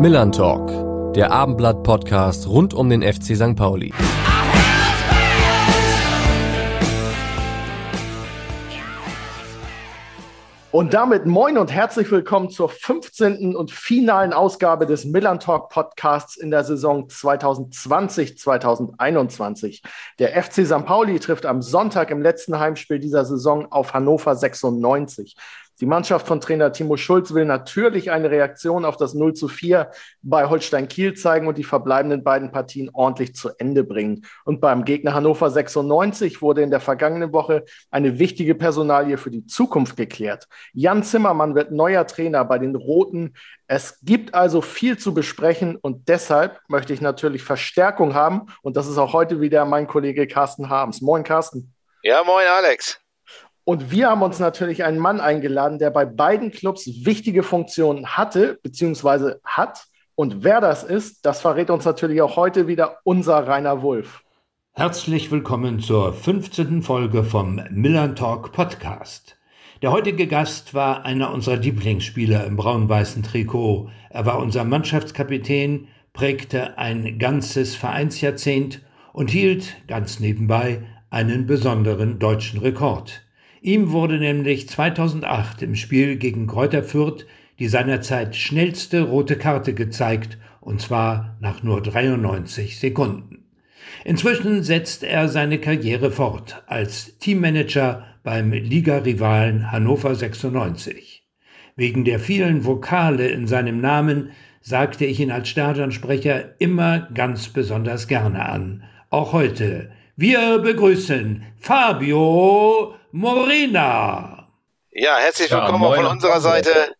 Millern Talk, der Abendblatt-Podcast rund um den FC St. Pauli. Und damit moin und herzlich willkommen zur 15. und finalen Ausgabe des Millern Talk Podcasts in der Saison 2020-2021. Der FC St. Pauli trifft am Sonntag im letzten Heimspiel dieser Saison auf Hannover 96. Die Mannschaft von Trainer Timo Schulz will natürlich eine Reaktion auf das 0 zu 4 bei Holstein Kiel zeigen und die verbleibenden beiden Partien ordentlich zu Ende bringen. Und beim Gegner Hannover 96 wurde in der vergangenen Woche eine wichtige Personalie für die Zukunft geklärt. Jan Zimmermann wird neuer Trainer bei den Roten. Es gibt also viel zu besprechen und deshalb möchte ich natürlich Verstärkung haben. Und das ist auch heute wieder mein Kollege Carsten Harms. Moin, Carsten. Ja, moin, Alex. Und wir haben uns natürlich einen Mann eingeladen, der bei beiden Clubs wichtige Funktionen hatte, beziehungsweise hat. Und wer das ist, das verrät uns natürlich auch heute wieder unser Rainer Wulff. Herzlich willkommen zur 15. Folge vom Millern Talk Podcast. Der heutige Gast war einer unserer Lieblingsspieler im braun-weißen Trikot. Er war unser Mannschaftskapitän, prägte ein ganzes Vereinsjahrzehnt und hielt ganz nebenbei einen besonderen deutschen Rekord. Ihm wurde nämlich 2008 im Spiel gegen Kräuter Fürth die seinerzeit schnellste rote Karte gezeigt, und zwar nach nur 93 Sekunden. Inzwischen setzt er seine Karriere fort als Teammanager beim Ligarivalen Hannover 96. Wegen der vielen Vokale in seinem Namen sagte ich ihn als Stadionsprecher immer ganz besonders gerne an. Auch heute. Wir begrüßen Fabio Morena. Ja, herzlich willkommen ja, auch von unserer Seite.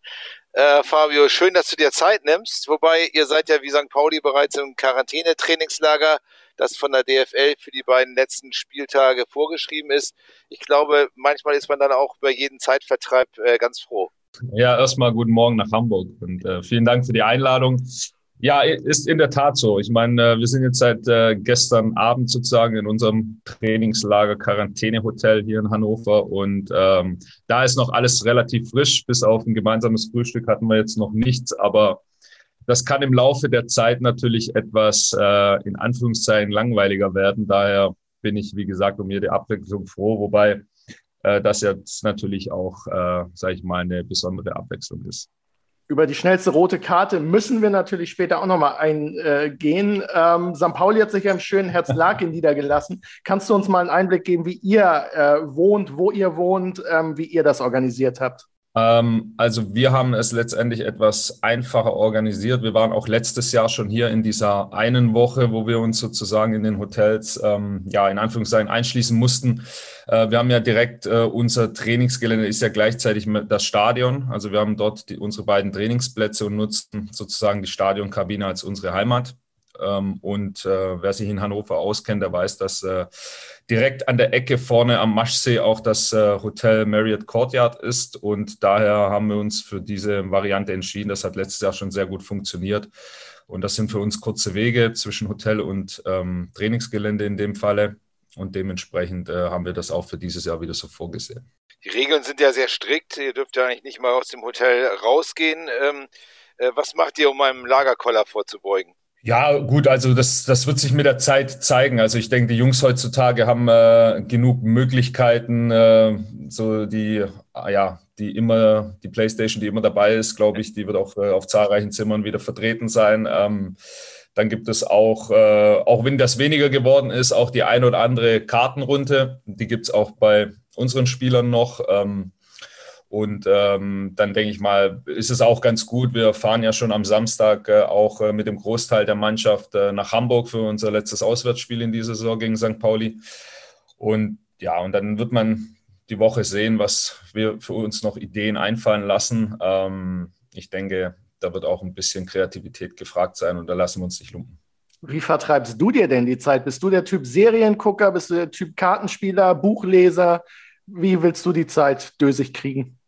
Äh, Fabio, schön, dass du dir Zeit nimmst. Wobei ihr seid ja wie St. Pauli bereits im Quarantänetrainingslager, das von der DFL für die beiden letzten Spieltage vorgeschrieben ist. Ich glaube, manchmal ist man dann auch über jeden Zeitvertreib äh, ganz froh. Ja, erstmal guten Morgen nach Hamburg und äh, vielen Dank für die Einladung. Ja, ist in der Tat so. Ich meine, äh, wir sind jetzt seit äh, gestern Abend sozusagen in unserem Trainingslager Quarantänehotel hier in Hannover und ähm, da ist noch alles relativ frisch. Bis auf ein gemeinsames Frühstück hatten wir jetzt noch nichts, aber das kann im Laufe der Zeit natürlich etwas äh, in Anführungszeichen langweiliger werden. Daher bin ich, wie gesagt, um jede Abwechslung froh, wobei äh, das jetzt natürlich auch, äh, sage ich mal, eine besondere Abwechslung ist über die schnellste rote Karte müssen wir natürlich später auch nochmal eingehen. Ähm, St. Pauli hat sich ja im schönen Herzlaken niedergelassen. Kannst du uns mal einen Einblick geben, wie ihr äh, wohnt, wo ihr wohnt, ähm, wie ihr das organisiert habt? Ähm, also wir haben es letztendlich etwas einfacher organisiert. Wir waren auch letztes Jahr schon hier in dieser einen Woche, wo wir uns sozusagen in den Hotels, ähm, ja, in Anführungszeichen einschließen mussten. Äh, wir haben ja direkt, äh, unser Trainingsgelände ist ja gleichzeitig das Stadion. Also wir haben dort die, unsere beiden Trainingsplätze und nutzen sozusagen die Stadionkabine als unsere Heimat. Ähm, und äh, wer sich in Hannover auskennt, der weiß, dass äh, direkt an der Ecke vorne am Maschsee auch das äh, Hotel Marriott Courtyard ist. Und daher haben wir uns für diese Variante entschieden. Das hat letztes Jahr schon sehr gut funktioniert. Und das sind für uns kurze Wege zwischen Hotel und ähm, Trainingsgelände in dem Falle. Und dementsprechend äh, haben wir das auch für dieses Jahr wieder so vorgesehen. Die Regeln sind ja sehr strikt. Ihr dürft ja eigentlich nicht mal aus dem Hotel rausgehen. Ähm, äh, was macht ihr, um einem Lagerkoller vorzubeugen? Ja, gut, also das, das wird sich mit der Zeit zeigen. Also ich denke, die Jungs heutzutage haben äh, genug Möglichkeiten, äh, so die, ah, ja, die immer, die Playstation, die immer dabei ist, glaube ich, die wird auch äh, auf zahlreichen Zimmern wieder vertreten sein. Ähm, dann gibt es auch, äh, auch wenn das weniger geworden ist, auch die ein oder andere Kartenrunde. Die gibt es auch bei unseren Spielern noch. Ähm, und ähm, dann denke ich mal, ist es auch ganz gut. Wir fahren ja schon am Samstag äh, auch äh, mit dem Großteil der Mannschaft äh, nach Hamburg für unser letztes Auswärtsspiel in dieser Saison gegen St. Pauli. Und ja, und dann wird man die Woche sehen, was wir für uns noch Ideen einfallen lassen. Ähm, ich denke, da wird auch ein bisschen Kreativität gefragt sein und da lassen wir uns nicht lumpen. Wie vertreibst du dir denn die Zeit? Bist du der Typ Seriengucker? Bist du der Typ Kartenspieler, Buchleser? Wie willst du die Zeit dösig kriegen?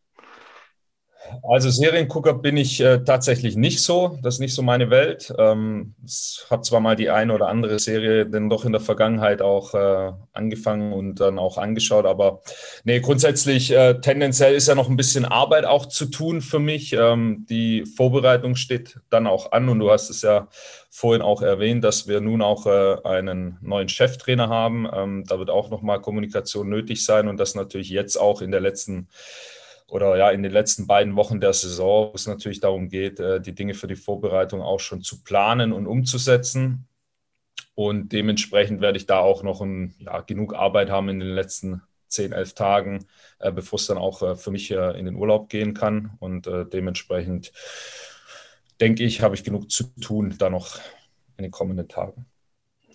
Also Seriengucker bin ich äh, tatsächlich nicht so. Das ist nicht so meine Welt. Ähm, ich habe zwar mal die eine oder andere Serie denn doch in der Vergangenheit auch äh, angefangen und dann auch angeschaut, aber nee, grundsätzlich äh, tendenziell ist ja noch ein bisschen Arbeit auch zu tun für mich. Ähm, die Vorbereitung steht dann auch an und du hast es ja vorhin auch erwähnt, dass wir nun auch äh, einen neuen Cheftrainer haben. Ähm, da wird auch nochmal Kommunikation nötig sein und das natürlich jetzt auch in der letzten oder ja in den letzten beiden Wochen der Saison, wo es natürlich darum geht, äh, die Dinge für die Vorbereitung auch schon zu planen und umzusetzen. Und dementsprechend werde ich da auch noch ein, ja, genug Arbeit haben in den letzten zehn, elf Tagen, äh, bevor es dann auch äh, für mich in den Urlaub gehen kann. Und dementsprechend denke ich, habe ich genug zu tun da noch in den kommenden Tagen.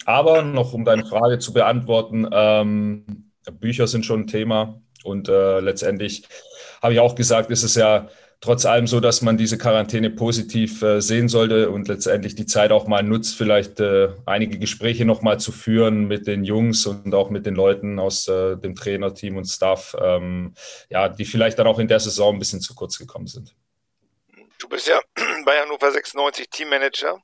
Aber noch um deine Frage zu beantworten, ähm, Bücher sind schon ein Thema und äh, letztendlich habe ich auch gesagt, ist es ja trotz allem so, dass man diese Quarantäne positiv äh, sehen sollte und letztendlich die Zeit auch mal nutzt, vielleicht äh, einige Gespräche nochmal zu führen mit den Jungs und auch mit den Leuten aus äh, dem Trainerteam und Staff, ähm, ja, die vielleicht dann auch in der Saison ein bisschen zu kurz gekommen sind. Du bist ja bei Hannover 96 Teammanager.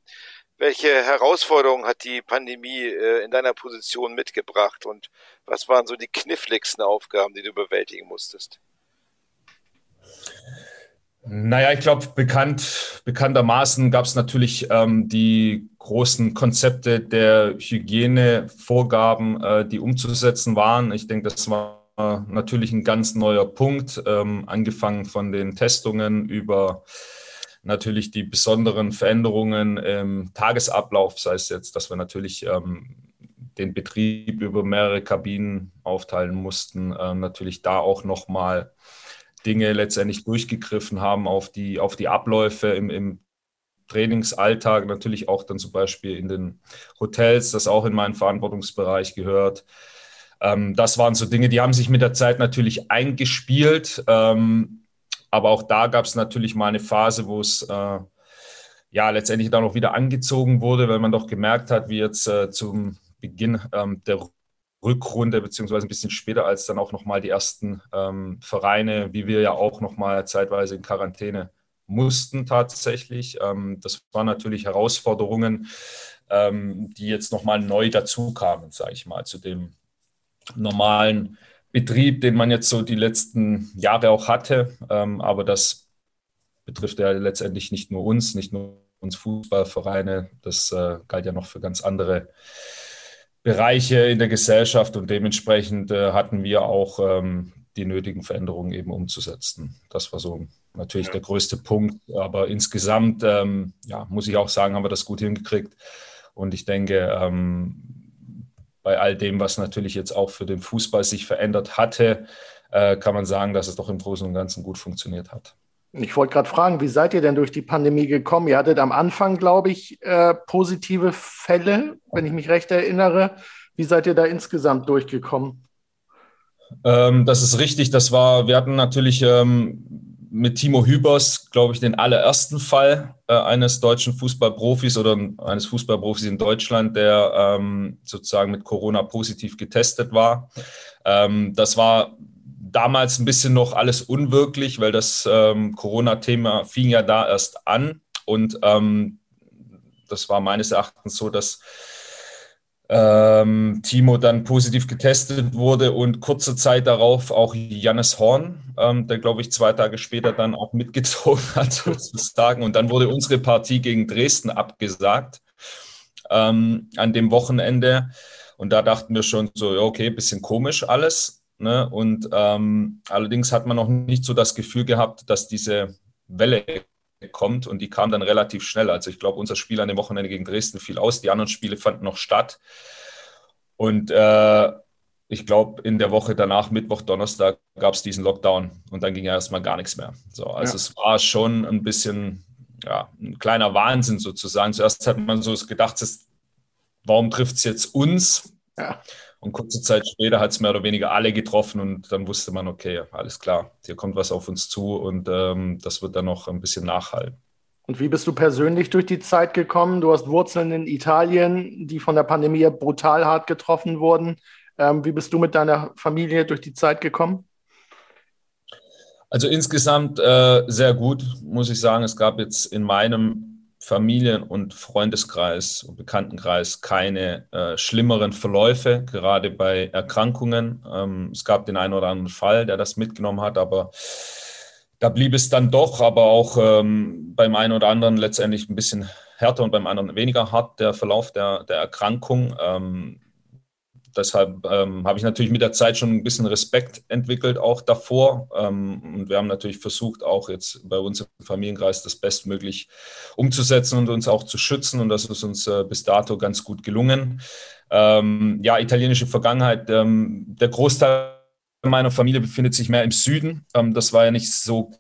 Welche Herausforderungen hat die Pandemie äh, in deiner Position mitgebracht und was waren so die kniffligsten Aufgaben, die du bewältigen musstest? Naja, ich glaube, bekannt, bekanntermaßen gab es natürlich ähm, die großen Konzepte der Hygienevorgaben, äh, die umzusetzen waren. Ich denke, das war natürlich ein ganz neuer Punkt, ähm, angefangen von den Testungen über natürlich die besonderen Veränderungen im Tagesablauf, sei es jetzt, dass wir natürlich ähm, den Betrieb über mehrere Kabinen aufteilen mussten, ähm, natürlich da auch nochmal Dinge letztendlich durchgegriffen haben auf die, auf die Abläufe im, im Trainingsalltag, natürlich auch dann zum Beispiel in den Hotels, das auch in meinen Verantwortungsbereich gehört. Ähm, das waren so Dinge, die haben sich mit der Zeit natürlich eingespielt. Ähm, aber auch da gab es natürlich mal eine Phase, wo es äh, ja letztendlich dann auch wieder angezogen wurde, weil man doch gemerkt hat, wie jetzt äh, zum Beginn ähm, der Rückrunde, beziehungsweise ein bisschen später als dann auch nochmal die ersten ähm, Vereine, wie wir ja auch nochmal zeitweise in Quarantäne mussten tatsächlich. Ähm, das waren natürlich Herausforderungen, ähm, die jetzt nochmal neu dazu kamen, sage ich mal, zu dem normalen Betrieb, den man jetzt so die letzten Jahre auch hatte. Ähm, aber das betrifft ja letztendlich nicht nur uns, nicht nur uns Fußballvereine, das äh, galt ja noch für ganz andere Bereiche in der Gesellschaft und dementsprechend äh, hatten wir auch ähm, die nötigen Veränderungen eben umzusetzen. Das war so natürlich ja. der größte Punkt. Aber insgesamt, ähm, ja, muss ich auch sagen, haben wir das gut hingekriegt. Und ich denke, ähm, bei all dem, was natürlich jetzt auch für den Fußball sich verändert hatte, äh, kann man sagen, dass es doch im Großen und Ganzen gut funktioniert hat. Ich wollte gerade fragen, wie seid ihr denn durch die Pandemie gekommen? Ihr hattet am Anfang, glaube ich, äh, positive Fälle, wenn ich mich recht erinnere. Wie seid ihr da insgesamt durchgekommen? Ähm, das ist richtig. Das war, wir hatten natürlich ähm, mit Timo Hübers, glaube ich, den allerersten Fall äh, eines deutschen Fußballprofis oder eines Fußballprofis in Deutschland, der ähm, sozusagen mit Corona positiv getestet war. Ähm, das war damals ein bisschen noch alles unwirklich, weil das ähm, Corona-Thema fing ja da erst an. Und ähm, das war meines Erachtens so, dass ähm, Timo dann positiv getestet wurde und kurze Zeit darauf auch Jannis Horn, ähm, der glaube ich zwei Tage später dann auch mitgezogen hat sozusagen. Und dann wurde unsere Partie gegen Dresden abgesagt ähm, an dem Wochenende. Und da dachten wir schon so, okay, bisschen komisch alles. Ne? Und ähm, allerdings hat man noch nicht so das Gefühl gehabt, dass diese Welle kommt und die kam dann relativ schnell. Also ich glaube, unser Spiel an dem Wochenende gegen Dresden fiel aus, die anderen Spiele fanden noch statt. Und äh, ich glaube, in der Woche danach, Mittwoch, Donnerstag, gab es diesen Lockdown und dann ging ja erstmal gar nichts mehr. So, also ja. es war schon ein bisschen, ja, ein kleiner Wahnsinn sozusagen. Zuerst hat man so gedacht, warum trifft es jetzt uns? Ja. Und kurze Zeit später hat es mehr oder weniger alle getroffen und dann wusste man, okay, alles klar, hier kommt was auf uns zu und ähm, das wird dann noch ein bisschen nachhalten. Und wie bist du persönlich durch die Zeit gekommen? Du hast Wurzeln in Italien, die von der Pandemie brutal hart getroffen wurden. Ähm, wie bist du mit deiner Familie durch die Zeit gekommen? Also insgesamt äh, sehr gut, muss ich sagen. Es gab jetzt in meinem Familien- und Freundeskreis und Bekanntenkreis keine äh, schlimmeren Verläufe, gerade bei Erkrankungen. Ähm, es gab den einen oder anderen Fall, der das mitgenommen hat, aber da blieb es dann doch, aber auch ähm, beim einen oder anderen letztendlich ein bisschen härter und beim anderen weniger hart der Verlauf der, der Erkrankung. Ähm, deshalb ähm, habe ich natürlich mit der Zeit schon ein bisschen Respekt entwickelt, auch davor. Ähm, und wir haben natürlich versucht, auch jetzt bei uns im Familienkreis das bestmöglich umzusetzen und uns auch zu schützen. Und das ist uns äh, bis dato ganz gut gelungen. Ähm, ja, italienische Vergangenheit. Ähm, der Großteil meiner Familie befindet sich mehr im Süden. Ähm, das war ja nicht so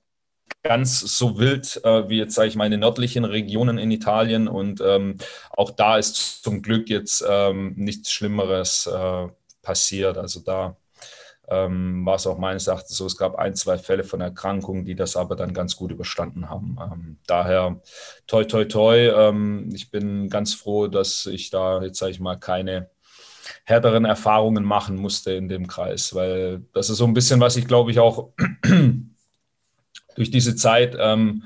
ganz so wild äh, wie jetzt, sage ich mal, in den nördlichen Regionen in Italien. Und ähm, auch da ist zum Glück jetzt ähm, nichts Schlimmeres äh, passiert. Also da ähm, war es auch meines Erachtens so, es gab ein, zwei Fälle von Erkrankungen, die das aber dann ganz gut überstanden haben. Ähm, daher toi, toi, toi. Ähm, ich bin ganz froh, dass ich da jetzt, sage ich mal, keine härteren Erfahrungen machen musste in dem Kreis, weil das ist so ein bisschen, was ich glaube ich auch durch diese Zeit ähm,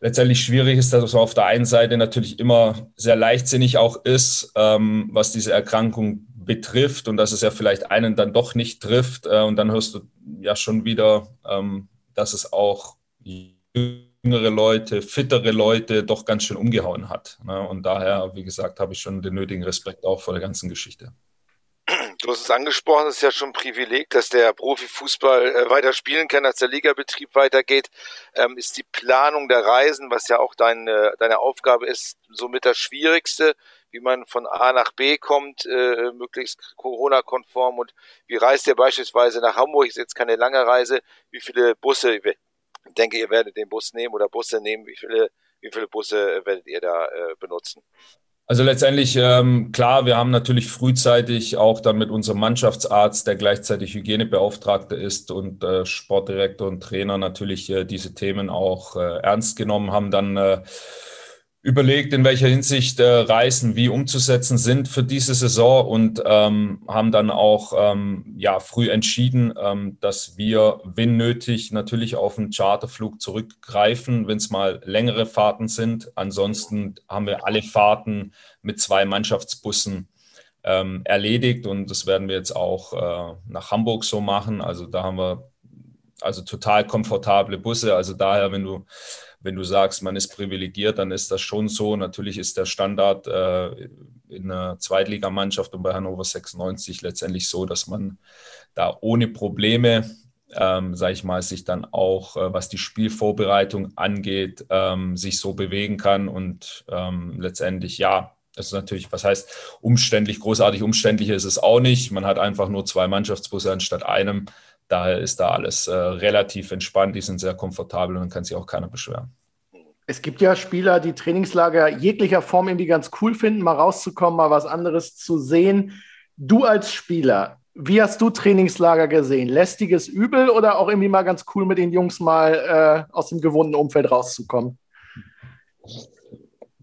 letztendlich schwierig ist, dass man auf der einen Seite natürlich immer sehr leichtsinnig auch ist, ähm, was diese Erkrankung betrifft und dass es ja vielleicht einen dann doch nicht trifft. Äh, und dann hörst du ja schon wieder, ähm, dass es auch jüngere Leute, fittere Leute doch ganz schön umgehauen hat. Ne? Und daher, wie gesagt, habe ich schon den nötigen Respekt auch vor der ganzen Geschichte. Du hast es angesprochen, es ist ja schon ein Privileg, dass der Profifußball äh, weiter spielen kann, dass der Ligabetrieb weitergeht. Ähm, ist die Planung der Reisen, was ja auch deine, deine Aufgabe ist, somit das Schwierigste, wie man von A nach B kommt, äh, möglichst Corona-konform und wie reist ihr beispielsweise nach Hamburg? Ist jetzt keine lange Reise. Wie viele Busse, ich denke, ihr werdet den Bus nehmen oder Busse nehmen. Wie viele, wie viele Busse werdet ihr da äh, benutzen? Also letztendlich, ähm, klar, wir haben natürlich frühzeitig auch dann mit unserem Mannschaftsarzt, der gleichzeitig Hygienebeauftragter ist und äh, Sportdirektor und Trainer natürlich äh, diese Themen auch äh, ernst genommen, haben dann äh, überlegt, in welcher Hinsicht äh, Reisen wie umzusetzen sind für diese Saison und ähm, haben dann auch ähm, ja, früh entschieden, ähm, dass wir, wenn nötig, natürlich auf einen Charterflug zurückgreifen, wenn es mal längere Fahrten sind. Ansonsten haben wir alle Fahrten mit zwei Mannschaftsbussen ähm, erledigt und das werden wir jetzt auch äh, nach Hamburg so machen. Also da haben wir also total komfortable Busse. Also daher, wenn du wenn du sagst, man ist privilegiert, dann ist das schon so. Natürlich ist der Standard äh, in einer Zweitligamannschaft und bei Hannover 96 letztendlich so, dass man da ohne Probleme, ähm, sage ich mal, sich dann auch, äh, was die Spielvorbereitung angeht, ähm, sich so bewegen kann und ähm, letztendlich, ja, das ist natürlich, was heißt umständlich, großartig umständlich ist es auch nicht. Man hat einfach nur zwei Mannschaftsbusse anstatt einem. Daher ist da alles äh, relativ entspannt, die sind sehr komfortabel und dann kann sich auch keiner beschweren. Es gibt ja Spieler, die Trainingslager jeglicher Form irgendwie ganz cool finden, mal rauszukommen, mal was anderes zu sehen. Du als Spieler, wie hast du Trainingslager gesehen? Lästiges Übel oder auch irgendwie mal ganz cool mit den Jungs mal äh, aus dem gewohnten Umfeld rauszukommen?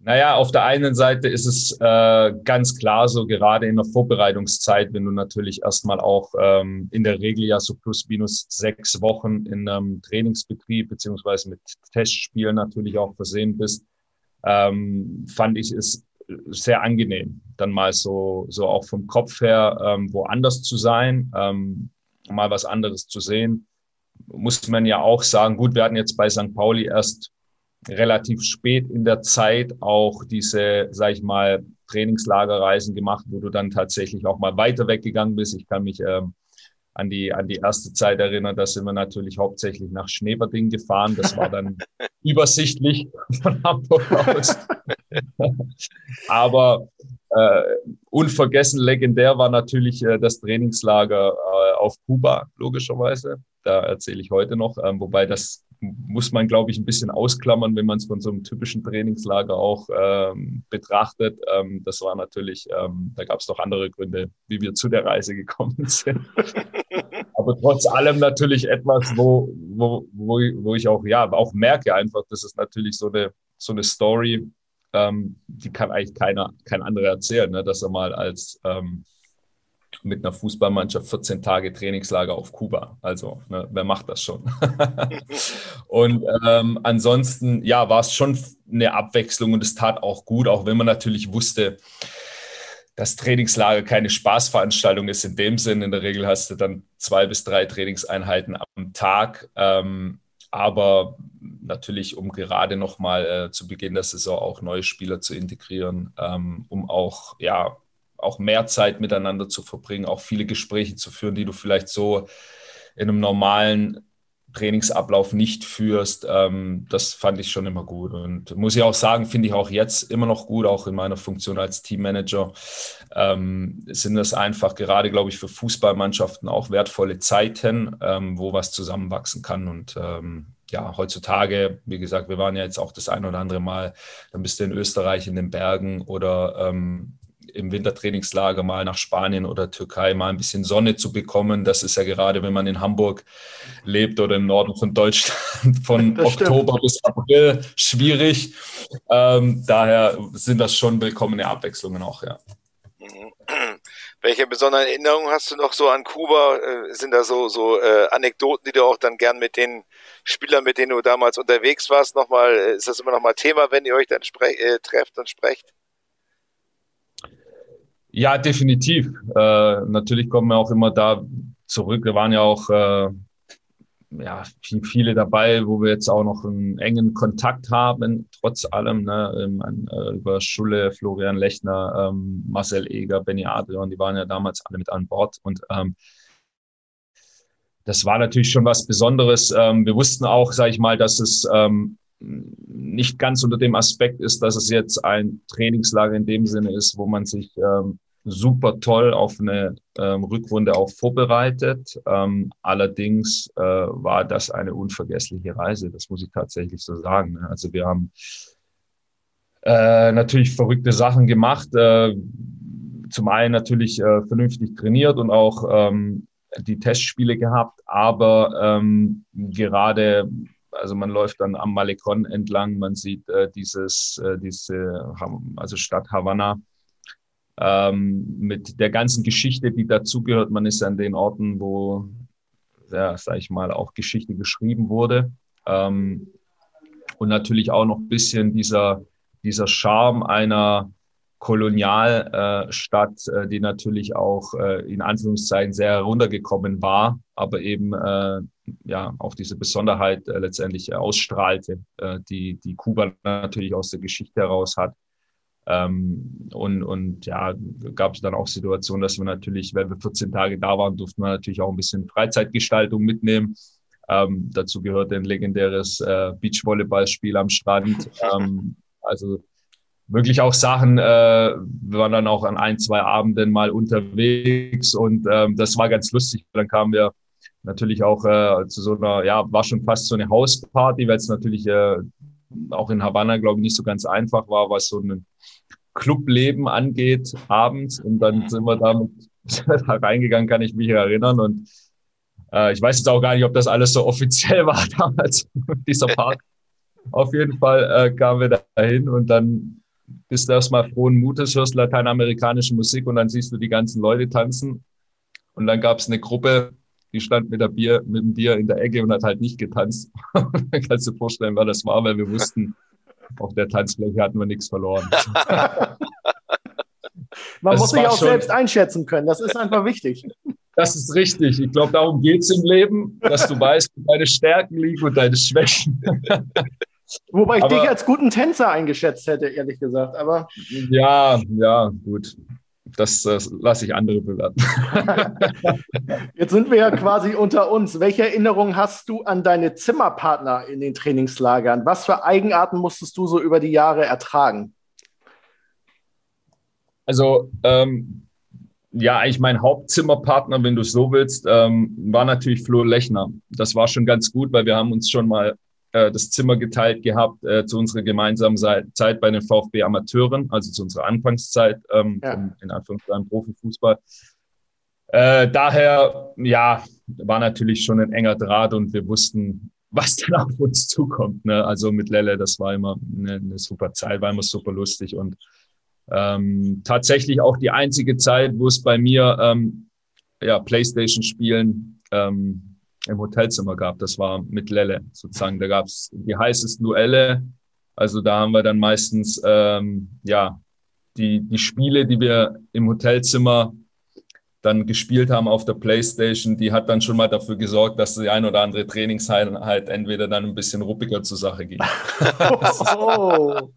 Naja, auf der einen Seite ist es äh, ganz klar so, gerade in der Vorbereitungszeit, wenn du natürlich erstmal auch ähm, in der Regel ja so plus minus sechs Wochen in einem Trainingsbetrieb beziehungsweise mit Testspielen natürlich auch versehen bist, ähm, fand ich es sehr angenehm, dann mal so, so auch vom Kopf her ähm, woanders zu sein, ähm, mal was anderes zu sehen. Muss man ja auch sagen, gut, wir hatten jetzt bei St. Pauli erst relativ spät in der Zeit auch diese, sag ich mal, Trainingslagerreisen gemacht, wo du dann tatsächlich auch mal weiter weggegangen bist. Ich kann mich ähm, an die, an die erste Zeit erinnern, da sind wir natürlich hauptsächlich nach Schneeberding gefahren. Das war dann übersichtlich von Hamburg aus. Aber äh, unvergessen legendär war natürlich äh, das Trainingslager äh, auf Kuba, logischerweise. Da erzähle ich heute noch, ähm, wobei das muss man, glaube ich, ein bisschen ausklammern, wenn man es von so einem typischen Trainingslager auch ähm, betrachtet. Ähm, das war natürlich, ähm, da gab es noch andere Gründe, wie wir zu der Reise gekommen sind. Aber trotz allem natürlich etwas, wo, wo, wo, wo ich auch, ja, auch merke einfach, das ist natürlich so eine, so eine Story, ähm, die kann eigentlich keiner, kein anderer erzählen, ne? dass er mal als, ähm, mit einer Fußballmannschaft 14 Tage Trainingslager auf Kuba. Also, ne, wer macht das schon? und ähm, ansonsten, ja, war es schon eine Abwechslung und es tat auch gut, auch wenn man natürlich wusste, dass Trainingslager keine Spaßveranstaltung ist in dem Sinn. In der Regel hast du dann zwei bis drei Trainingseinheiten am Tag. Ähm, aber natürlich, um gerade nochmal äh, zu Beginn der Saison auch neue Spieler zu integrieren, ähm, um auch, ja, auch mehr Zeit miteinander zu verbringen, auch viele Gespräche zu führen, die du vielleicht so in einem normalen Trainingsablauf nicht führst, ähm, das fand ich schon immer gut. Und muss ich auch sagen, finde ich auch jetzt immer noch gut, auch in meiner Funktion als Teammanager, ähm, sind das einfach gerade, glaube ich, für Fußballmannschaften auch wertvolle Zeiten, ähm, wo was zusammenwachsen kann. Und ähm, ja, heutzutage, wie gesagt, wir waren ja jetzt auch das ein oder andere Mal, dann bist du in Österreich in den Bergen oder ähm, im Wintertrainingslager mal nach Spanien oder Türkei mal ein bisschen Sonne zu bekommen. Das ist ja gerade, wenn man in Hamburg lebt oder im Norden von Deutschland von das Oktober stimmt. bis April schwierig. Ähm, daher sind das schon willkommene Abwechslungen auch, ja. Mhm. Welche besonderen Erinnerungen hast du noch so an Kuba? Äh, sind da so, so äh, Anekdoten, die du auch dann gern mit den Spielern, mit denen du damals unterwegs warst, nochmal, äh, ist das immer nochmal Thema, wenn ihr euch dann äh, trefft und sprecht? Ja, definitiv. Äh, natürlich kommen wir auch immer da zurück. Wir waren ja auch äh, ja, viele dabei, wo wir jetzt auch noch einen engen Kontakt haben, trotz allem, ne, ähm, äh, über Schulle, Florian Lechner, ähm, Marcel Eger, Benny Adrian, die waren ja damals alle mit an Bord und ähm, das war natürlich schon was Besonderes. Ähm, wir wussten auch, sage ich mal, dass es ähm, nicht ganz unter dem Aspekt ist, dass es jetzt ein Trainingslager in dem Sinne ist, wo man sich ähm, super toll auf eine ähm, Rückrunde auch vorbereitet. Ähm, allerdings äh, war das eine unvergessliche Reise, das muss ich tatsächlich so sagen. Ne? Also wir haben äh, natürlich verrückte Sachen gemacht. Äh, zum einen natürlich äh, vernünftig trainiert und auch ähm, die Testspiele gehabt, aber ähm, gerade also man läuft dann am Malecon entlang, man sieht äh, dieses, äh, diese, also Stadt Havanna ähm, mit der ganzen Geschichte, die dazugehört. Man ist an den Orten, wo, ja, sag ich mal, auch Geschichte geschrieben wurde. Ähm, und natürlich auch noch ein bisschen dieser, dieser Charme einer Kolonialstadt, äh, die natürlich auch äh, in Anführungszeichen sehr heruntergekommen war, aber eben äh, ja auch diese Besonderheit äh, letztendlich ausstrahlte, äh, die, die Kuba natürlich aus der Geschichte heraus hat. Ähm, und, und ja, gab es dann auch Situationen, dass wir natürlich, wenn wir 14 Tage da waren, durften wir natürlich auch ein bisschen Freizeitgestaltung mitnehmen. Ähm, dazu gehört ein legendäres äh, Beachvolleyballspiel am Strand. Ähm, also wirklich auch Sachen, äh, wir waren dann auch an ein, zwei Abenden mal unterwegs und ähm, das war ganz lustig. Dann kamen wir natürlich auch äh, zu so einer, ja, war schon fast so eine Hausparty, weil es natürlich äh, auch in Havanna, glaube ich, nicht so ganz einfach war, was so ein Clubleben angeht, abends. Und dann sind wir da, da reingegangen, kann ich mich erinnern. Und äh, ich weiß jetzt auch gar nicht, ob das alles so offiziell war damals, dieser Part. Auf jeden Fall äh, kamen wir da hin und dann bist du erstmal frohen Mutes, hörst lateinamerikanische Musik und dann siehst du die ganzen Leute tanzen. Und dann gab es eine Gruppe, die stand mit, der Bier, mit dem Bier in der Ecke und hat halt nicht getanzt. dann kannst du dir vorstellen, wer das war, weil wir wussten, auf der Tanzfläche hatten wir nichts verloren. Man das muss sich auch schon, selbst einschätzen können. Das ist einfach wichtig. Das ist richtig. Ich glaube, darum geht es im Leben, dass du weißt, wo deine Stärken liegen und deine Schwächen. Wobei ich aber, dich als guten Tänzer eingeschätzt hätte, ehrlich gesagt. Aber ja, ja, gut das äh, lasse ich andere bewerten. Jetzt sind wir ja quasi unter uns. Welche Erinnerungen hast du an deine Zimmerpartner in den Trainingslagern? Was für Eigenarten musstest du so über die Jahre ertragen? Also, ähm, ja, eigentlich mein Hauptzimmerpartner, wenn du es so willst, ähm, war natürlich Flo Lechner. Das war schon ganz gut, weil wir haben uns schon mal äh, das Zimmer geteilt gehabt äh, zu unserer gemeinsamen Zeit bei den VfB Amateuren, also zu unserer Anfangszeit ähm, ja. vom, in Anführungszeichen Profifußball. Äh, daher, ja, war natürlich schon ein enger Draht und wir wussten, was dann auf uns zukommt. Ne? Also mit Lelle, das war immer eine, eine super Zeit, war immer super lustig und ähm, tatsächlich auch die einzige Zeit, wo es bei mir ähm, ja, Playstation-Spielen ähm, im Hotelzimmer gab. Das war mit Lelle sozusagen. Da gab es die heißesten Duelle. Also da haben wir dann meistens ähm, ja die, die Spiele, die wir im Hotelzimmer dann gespielt haben auf der Playstation, die hat dann schon mal dafür gesorgt, dass die ein oder andere Trainingseinheit entweder dann ein bisschen ruppiger zur Sache ging. oh.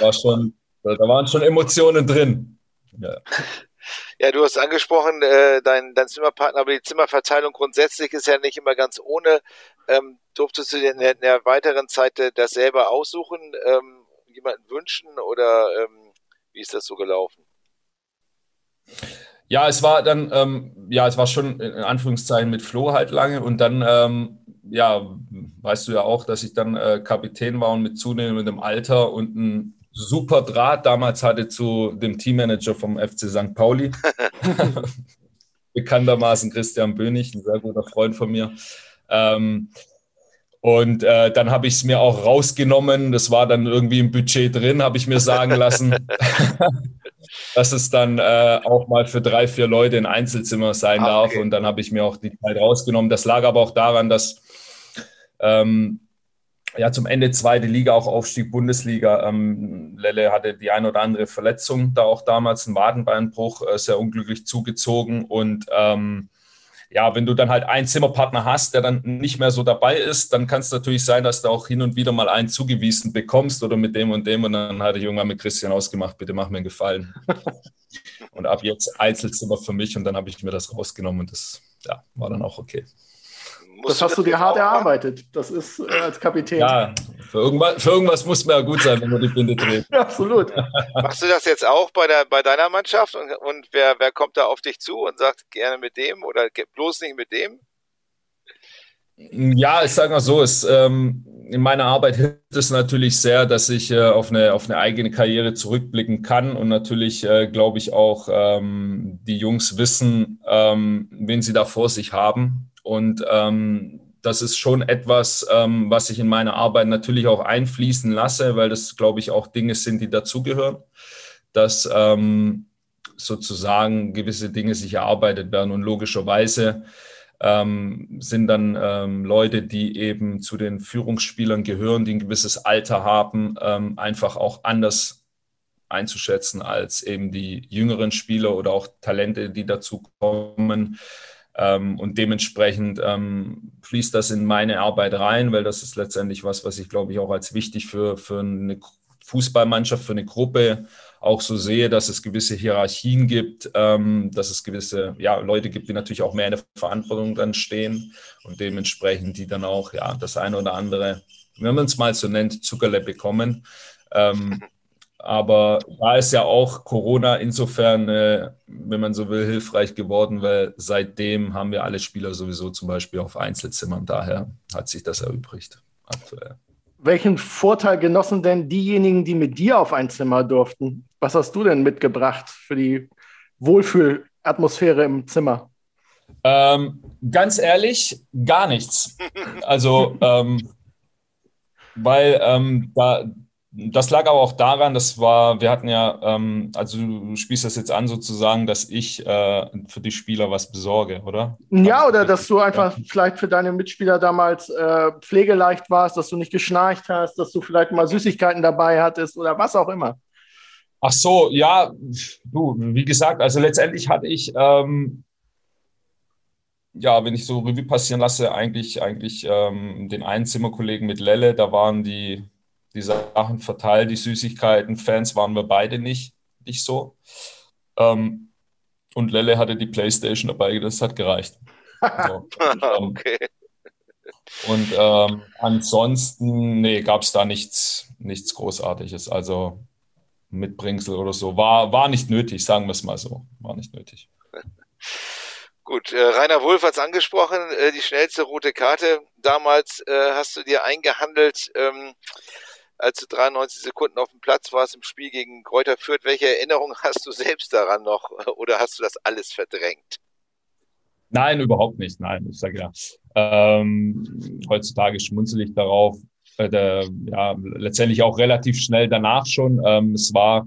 War schon, da waren schon Emotionen drin. Ja. Ja, du hast angesprochen, äh, dein, dein Zimmerpartner, aber die Zimmerverteilung grundsätzlich ist ja nicht immer ganz ohne. Ähm, durftest du dir in der, in der weiteren Zeit äh, das selber aussuchen, ähm, jemanden wünschen oder ähm, wie ist das so gelaufen? Ja, es war dann, ähm, ja, es war schon in Anführungszeichen mit Flo halt lange und dann, ähm, ja, weißt du ja auch, dass ich dann äh, Kapitän war und mit zunehmendem Alter und ein super Draht damals hatte zu dem Teammanager vom FC St. Pauli. Bekanntermaßen Christian Bönig, ein sehr guter Freund von mir. Ähm, und äh, dann habe ich es mir auch rausgenommen. Das war dann irgendwie im Budget drin, habe ich mir sagen lassen, dass es dann äh, auch mal für drei, vier Leute ein Einzelzimmer sein ah, okay. darf. Und dann habe ich mir auch die Zeit rausgenommen. Das lag aber auch daran, dass ähm, ja zum Ende zweite Liga, auch Aufstieg Bundesliga. Ähm, Lelle hatte die ein oder andere Verletzung, da auch damals ein Wadenbeinbruch, äh, sehr unglücklich zugezogen. Und ähm, ja, wenn du dann halt einen Zimmerpartner hast, der dann nicht mehr so dabei ist, dann kann es natürlich sein, dass du auch hin und wieder mal einen zugewiesen bekommst oder mit dem und dem. Und dann hatte ich irgendwann mit Christian ausgemacht, bitte mach mir einen Gefallen. und ab jetzt Einzelzimmer für mich und dann habe ich mir das rausgenommen und das ja, war dann auch okay das hast du dir hart erarbeitet. Das ist äh, als Kapitän. Ja, für irgendwas, für irgendwas muss man ja gut sein, wenn man die Binde dreht. Ja, absolut. Machst du das jetzt auch bei, der, bei deiner Mannschaft? Und, und wer, wer kommt da auf dich zu und sagt gerne mit dem oder bloß nicht mit dem? Ja, ich sage mal so, es, ähm, in meiner Arbeit hilft es natürlich sehr, dass ich äh, auf, eine, auf eine eigene Karriere zurückblicken kann und natürlich äh, glaube ich auch, ähm, die Jungs wissen, ähm, wen sie da vor sich haben und ähm, das ist schon etwas, ähm, was ich in meine Arbeit natürlich auch einfließen lasse, weil das, glaube ich, auch Dinge sind, die dazugehören, dass ähm, sozusagen gewisse Dinge sich erarbeitet werden und logischerweise ähm, sind dann ähm, Leute, die eben zu den Führungsspielern gehören, die ein gewisses Alter haben, ähm, einfach auch anders einzuschätzen als eben die jüngeren Spieler oder auch Talente, die dazu kommen. Ähm, und dementsprechend ähm, fließt das in meine Arbeit rein, weil das ist letztendlich was, was ich glaube ich auch als wichtig für, für eine Fußballmannschaft, für eine Gruppe auch so sehe, dass es gewisse Hierarchien gibt, ähm, dass es gewisse ja, Leute gibt, die natürlich auch mehr in der Verantwortung dann stehen und dementsprechend die dann auch ja das eine oder andere, wenn man es mal so nennt, Zuckerle bekommen. Ähm, aber da ist ja auch Corona insofern, äh, wenn man so will, hilfreich geworden, weil seitdem haben wir alle Spieler sowieso zum Beispiel auf Einzelzimmern. Daher hat sich das erübrigt aktuell. Welchen Vorteil genossen denn diejenigen, die mit dir auf ein Zimmer durften? Was hast du denn mitgebracht für die Wohlfühlatmosphäre im Zimmer? Ähm, ganz ehrlich, gar nichts. Also, ähm, weil ähm, da, das lag aber auch daran, das war, wir hatten ja, ähm, also du spielst das jetzt an sozusagen, dass ich äh, für die Spieler was besorge, oder? Ja, oder dass du einfach ja. vielleicht für deine Mitspieler damals äh, pflegeleicht warst, dass du nicht geschnarcht hast, dass du vielleicht mal Süßigkeiten dabei hattest oder was auch immer. Ach so, ja, du, wie gesagt, also letztendlich hatte ich, ähm, ja, wenn ich so Revue passieren lasse, eigentlich, eigentlich ähm, den Einzimmerkollegen mit Lelle, da waren die die Sachen verteilt, die Süßigkeiten. Fans waren wir beide nicht, nicht so. Ähm, und Lelle hatte die Playstation dabei, das hat gereicht. So. okay. Und ähm, ansonsten, nee, gab es da nichts, nichts Großartiges. Also Mitbringsel oder so. War, war nicht nötig, sagen wir es mal so. War nicht nötig. Gut, äh, Rainer Wulff hat es angesprochen, äh, die schnellste rote Karte. Damals äh, hast du dir eingehandelt. Ähm, als du 93 Sekunden auf dem Platz warst im Spiel gegen Kräuter Fürth. Welche Erinnerung hast du selbst daran noch oder hast du das alles verdrängt? Nein, überhaupt nicht. Nein, ich sage ja. Ähm, heutzutage schmunzel ich darauf. Äh, der, ja, letztendlich auch relativ schnell danach schon. Ähm, es war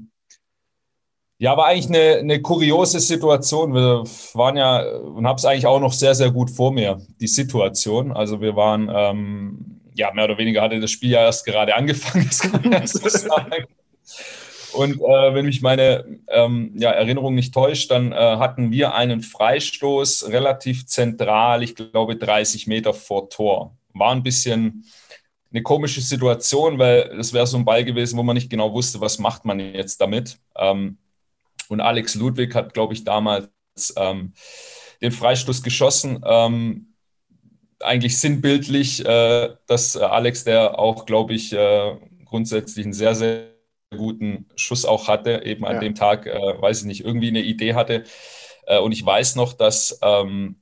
Ja, war eigentlich eine, eine kuriose Situation. Wir waren ja und habe es eigentlich auch noch sehr, sehr gut vor mir, die Situation. Also wir waren, ähm, ja, mehr oder weniger hatte das Spiel ja erst gerade angefangen, das kann man ja so sagen. Und äh, wenn mich meine ähm, ja, Erinnerung nicht täuscht, dann äh, hatten wir einen Freistoß relativ zentral, ich glaube 30 Meter vor Tor. War ein bisschen eine komische Situation, weil es wäre so ein Ball gewesen, wo man nicht genau wusste, was macht man jetzt damit. Ähm, und Alex Ludwig hat, glaube ich, damals ähm, den Freistoß geschossen. Ähm, eigentlich sinnbildlich, äh, dass Alex, der auch, glaube ich, äh, grundsätzlich einen sehr, sehr guten Schuss auch hatte, eben an ja. dem Tag, äh, weiß ich nicht, irgendwie eine Idee hatte. Äh, und ich weiß noch, dass ähm,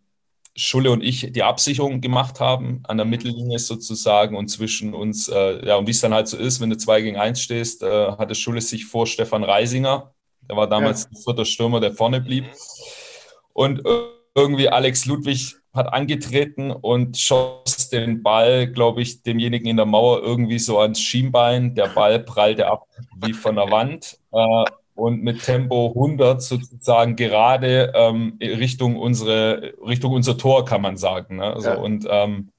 Schulle und ich die Absicherung gemacht haben, an der Mittellinie sozusagen und zwischen uns, äh, ja, und wie es dann halt so ist, wenn du zwei gegen eins stehst, äh, hatte Schulle sich vor Stefan Reisinger der war damals ja. ein vierter Stürmer, der vorne blieb. Und irgendwie Alex Ludwig hat angetreten und schoss den Ball, glaube ich, demjenigen in der Mauer irgendwie so ans Schienbein. Der Ball prallte ab wie von der Wand äh, und mit Tempo 100 sozusagen gerade ähm, Richtung, unsere, Richtung unser Tor, kann man sagen. Ne? Also, ja. Und ähm,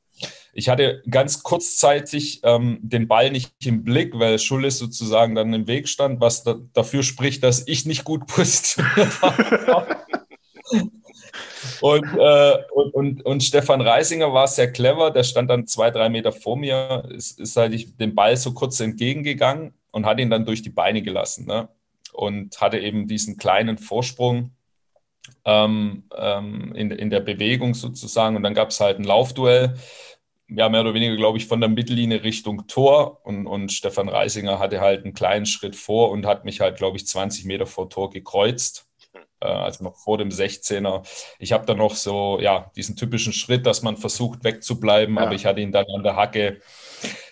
ich hatte ganz kurzzeitig ähm, den Ball nicht im Blick, weil Schulles sozusagen dann im Weg stand, was da, dafür spricht, dass ich nicht gut positioniert und, äh, und, und, und, Stefan Reisinger war sehr clever, der stand dann zwei, drei Meter vor mir, ist, ist halt ich dem Ball so kurz entgegengegangen und hat ihn dann durch die Beine gelassen. Ne? Und hatte eben diesen kleinen Vorsprung ähm, ähm, in, in der Bewegung sozusagen. Und dann gab es halt ein Laufduell ja, mehr oder weniger, glaube ich, von der Mittellinie Richtung Tor. Und, und Stefan Reisinger hatte halt einen kleinen Schritt vor und hat mich halt, glaube ich, 20 Meter vor Tor gekreuzt. Äh, also noch vor dem 16er. Ich habe dann noch so, ja, diesen typischen Schritt, dass man versucht wegzubleiben, ja. aber ich hatte ihn dann an der Hacke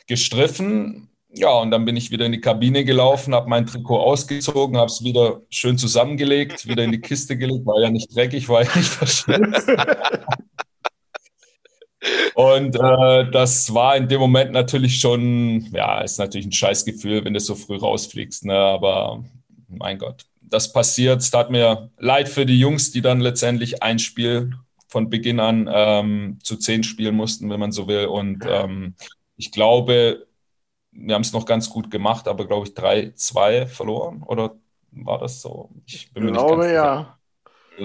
gestriffen. Ja, und dann bin ich wieder in die Kabine gelaufen, habe mein Trikot ausgezogen, habe es wieder schön zusammengelegt, wieder in die Kiste gelegt, war ja nicht dreckig, war ja nicht verschwitzt. Und äh, das war in dem Moment natürlich schon, ja, ist natürlich ein Scheißgefühl, wenn du so früh rausfliegst. Ne? Aber mein Gott, das passiert. Es tat mir leid für die Jungs, die dann letztendlich ein Spiel von Beginn an ähm, zu zehn spielen mussten, wenn man so will. Und ähm, ich glaube, wir haben es noch ganz gut gemacht, aber glaube ich 3-2 verloren. Oder war das so? Ich bin glaube, ja.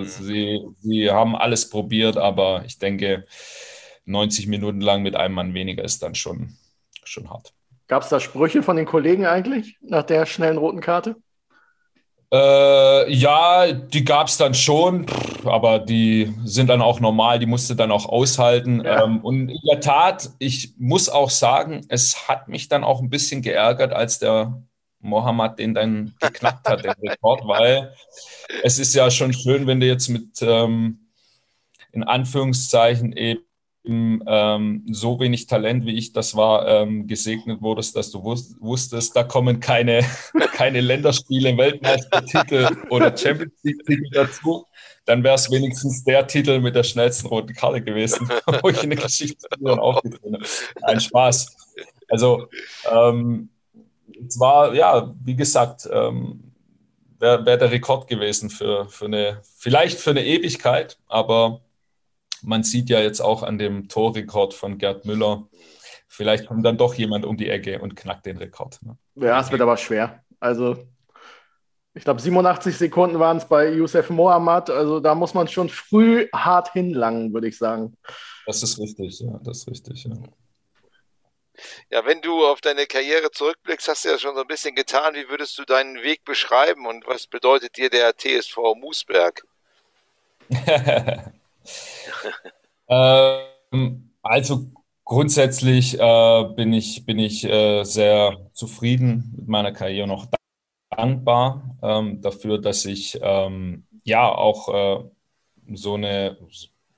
Sie, sie haben alles probiert, aber ich denke, 90 Minuten lang mit einem Mann weniger ist dann schon, schon hart. Gab es da Sprüche von den Kollegen eigentlich nach der schnellen roten Karte? Äh, ja, die gab es dann schon, aber die sind dann auch normal, die musste dann auch aushalten. Ja. Ähm, und in der Tat, ich muss auch sagen, es hat mich dann auch ein bisschen geärgert, als der Mohammed den dann geknackt hat, den Rekord, weil es ist ja schon schön, wenn du jetzt mit ähm, in Anführungszeichen eben ähm, so wenig Talent wie ich das war, ähm, gesegnet wurdest, dass du wusstest, da kommen keine, keine Länderspiele, Weltmeistertitel oder Champions League-Titel dazu, dann wäre es wenigstens der Titel mit der schnellsten roten Karte gewesen, wo ich in der Geschichte aufgetreten habe. Ein Spaß. Also, ähm, es war, ja, wie gesagt, ähm, wäre wär der Rekord gewesen für, für eine, vielleicht für eine Ewigkeit, aber man sieht ja jetzt auch an dem Torrekord von Gerd Müller, vielleicht kommt dann doch jemand um die Ecke und knackt den Rekord. Ne? Ja, es wird aber schwer. Also, ich glaube, 87 Sekunden waren es bei Youssef Mohammad. Also, da muss man schon früh hart hinlangen, würde ich sagen. Das ist richtig, ja, das ist richtig, ja. Ja, wenn du auf deine Karriere zurückblickst, hast du ja schon so ein bisschen getan. Wie würdest du deinen Weg beschreiben und was bedeutet dir der TSV Moosberg? ähm, also grundsätzlich äh, bin ich, bin ich äh, sehr zufrieden mit meiner Karriere noch dankbar ähm, dafür, dass ich ähm, ja auch äh, so, eine,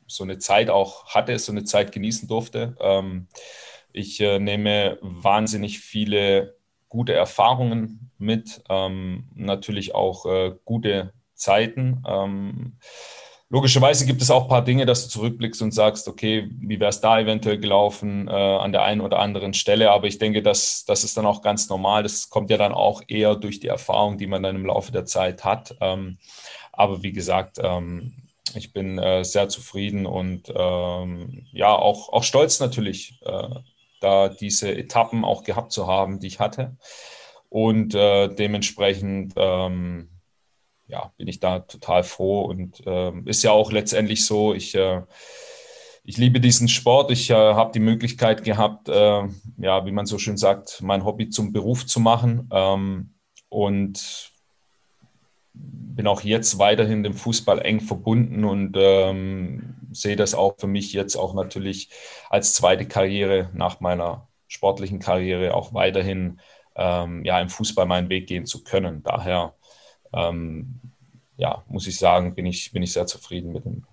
so eine Zeit auch hatte, so eine Zeit genießen durfte. Ähm, ich äh, nehme wahnsinnig viele gute Erfahrungen mit, ähm, natürlich auch äh, gute Zeiten. Ähm, logischerweise gibt es auch ein paar Dinge, dass du zurückblickst und sagst, okay, wie wäre es da eventuell gelaufen äh, an der einen oder anderen Stelle. Aber ich denke, dass das ist dann auch ganz normal. Das kommt ja dann auch eher durch die Erfahrung, die man dann im Laufe der Zeit hat. Ähm, aber wie gesagt, ähm, ich bin äh, sehr zufrieden und ähm, ja, auch, auch stolz natürlich, äh, da diese Etappen auch gehabt zu haben, die ich hatte. Und äh, dementsprechend ähm, ja, bin ich da total froh und ähm, ist ja auch letztendlich so, ich, äh, ich liebe diesen Sport, ich äh, habe die Möglichkeit gehabt, äh, ja, wie man so schön sagt, mein Hobby zum Beruf zu machen ähm, und bin auch jetzt weiterhin dem Fußball eng verbunden und ähm, sehe das auch für mich jetzt auch natürlich als zweite Karriere nach meiner sportlichen Karriere auch weiterhin ähm, ja, im Fußball meinen Weg gehen zu können. Daher ähm, ja, muss ich sagen, bin ich, bin ich sehr zufrieden mit dem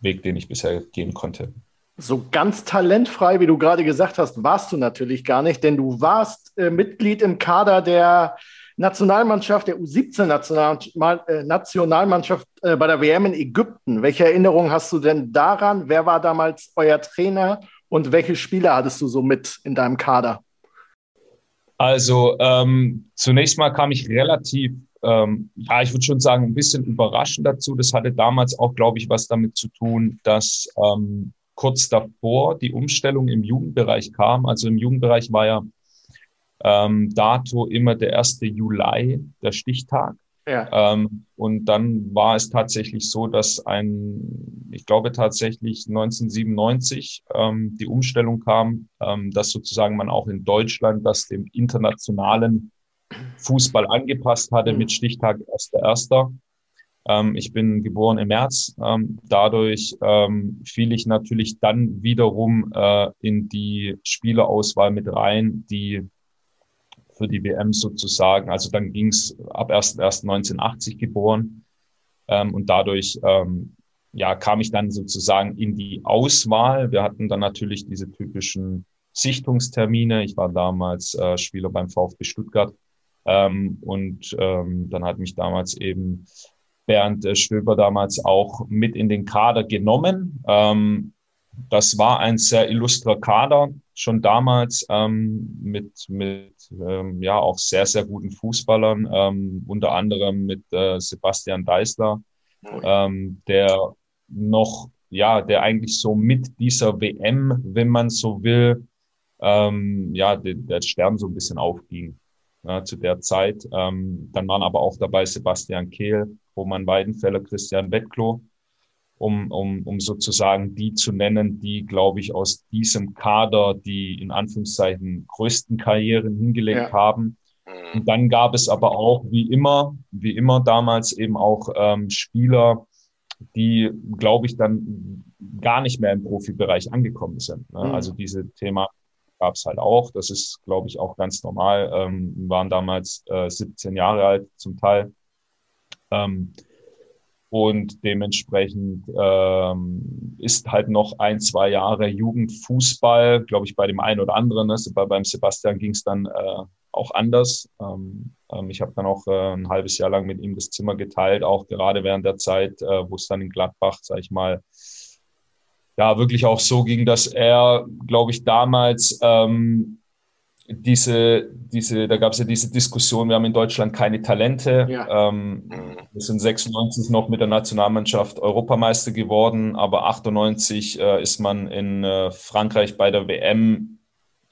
Weg, den ich bisher gehen konnte. So ganz talentfrei, wie du gerade gesagt hast, warst du natürlich gar nicht, denn du warst äh, Mitglied im Kader der Nationalmannschaft, der U17-Nationalmannschaft äh, äh, bei der WM in Ägypten. Welche Erinnerungen hast du denn daran? Wer war damals euer Trainer und welche Spieler hattest du so mit in deinem Kader? Also ähm, zunächst mal kam ich relativ, ähm, ja, ich würde schon sagen, ein bisschen überraschend dazu. Das hatte damals auch, glaube ich, was damit zu tun, dass ähm, kurz davor die Umstellung im Jugendbereich kam. Also im Jugendbereich war ja ähm, dato immer der 1. Juli, der Stichtag. Ja. Ähm, und dann war es tatsächlich so, dass ein, ich glaube tatsächlich 1997 ähm, die Umstellung kam, ähm, dass sozusagen man auch in Deutschland das dem internationalen Fußball angepasst hatte mhm. mit Stichtag 1.1. Ähm, ich bin geboren im März. Ähm, dadurch ähm, fiel ich natürlich dann wiederum äh, in die Spielerauswahl mit rein, die für die WM sozusagen. Also dann ging es ab 1.1.1980 geboren ähm, und dadurch ähm, ja, kam ich dann sozusagen in die Auswahl. Wir hatten dann natürlich diese typischen Sichtungstermine. Ich war damals äh, Spieler beim VfB Stuttgart ähm, und ähm, dann hat mich damals eben Bernd äh, Stöber damals auch mit in den Kader genommen. Ähm, das war ein sehr illustrer Kader, schon damals ähm, mit, mit ähm, ja auch sehr, sehr guten Fußballern, ähm, unter anderem mit äh, Sebastian Deißler, ähm, der noch, ja, der eigentlich so mit dieser WM, wenn man so will, ja, der, der Stern so ein bisschen aufging ja, zu der Zeit. Ähm, dann waren aber auch dabei Sebastian Kehl, Roman Weidenfeller, Christian Wettklo um, um, um sozusagen die zu nennen, die, glaube ich, aus diesem Kader die in Anführungszeichen größten Karrieren hingelegt ja. haben. Mhm. Und dann gab es aber auch, wie immer, wie immer damals eben auch ähm, Spieler, die, glaube ich, dann gar nicht mehr im Profibereich angekommen sind. Ne? Mhm. Also diese Thema gab es halt auch. Das ist, glaube ich, auch ganz normal. Ähm, waren damals äh, 17 Jahre alt zum Teil. Ähm, und dementsprechend ähm, ist halt noch ein, zwei Jahre Jugendfußball, glaube ich, bei dem einen oder anderen. Ne? Bei, beim Sebastian ging es dann äh, auch anders. Ähm, ähm, ich habe dann auch äh, ein halbes Jahr lang mit ihm das Zimmer geteilt, auch gerade während der Zeit, äh, wo es dann in Gladbach, sage ich mal, ja, wirklich auch so ging, dass er, glaube ich, damals ähm, diese, diese, da gab es ja diese Diskussion, wir haben in Deutschland keine Talente. Ja. Ähm, wir sind 96 noch mit der Nationalmannschaft Europameister geworden, aber 98 äh, ist man in äh, Frankreich bei der WM,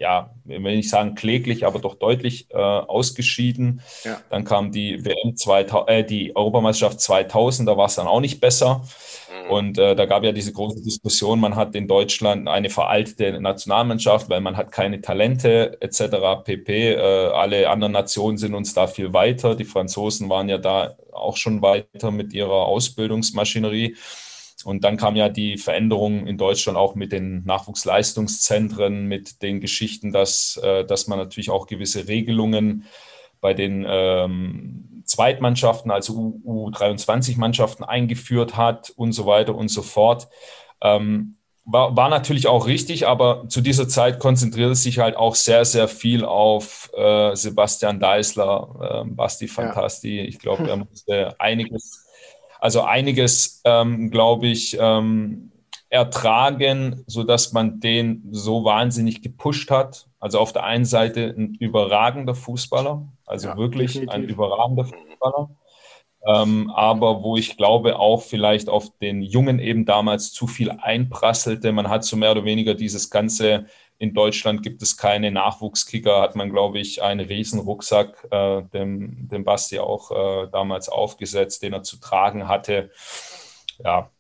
ja, will ich sagen kläglich, aber doch deutlich äh, ausgeschieden. Ja. Dann kam die WM 2000, äh, die Europameisterschaft 2000, da war es dann auch nicht besser. Mhm. Und äh, da gab ja diese große Diskussion, man hat in Deutschland eine veraltete Nationalmannschaft, weil man hat keine Talente etc. pp. Äh, alle anderen Nationen sind uns da viel weiter. Die Franzosen waren ja da auch schon weiter mit ihrer Ausbildungsmaschinerie. Und dann kam ja die Veränderung in Deutschland auch mit den Nachwuchsleistungszentren, mit den Geschichten, dass, äh, dass man natürlich auch gewisse Regelungen bei den ähm, Zweitmannschaften, also U23-Mannschaften eingeführt hat und so weiter und so fort. Ähm, war, war natürlich auch richtig, aber zu dieser Zeit konzentrierte sich halt auch sehr, sehr viel auf äh, Sebastian Deißler, äh, Basti Fantasti. Ja. Ich glaube, er musste einiges, Also einiges, ähm, glaube ich, ähm, ertragen, sodass man den so wahnsinnig gepusht hat. Also auf der einen Seite ein überragender Fußballer, also ja, wirklich definitiv. ein überragender Fußballer. Ähm, aber wo ich glaube auch vielleicht auf den Jungen eben damals zu viel einprasselte. Man hat so mehr oder weniger dieses ganze, in Deutschland gibt es keine Nachwuchskicker, hat man, glaube ich, einen riesen Rucksack, äh, dem, dem Basti auch äh, damals aufgesetzt, den er zu tragen hatte. Ja,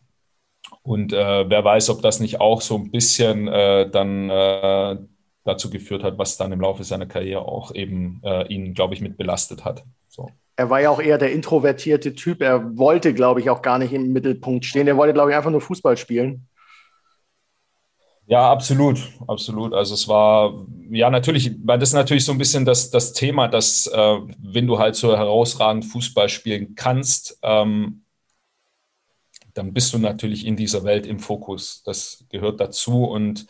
und äh, wer weiß, ob das nicht auch so ein bisschen äh, dann äh, dazu geführt hat, was dann im Laufe seiner Karriere auch eben äh, ihn, glaube ich, mit belastet hat. So. Er war ja auch eher der introvertierte Typ. Er wollte, glaube ich, auch gar nicht im Mittelpunkt stehen. Er wollte, glaube ich, einfach nur Fußball spielen. Ja, absolut, absolut. Also es war, ja, natürlich, weil das ist natürlich so ein bisschen das, das Thema, dass äh, wenn du halt so herausragend Fußball spielen kannst, ähm, dann bist du natürlich in dieser Welt im Fokus. Das gehört dazu und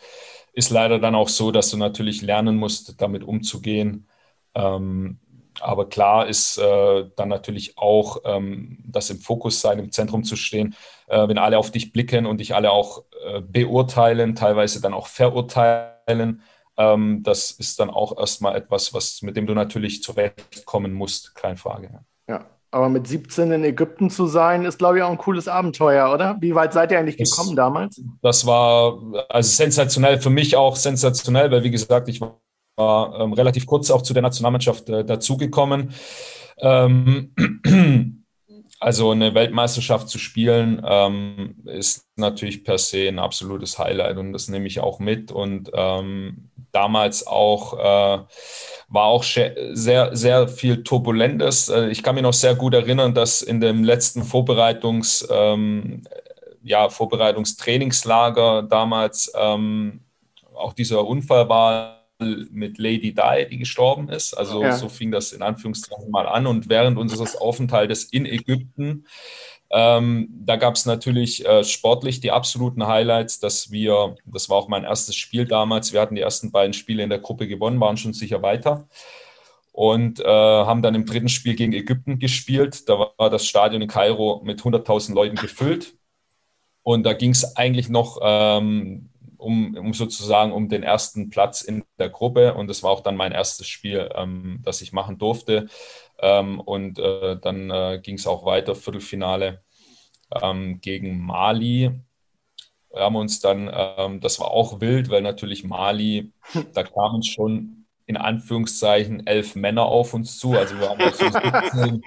ist leider dann auch so, dass du natürlich lernen musst, damit umzugehen. Ähm, aber klar ist äh, dann natürlich auch ähm, das im Fokus sein, im Zentrum zu stehen, äh, wenn alle auf dich blicken und dich alle auch äh, beurteilen, teilweise dann auch verurteilen. Ähm, das ist dann auch erstmal etwas, was, mit dem du natürlich zurechtkommen musst, keine Frage. Ja. Aber mit 17 in Ägypten zu sein, ist, glaube ich, auch ein cooles Abenteuer, oder? Wie weit seid ihr eigentlich das, gekommen damals? Das war also sensationell, für mich auch sensationell, weil, wie gesagt, ich war ähm, relativ kurz auch zu der Nationalmannschaft äh, dazugekommen. Ähm, also eine Weltmeisterschaft zu spielen, ähm, ist natürlich per se ein absolutes Highlight und das nehme ich auch mit. Und ähm, damals auch äh, war auch sehr, sehr viel Turbulentes. Äh, ich kann mich noch sehr gut erinnern, dass in dem letzten Vorbereitungs, ähm, ja, Vorbereitungstrainingslager damals ähm, auch dieser Unfall war mit Lady Di, die gestorben ist. Also ja. so fing das in Anführungszeichen mal an. Und während unseres Aufenthaltes in Ägypten ähm, da gab es natürlich äh, sportlich die absoluten Highlights, dass wir, das war auch mein erstes Spiel damals, wir hatten die ersten beiden Spiele in der Gruppe gewonnen, waren schon sicher weiter und äh, haben dann im dritten Spiel gegen Ägypten gespielt. Da war das Stadion in Kairo mit 100.000 Leuten gefüllt und da ging es eigentlich noch ähm, um, um, sozusagen um den ersten Platz in der Gruppe und das war auch dann mein erstes Spiel, ähm, das ich machen durfte. Ähm, und äh, dann äh, ging es auch weiter, Viertelfinale ähm, gegen Mali. Wir haben uns dann, ähm, das war auch wild, weil natürlich Mali, da kamen schon in Anführungszeichen elf Männer auf uns zu. Also wir waren so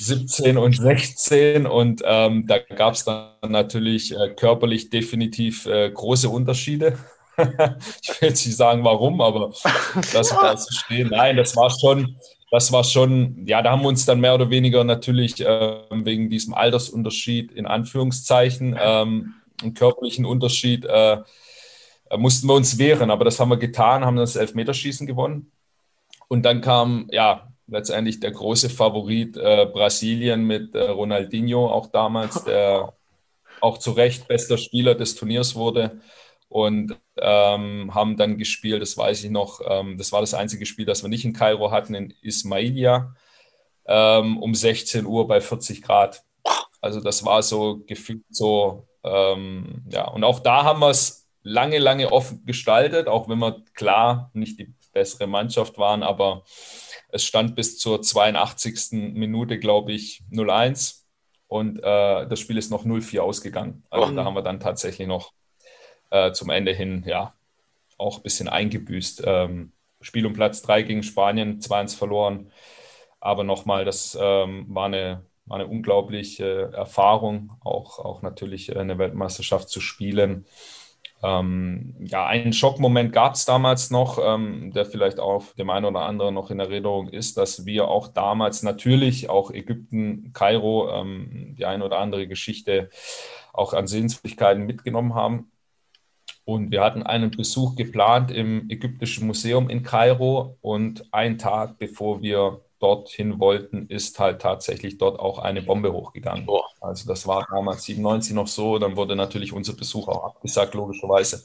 17, 17 und 16 und ähm, da gab es dann natürlich äh, körperlich definitiv äh, große Unterschiede. ich will jetzt nicht sagen, warum, aber das war zu stehen. Nein, das war schon, das war schon, ja, da haben wir uns dann mehr oder weniger natürlich äh, wegen diesem Altersunterschied in Anführungszeichen, ähm, einen körperlichen Unterschied, äh, mussten wir uns wehren. Aber das haben wir getan, haben das Elfmeterschießen gewonnen. Und dann kam, ja, letztendlich der große Favorit äh, Brasilien mit äh, Ronaldinho, auch damals, der auch zu Recht bester Spieler des Turniers wurde und ähm, haben dann gespielt, das weiß ich noch, ähm, das war das einzige Spiel, das wir nicht in Kairo hatten, in Ismailia, ähm, um 16 Uhr bei 40 Grad. Also das war so gefühlt so, ähm, ja, und auch da haben wir es lange, lange offen gestaltet, auch wenn wir klar nicht die bessere Mannschaft waren, aber es stand bis zur 82. Minute, glaube ich, 0-1 und äh, das Spiel ist noch 0-4 ausgegangen. Also oh. da haben wir dann tatsächlich noch äh, zum Ende hin ja auch ein bisschen eingebüßt. Ähm, Spiel um Platz 3 gegen Spanien, 2-1 verloren. Aber nochmal, das ähm, war, eine, war eine unglaubliche Erfahrung, auch, auch natürlich eine Weltmeisterschaft zu spielen. Ähm, ja, einen Schockmoment gab es damals noch, ähm, der vielleicht auch dem einen oder anderen noch in Erinnerung ist, dass wir auch damals natürlich auch Ägypten, Kairo, ähm, die eine oder andere Geschichte auch an Sehenswürdigkeiten mitgenommen haben. Und wir hatten einen Besuch geplant im Ägyptischen Museum in Kairo. Und einen Tag bevor wir dorthin wollten, ist halt tatsächlich dort auch eine Bombe hochgegangen. Oh. Also das war damals 97 noch so. Dann wurde natürlich unser Besuch auch abgesagt, logischerweise.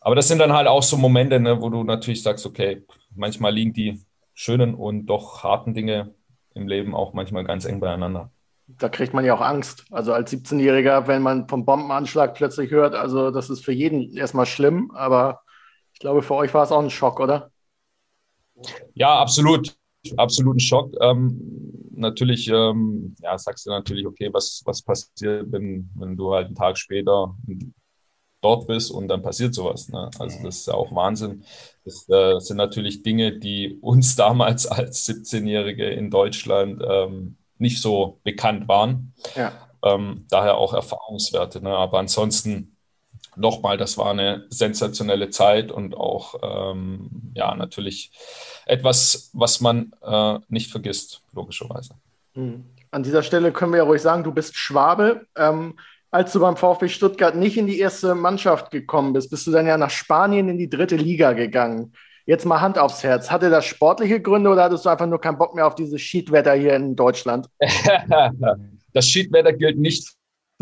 Aber das sind dann halt auch so Momente, ne, wo du natürlich sagst, okay, manchmal liegen die schönen und doch harten Dinge im Leben auch manchmal ganz eng beieinander. da kriegt man ja auch Angst. Also als 17-Jähriger, wenn man vom Bombenanschlag plötzlich hört, also das ist für jeden erstmal schlimm, aber ich glaube, für euch war es auch ein Schock, oder? Ja, absolut. Absoluten Schock. Ähm, natürlich, ähm, ja, sagst du natürlich, okay, was, was passiert, wenn, wenn du halt einen Tag später dort bist und dann passiert sowas. Ne? Also das ist ja auch Wahnsinn. Das äh, sind natürlich Dinge, die uns damals als 17-Jährige in Deutschland ähm, nicht so bekannt waren. Ja. Ähm, daher auch Erfahrungswerte. Ne? Aber ansonsten nochmal, das war eine sensationelle Zeit und auch ähm, ja natürlich etwas, was man äh, nicht vergisst, logischerweise. Hm. An dieser Stelle können wir ja ruhig sagen, du bist Schwabe. Ähm, als du beim VfB Stuttgart nicht in die erste Mannschaft gekommen bist, bist du dann ja nach Spanien in die dritte Liga gegangen. Jetzt mal Hand aufs Herz. Hatte das sportliche Gründe oder hattest du einfach nur keinen Bock mehr auf dieses Schiedwetter hier in Deutschland? das Schiedwetter gilt nicht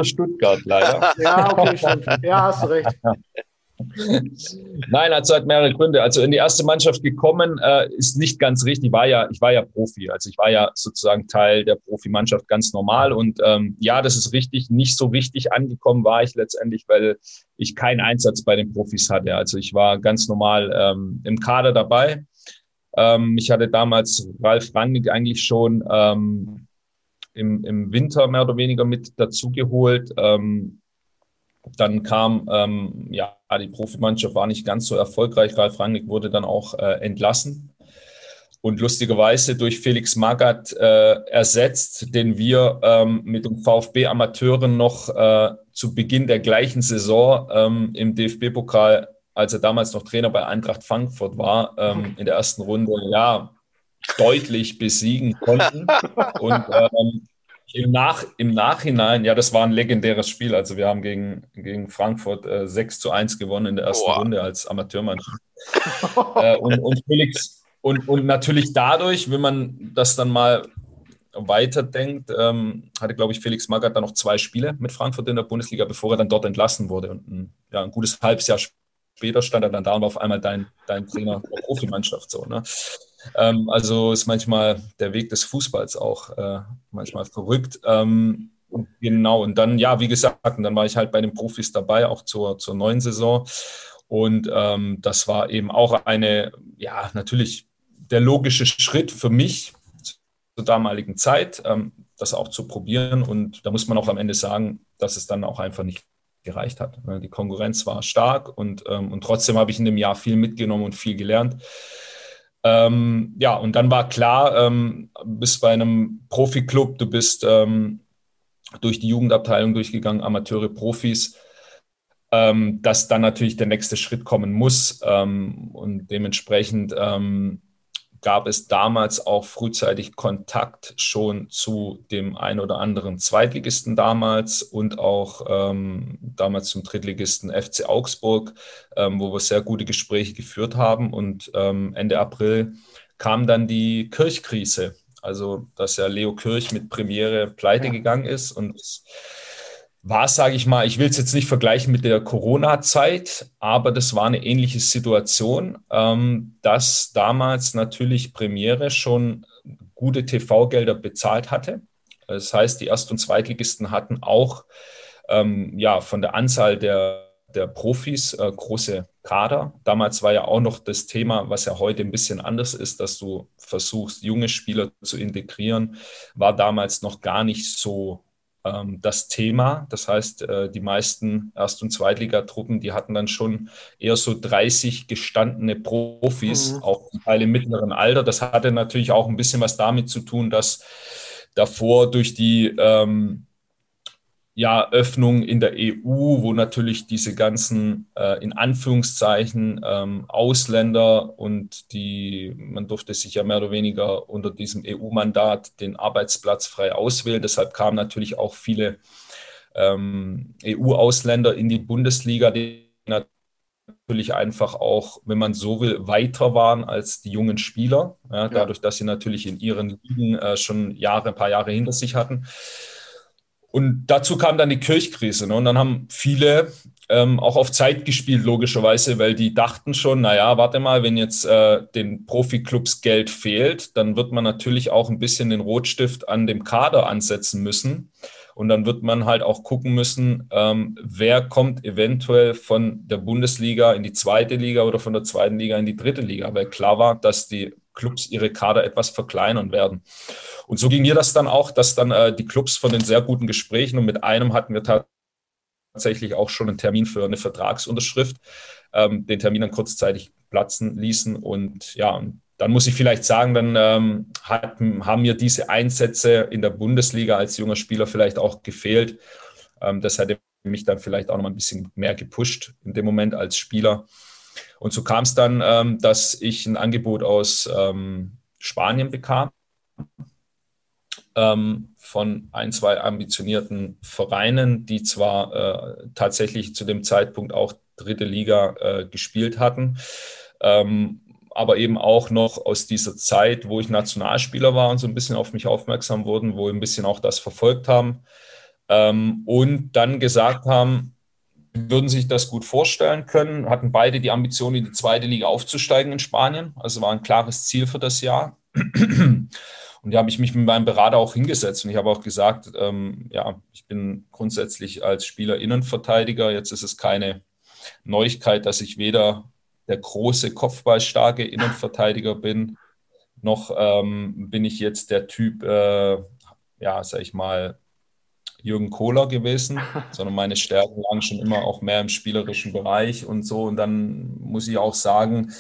Stuttgart, leider. ja, okay, stimmt. Ja, hast du recht. Nein, also hat mehrere Gründe. Also in die erste Mannschaft gekommen äh, ist nicht ganz richtig. Ich war ja, ich war ja Profi. Also ich war ja sozusagen Teil der Profimannschaft ganz normal. Und ähm, ja, das ist richtig. Nicht so richtig angekommen war ich letztendlich, weil ich keinen Einsatz bei den Profis hatte. Also ich war ganz normal ähm, im Kader dabei. Ähm, ich hatte damals Ralf Rangnick eigentlich schon ähm, im, im Winter mehr oder weniger mit dazugeholt. Ähm, dann kam, ähm, ja, die Profimannschaft war nicht ganz so erfolgreich. Ralf Rangnick wurde dann auch äh, entlassen und lustigerweise durch Felix Magath äh, ersetzt, den wir ähm, mit dem VfB Amateuren noch äh, zu Beginn der gleichen Saison ähm, im DFB-Pokal, als er damals noch Trainer bei Eintracht Frankfurt war, ähm, in der ersten Runde, ja, deutlich besiegen konnten. Und ähm, im, Nach, Im Nachhinein, ja, das war ein legendäres Spiel. Also wir haben gegen, gegen Frankfurt äh, 6 zu 1 gewonnen in der ersten oh. Runde als Amateurmannschaft. äh, und, und Felix, und, und natürlich dadurch, wenn man das dann mal weiterdenkt, ähm, hatte, glaube ich, Felix Magath dann noch zwei Spiele mit Frankfurt in der Bundesliga, bevor er dann dort entlassen wurde. Und ein, ja, ein gutes halbes Jahr später stand er dann da und war auf einmal dein, dein Trainer der Profimannschaft. So, ne? Ähm, also ist manchmal der Weg des Fußballs auch äh, manchmal verrückt. Ähm, genau, und dann, ja, wie gesagt, dann war ich halt bei den Profis dabei, auch zur, zur neuen Saison. Und ähm, das war eben auch eine, ja, natürlich der logische Schritt für mich zur damaligen Zeit, ähm, das auch zu probieren. Und da muss man auch am Ende sagen, dass es dann auch einfach nicht gereicht hat. Die Konkurrenz war stark und, ähm, und trotzdem habe ich in dem Jahr viel mitgenommen und viel gelernt. Ähm, ja, und dann war klar, ähm, bist bei einem Profiklub, du bist ähm, durch die Jugendabteilung durchgegangen, Amateure, Profis, ähm, dass dann natürlich der nächste Schritt kommen muss. Ähm, und dementsprechend ähm, gab es damals auch frühzeitig Kontakt schon zu dem ein oder anderen Zweitligisten damals und auch ähm, damals zum Drittligisten FC Augsburg, ähm, wo wir sehr gute Gespräche geführt haben. Und ähm, Ende April kam dann die Kirchkrise. Also, dass ja Leo Kirch mit Premiere pleite ja. gegangen ist und war, sage ich mal, ich will es jetzt nicht vergleichen mit der Corona-Zeit, aber das war eine ähnliche Situation, ähm, dass damals natürlich Premiere schon gute TV-Gelder bezahlt hatte. Das heißt, die Erst- und Zweitligisten hatten auch ähm, ja, von der Anzahl der, der Profis äh, große Kader. Damals war ja auch noch das Thema, was ja heute ein bisschen anders ist, dass du versuchst, junge Spieler zu integrieren, war damals noch gar nicht so das Thema. Das heißt, äh, die meisten Erst- und Zweitligatruppen, die hatten dann schon eher so 30 gestandene Profis, mhm. auch Teile im mittleren Alter. Das hatte natürlich auch ein bisschen was damit zu tun, dass davor durch die ähm, ja, Öffnung in der EU, wo natürlich diese ganzen äh, in Anführungszeichen ähm, Ausländer und die, man durfte sich ja mehr oder weniger unter diesem EU-Mandat den Arbeitsplatz frei auswählen. Deshalb kamen natürlich auch viele ähm, EU-Ausländer in die Bundesliga, die natürlich einfach auch, wenn man so will, weiter waren als die jungen Spieler, ja, dadurch, dass sie natürlich in ihren Ligen äh, schon Jahre, ein paar Jahre hinter sich hatten. Und dazu kam dann die Kirchkrise. Ne? Und dann haben viele ähm, auch auf Zeit gespielt, logischerweise, weil die dachten schon, naja, warte mal, wenn jetzt äh, den Profiklubs Geld fehlt, dann wird man natürlich auch ein bisschen den Rotstift an dem Kader ansetzen müssen. Und dann wird man halt auch gucken müssen, ähm, wer kommt eventuell von der Bundesliga in die zweite Liga oder von der zweiten Liga in die dritte Liga, weil klar war, dass die Clubs ihre Kader etwas verkleinern werden. Und so ging mir das dann auch, dass dann äh, die Clubs von den sehr guten Gesprächen und mit einem hatten wir tatsächlich auch schon einen Termin für eine Vertragsunterschrift, ähm, den Termin dann kurzzeitig platzen ließen. Und ja, dann muss ich vielleicht sagen, dann ähm, hat, haben mir diese Einsätze in der Bundesliga als junger Spieler vielleicht auch gefehlt. Ähm, das hätte mich dann vielleicht auch noch mal ein bisschen mehr gepusht in dem Moment als Spieler. Und so kam es dann, ähm, dass ich ein Angebot aus ähm, Spanien bekam ähm, von ein, zwei ambitionierten Vereinen, die zwar äh, tatsächlich zu dem Zeitpunkt auch dritte Liga äh, gespielt hatten, ähm, aber eben auch noch aus dieser Zeit, wo ich Nationalspieler war und so ein bisschen auf mich aufmerksam wurden, wo ein bisschen auch das verfolgt haben ähm, und dann gesagt haben, würden sich das gut vorstellen können, hatten beide die Ambition, in die zweite Liga aufzusteigen in Spanien. Also war ein klares Ziel für das Jahr. Und da habe ich mich mit meinem Berater auch hingesetzt und ich habe auch gesagt, ähm, ja, ich bin grundsätzlich als Spieler Innenverteidiger. Jetzt ist es keine Neuigkeit, dass ich weder der große, kopfballstarke Innenverteidiger bin, noch ähm, bin ich jetzt der Typ, äh, ja, sag ich mal, Jürgen Kohler gewesen, sondern meine Stärken lagen schon immer auch mehr im spielerischen Bereich und so. Und dann muss ich auch sagen,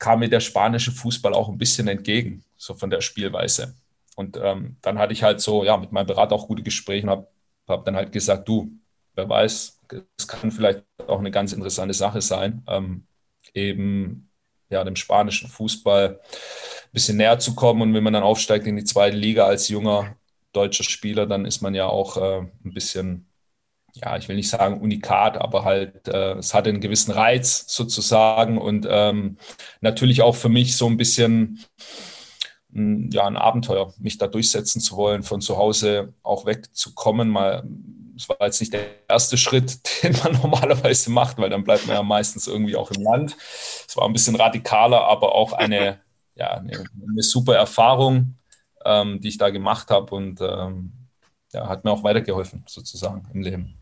kam mir der spanische Fußball auch ein bisschen entgegen, so von der Spielweise. Und ähm, dann hatte ich halt so, ja, mit meinem Berater auch gute Gespräche und habe hab dann halt gesagt, du, wer weiß, es kann vielleicht auch eine ganz interessante Sache sein, ähm, eben ja, dem spanischen Fußball ein bisschen näher zu kommen. Und wenn man dann aufsteigt in die zweite Liga als junger deutscher Spieler, dann ist man ja auch äh, ein bisschen ja, ich will nicht sagen unikat, aber halt, äh, es hatte einen gewissen Reiz sozusagen und ähm, natürlich auch für mich so ein bisschen hm, ja, ein Abenteuer, mich da durchsetzen zu wollen, von zu Hause auch wegzukommen. Mal, es war jetzt nicht der erste Schritt, den man normalerweise macht, weil dann bleibt man ja meistens irgendwie auch im Land. Es war ein bisschen radikaler, aber auch eine, ja, eine, eine super Erfahrung, ähm, die ich da gemacht habe und ähm, ja, hat mir auch weitergeholfen, sozusagen im Leben.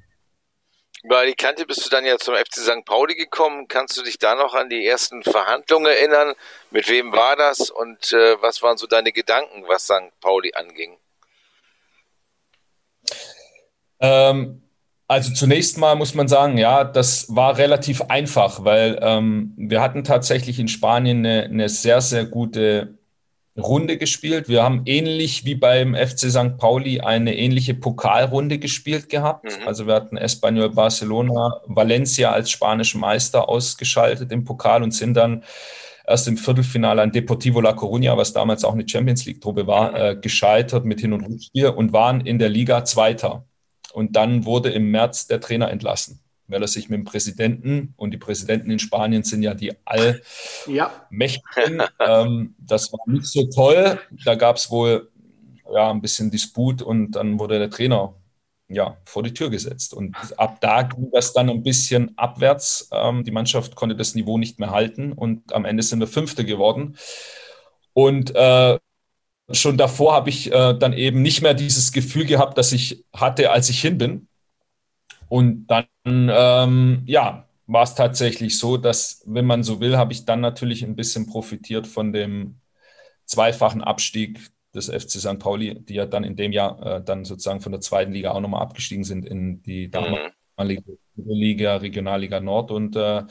Über Alicante bist du dann ja zum FC St. Pauli gekommen. Kannst du dich da noch an die ersten Verhandlungen erinnern? Mit wem war das und äh, was waren so deine Gedanken, was St. Pauli anging? Ähm, also zunächst mal muss man sagen, ja, das war relativ einfach, weil ähm, wir hatten tatsächlich in Spanien eine, eine sehr, sehr gute Runde gespielt. Wir haben ähnlich wie beim FC St. Pauli eine ähnliche Pokalrunde gespielt gehabt. Mhm. Also wir hatten Espanyol Barcelona, Valencia als spanischen Meister ausgeschaltet im Pokal und sind dann erst im Viertelfinale an Deportivo La Coruña, was damals auch eine Champions League-Truppe war, mhm. äh, gescheitert mit Hin- und Rückspiel und waren in der Liga Zweiter. Und dann wurde im März der Trainer entlassen weil er sich mit dem Präsidenten und die Präsidenten in Spanien sind ja die Allmächtigen. Ja. ähm, das war nicht so toll. Da gab es wohl ja, ein bisschen Disput und dann wurde der Trainer ja, vor die Tür gesetzt. Und ab da ging das dann ein bisschen abwärts. Ähm, die Mannschaft konnte das Niveau nicht mehr halten und am Ende sind wir Fünfte geworden. Und äh, schon davor habe ich äh, dann eben nicht mehr dieses Gefühl gehabt, das ich hatte, als ich hin bin. Und dann, ähm, ja, war es tatsächlich so, dass, wenn man so will, habe ich dann natürlich ein bisschen profitiert von dem zweifachen Abstieg des FC St. Pauli, die ja dann in dem Jahr äh, dann sozusagen von der zweiten Liga auch nochmal abgestiegen sind in die damalige Liga, Regionalliga Nord. Und äh,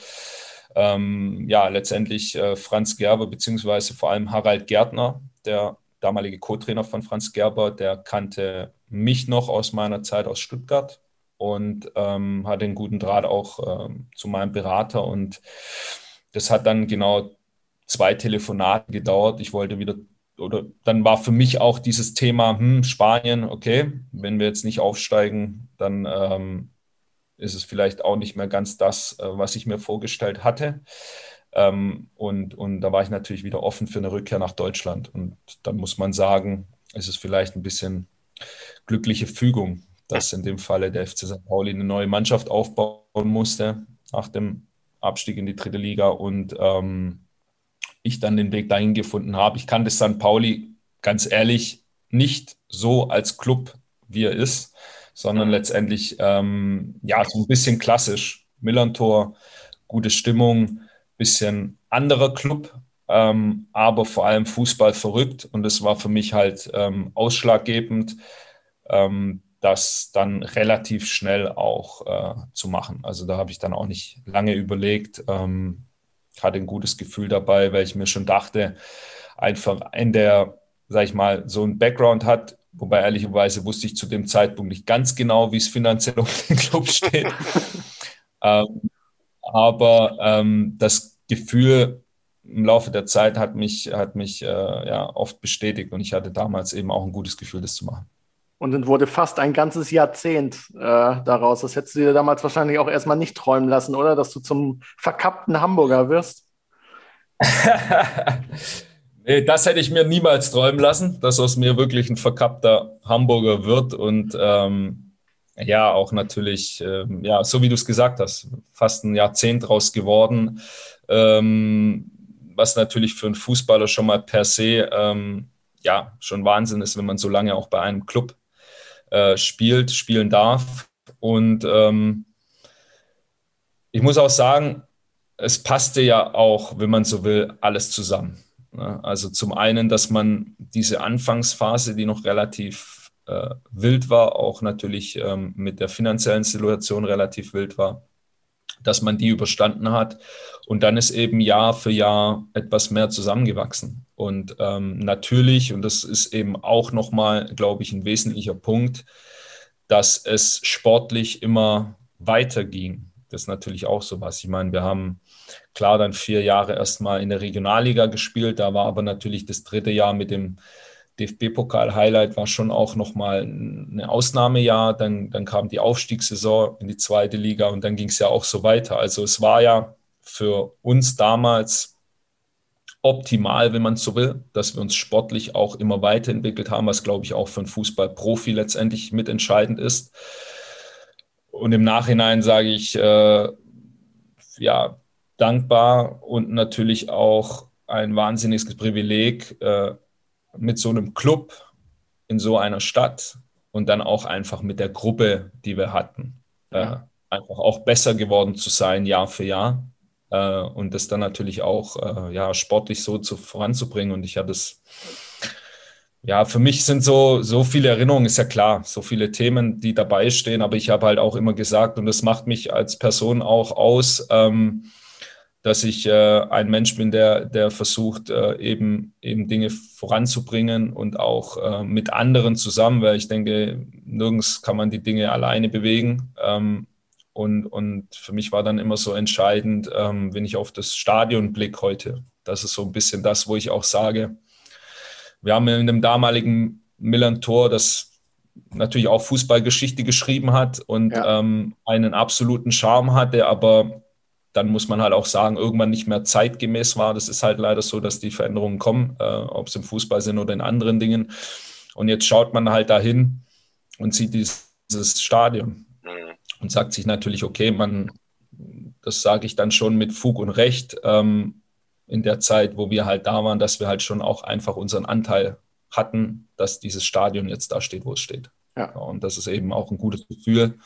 ähm, ja, letztendlich äh, Franz Gerber, beziehungsweise vor allem Harald Gärtner, der damalige Co-Trainer von Franz Gerber, der kannte mich noch aus meiner Zeit aus Stuttgart und ähm, hatte einen guten Draht auch ähm, zu meinem Berater. Und das hat dann genau zwei Telefonate gedauert. Ich wollte wieder, oder dann war für mich auch dieses Thema, hm, Spanien, okay, wenn wir jetzt nicht aufsteigen, dann ähm, ist es vielleicht auch nicht mehr ganz das, äh, was ich mir vorgestellt hatte. Ähm, und, und da war ich natürlich wieder offen für eine Rückkehr nach Deutschland. Und dann muss man sagen, ist es vielleicht ein bisschen glückliche Fügung, dass in dem Falle der FC St. Pauli eine neue Mannschaft aufbauen musste nach dem Abstieg in die dritte Liga und ähm, ich dann den Weg dahin gefunden habe. Ich kannte St. Pauli ganz ehrlich nicht so als Club, wie er ist, sondern letztendlich ähm, ja so ein bisschen klassisch. Millantor, gute Stimmung, bisschen anderer Club, ähm, aber vor allem Fußball verrückt und das war für mich halt ähm, ausschlaggebend, ähm, das dann relativ schnell auch äh, zu machen. Also da habe ich dann auch nicht lange überlegt, ähm, hatte ein gutes Gefühl dabei, weil ich mir schon dachte, einfach in der, sag ich mal, so ein Background hat, wobei ehrlicherweise wusste ich zu dem Zeitpunkt nicht ganz genau, wie es finanziell um den Club steht. ähm, aber ähm, das Gefühl im Laufe der Zeit hat mich, hat mich äh, ja, oft bestätigt und ich hatte damals eben auch ein gutes Gefühl, das zu machen. Und dann wurde fast ein ganzes Jahrzehnt äh, daraus. Das hättest du dir damals wahrscheinlich auch erstmal nicht träumen lassen, oder? Dass du zum verkappten Hamburger wirst. nee, das hätte ich mir niemals träumen lassen, dass aus mir wirklich ein verkappter Hamburger wird. Und ähm, ja, auch natürlich, ähm, ja, so wie du es gesagt hast, fast ein Jahrzehnt draus geworden. Ähm, was natürlich für einen Fußballer schon mal per se ähm, ja schon Wahnsinn ist, wenn man so lange auch bei einem Club äh, spielt, spielen darf. Und ähm, ich muss auch sagen, es passte ja auch, wenn man so will, alles zusammen. Ne? Also zum einen, dass man diese Anfangsphase, die noch relativ äh, wild war, auch natürlich ähm, mit der finanziellen Situation relativ wild war, dass man die überstanden hat. Und dann ist eben Jahr für Jahr etwas mehr zusammengewachsen. Und ähm, natürlich, und das ist eben auch nochmal, glaube ich, ein wesentlicher Punkt, dass es sportlich immer weiterging. Das ist natürlich auch so was. Ich meine, wir haben klar dann vier Jahre erstmal in der Regionalliga gespielt. Da war aber natürlich das dritte Jahr mit dem DFB-Pokal-Highlight war schon auch nochmal ein Ausnahmejahr. Dann, dann kam die Aufstiegssaison in die zweite Liga und dann ging es ja auch so weiter. Also es war ja für uns damals optimal, wenn man so will, dass wir uns sportlich auch immer weiterentwickelt haben, was glaube ich auch für einen Fußballprofi letztendlich mitentscheidend ist. Und im Nachhinein sage ich, äh, ja, dankbar und natürlich auch ein wahnsinniges Privileg, äh, mit so einem Club in so einer Stadt und dann auch einfach mit der Gruppe, die wir hatten, äh, ja. äh, einfach auch besser geworden zu sein, Jahr für Jahr. Äh, und das dann natürlich auch äh, ja, sportlich so zu, voranzubringen. Und ich hatte es, ja, für mich sind so, so viele Erinnerungen, ist ja klar, so viele Themen, die dabei stehen, aber ich habe halt auch immer gesagt, und das macht mich als Person auch aus, ähm, dass ich äh, ein Mensch bin, der, der versucht, äh, eben, eben Dinge voranzubringen und auch äh, mit anderen zusammen, weil ich denke, nirgends kann man die Dinge alleine bewegen. Ähm, und, und für mich war dann immer so entscheidend, ähm, wenn ich auf das Stadion blicke heute. Das ist so ein bisschen das, wo ich auch sage, wir haben in dem damaligen Milan-Tor, das natürlich auch Fußballgeschichte geschrieben hat und ja. ähm, einen absoluten Charme hatte, aber dann muss man halt auch sagen, irgendwann nicht mehr zeitgemäß war. Das ist halt leider so, dass die Veränderungen kommen, äh, ob es im Fußball sind oder in anderen Dingen. Und jetzt schaut man halt dahin und sieht dieses, dieses Stadion mhm. und sagt sich natürlich, okay, man, das sage ich dann schon mit Fug und Recht ähm, in der Zeit, wo wir halt da waren, dass wir halt schon auch einfach unseren Anteil hatten, dass dieses Stadion jetzt da steht, wo es steht. Ja. Und das ist eben auch ein gutes Gefühl.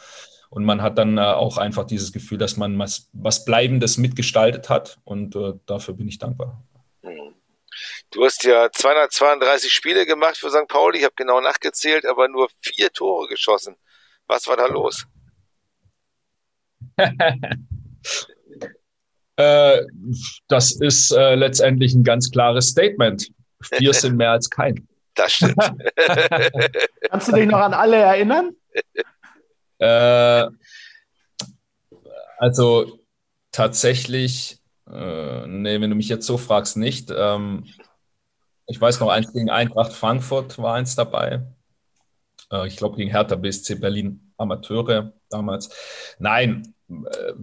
Und man hat dann äh, auch einfach dieses Gefühl, dass man was, was Bleibendes mitgestaltet hat. Und äh, dafür bin ich dankbar. Du hast ja 232 Spiele gemacht für St. Pauli. Ich habe genau nachgezählt, aber nur vier Tore geschossen. Was war da los? äh, das ist äh, letztendlich ein ganz klares Statement. Vier sind mehr als kein. Das stimmt. Kannst du dich noch an alle erinnern? Äh, also tatsächlich, äh, nee, wenn du mich jetzt so fragst, nicht. Ähm, ich weiß noch, eins gegen Eintracht Frankfurt war eins dabei. Äh, ich glaube, gegen Hertha BSC Berlin Amateure damals. Nein, äh,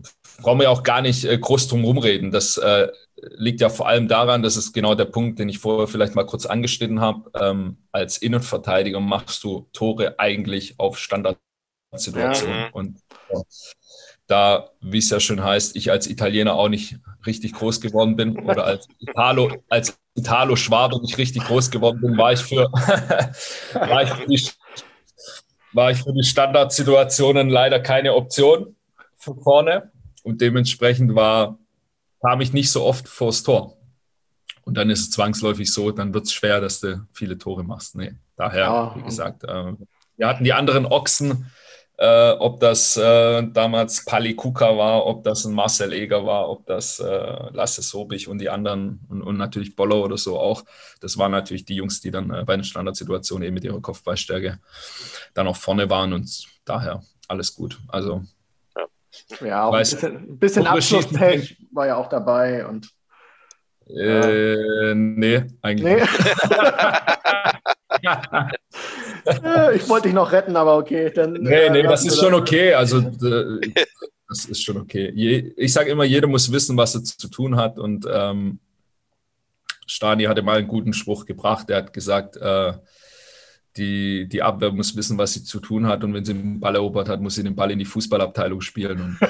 brauchen wir auch gar nicht äh, groß drum rumreden. Das äh, liegt ja vor allem daran, das ist genau der Punkt, den ich vorher vielleicht mal kurz angeschnitten habe. Ähm, als Innenverteidiger machst du Tore eigentlich auf Standard Standardsituation. Ja. Und ja, da, wie es ja schon heißt, ich als Italiener auch nicht richtig groß geworden bin oder als Italo, als Italo-Schwabe nicht richtig groß geworden bin, war ich für, war ich für die, war ich für die Standardsituationen leider keine Option von vorne und dementsprechend war, kam ich nicht so oft vors Tor. Und dann ist es zwangsläufig so, dann wird es schwer, dass du viele Tore machst. Nee, daher, wie gesagt, äh, wir hatten die anderen Ochsen, äh, ob das äh, damals Pali Kuka war, ob das ein Marcel Eger war, ob das äh, Lasse Sobich und die anderen und, und, natürlich Bollo oder so auch. Das waren natürlich die Jungs, die dann äh, bei den Standardsituationen eben mit ihrer Kopfballstärke dann auch vorne waren und daher alles gut. Also ja, auch weiß, ein bisschen, bisschen Abschlusspech war ja auch dabei und äh, nee, eigentlich nee. ich wollte dich noch retten, aber okay. Dann, nee, nee, das ist schon okay. Also, das ist schon okay. ich sage immer, jeder muss wissen, was er zu tun hat. Und ähm, Stani hatte mal einen guten Spruch gebracht. Er hat gesagt, äh, die, die Abwehr muss wissen, was sie zu tun hat. Und wenn sie den Ball erobert hat, muss sie den Ball in die Fußballabteilung spielen.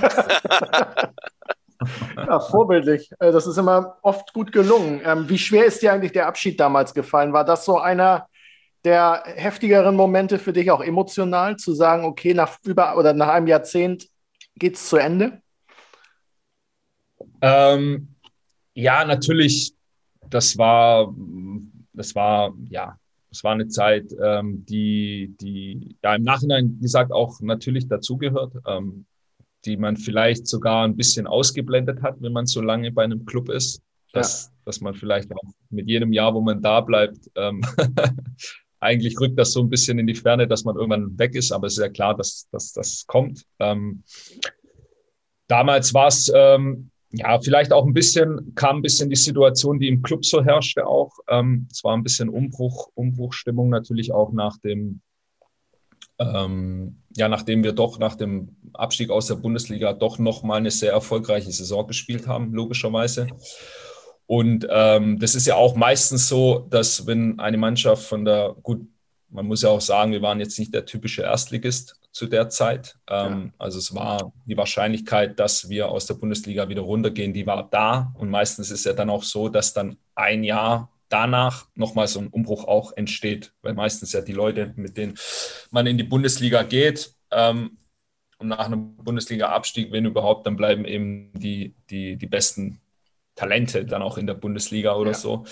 ja, vorbildlich. Äh, das ist immer oft gut gelungen. Ähm, wie schwer ist dir eigentlich der Abschied damals gefallen? War das so einer der heftigeren Momente für dich auch emotional, zu sagen, okay, nach über oder nach einem Jahrzehnt geht es zu Ende? Ähm, ja, natürlich. Das war, das war, ja, es war eine Zeit, ähm, die, die ja im Nachhinein gesagt auch natürlich dazugehört, ähm, die man vielleicht sogar ein bisschen ausgeblendet hat, wenn man so lange bei einem Club ist, dass, ja. dass man vielleicht auch mit jedem Jahr, wo man da bleibt, ähm, eigentlich rückt das so ein bisschen in die Ferne, dass man irgendwann weg ist, aber es ist ja klar, dass, dass das kommt. Ähm, damals war es ähm, ja vielleicht auch ein bisschen, kam ein bisschen die Situation, die im Club so herrschte auch. Ähm, es war ein bisschen Umbruch, Umbruchstimmung natürlich auch nach dem, ähm, ja, nachdem wir doch nach dem Abstieg aus der Bundesliga doch nochmal eine sehr erfolgreiche Saison gespielt haben, logischerweise. Und ähm, das ist ja auch meistens so, dass wenn eine Mannschaft von der, gut, man muss ja auch sagen, wir waren jetzt nicht der typische Erstligist zu der Zeit. Ähm, ja. Also es war die Wahrscheinlichkeit, dass wir aus der Bundesliga wieder runtergehen, die war da. Und meistens ist ja dann auch so, dass dann ein Jahr danach nochmal so ein Umbruch auch entsteht, weil meistens ja die Leute, mit denen man in die Bundesliga geht, ähm, und nach einem Bundesliga-Abstieg, wenn überhaupt, dann bleiben eben die, die, die besten Talente dann auch in der Bundesliga oder ja. so.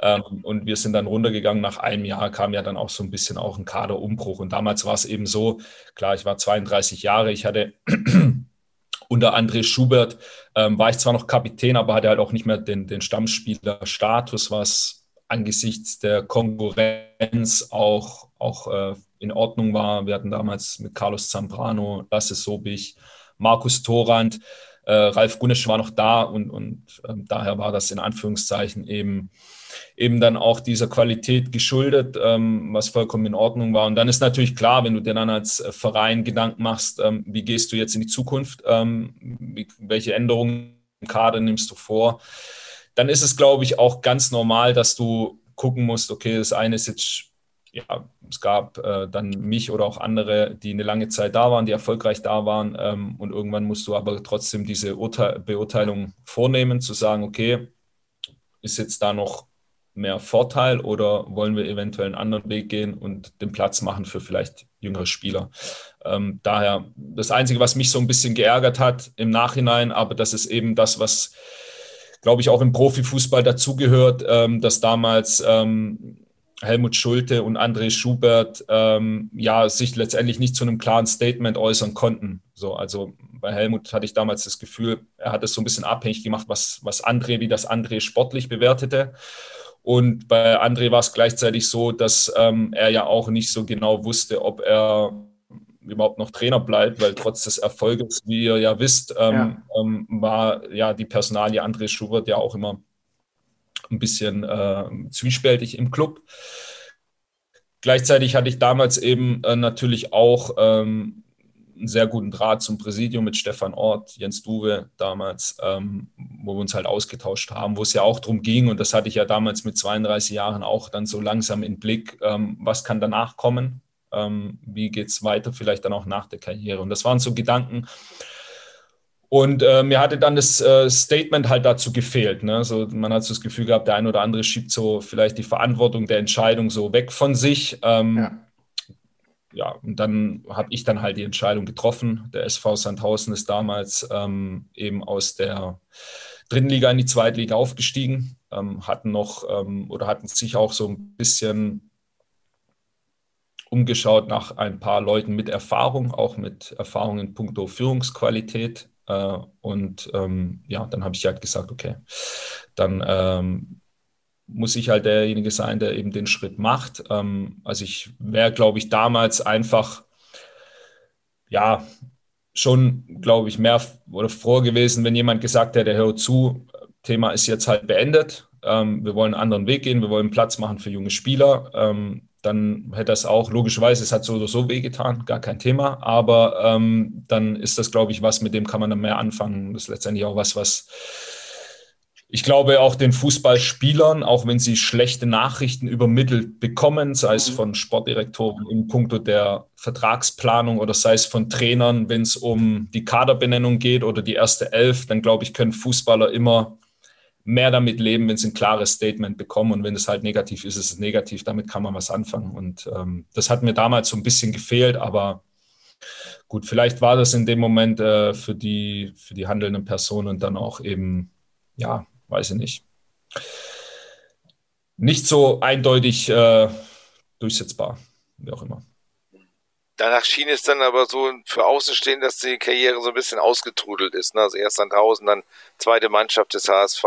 Ähm, und wir sind dann runtergegangen. Nach einem Jahr kam ja dann auch so ein bisschen auch ein Kaderumbruch. Und damals war es eben so, klar, ich war 32 Jahre, ich hatte unter André Schubert, ähm, war ich zwar noch Kapitän, aber hatte halt auch nicht mehr den, den Stammspielerstatus, was angesichts der Konkurrenz auch, auch äh, in Ordnung war. Wir hatten damals mit Carlos Zambrano, Lasse Sobich, Markus Torand, äh, Ralf Gunnisch war noch da und, und äh, daher war das in Anführungszeichen eben, eben dann auch dieser Qualität geschuldet, ähm, was vollkommen in Ordnung war. Und dann ist natürlich klar, wenn du dir dann als äh, Verein Gedanken machst, ähm, wie gehst du jetzt in die Zukunft, ähm, wie, welche Änderungen im Kader nimmst du vor, dann ist es, glaube ich, auch ganz normal, dass du gucken musst, okay, das eine ist jetzt ja, es gab äh, dann mich oder auch andere, die eine lange Zeit da waren, die erfolgreich da waren. Ähm, und irgendwann musst du aber trotzdem diese Urteil Beurteilung vornehmen, zu sagen, okay, ist jetzt da noch mehr Vorteil oder wollen wir eventuell einen anderen Weg gehen und den Platz machen für vielleicht jüngere Spieler. Ähm, daher das Einzige, was mich so ein bisschen geärgert hat im Nachhinein, aber das ist eben das, was, glaube ich, auch im Profifußball dazugehört, ähm, dass damals ähm, Helmut Schulte und André Schubert ähm, ja sich letztendlich nicht zu einem klaren Statement äußern konnten. So, also bei Helmut hatte ich damals das Gefühl, er hat es so ein bisschen abhängig gemacht, was, was André, wie das André sportlich bewertete. Und bei André war es gleichzeitig so, dass ähm, er ja auch nicht so genau wusste, ob er überhaupt noch Trainer bleibt, weil trotz des Erfolges, wie ihr ja wisst, ähm, ja. Ähm, war ja die Personalie André Schubert ja auch immer ein bisschen äh, zwiespältig im Club. Gleichzeitig hatte ich damals eben äh, natürlich auch ähm, einen sehr guten Draht zum Präsidium mit Stefan Ort, Jens Duwe damals, ähm, wo wir uns halt ausgetauscht haben, wo es ja auch darum ging, und das hatte ich ja damals mit 32 Jahren auch dann so langsam in Blick, ähm, was kann danach kommen. Ähm, wie geht es weiter, vielleicht dann auch nach der Karriere? Und das waren so Gedanken. Und äh, mir hatte dann das äh, Statement halt dazu gefehlt. Ne? So, man hat so das Gefühl gehabt, der ein oder andere schiebt so vielleicht die Verantwortung der Entscheidung so weg von sich. Ähm, ja ja, und dann habe ich dann halt die Entscheidung getroffen. Der SV Sandhausen ist damals ähm, eben aus der dritten Liga in die zweite Liga aufgestiegen, ähm, hatten noch ähm, oder hatten sich auch so ein bisschen umgeschaut nach ein paar Leuten mit Erfahrung, auch mit Erfahrung in puncto Führungsqualität. Äh, und ähm, ja, dann habe ich halt gesagt, okay, dann ähm, muss ich halt derjenige sein, der eben den Schritt macht. Ähm, also ich wäre, glaube ich, damals einfach, ja, schon, glaube ich, mehr oder froh gewesen, wenn jemand gesagt hätte, hör zu, Thema ist jetzt halt beendet. Ähm, wir wollen einen anderen Weg gehen, wir wollen Platz machen für junge Spieler. Dann hätte das auch, logischerweise, es hat so oder so wehgetan, gar kein Thema. Aber ähm, dann ist das, glaube ich, was, mit dem kann man dann mehr anfangen. Das ist letztendlich auch was, was ich glaube auch den Fußballspielern, auch wenn sie schlechte Nachrichten übermittelt bekommen, sei es mhm. von Sportdirektoren in puncto der Vertragsplanung oder sei es von Trainern, wenn es um die Kaderbenennung geht oder die erste Elf, dann glaube ich, können Fußballer immer mehr damit leben, wenn sie ein klares Statement bekommen und wenn es halt negativ ist, ist es negativ, damit kann man was anfangen und ähm, das hat mir damals so ein bisschen gefehlt, aber gut, vielleicht war das in dem Moment äh, für, die, für die handelnden Personen dann auch eben, ja, weiß ich nicht, nicht so eindeutig äh, durchsetzbar, wie auch immer. Danach schien es dann aber so für Außenstehende, dass die Karriere so ein bisschen ausgetrudelt ist. Ne? Also erst Sandhausen, dann zweite Mannschaft des HSV.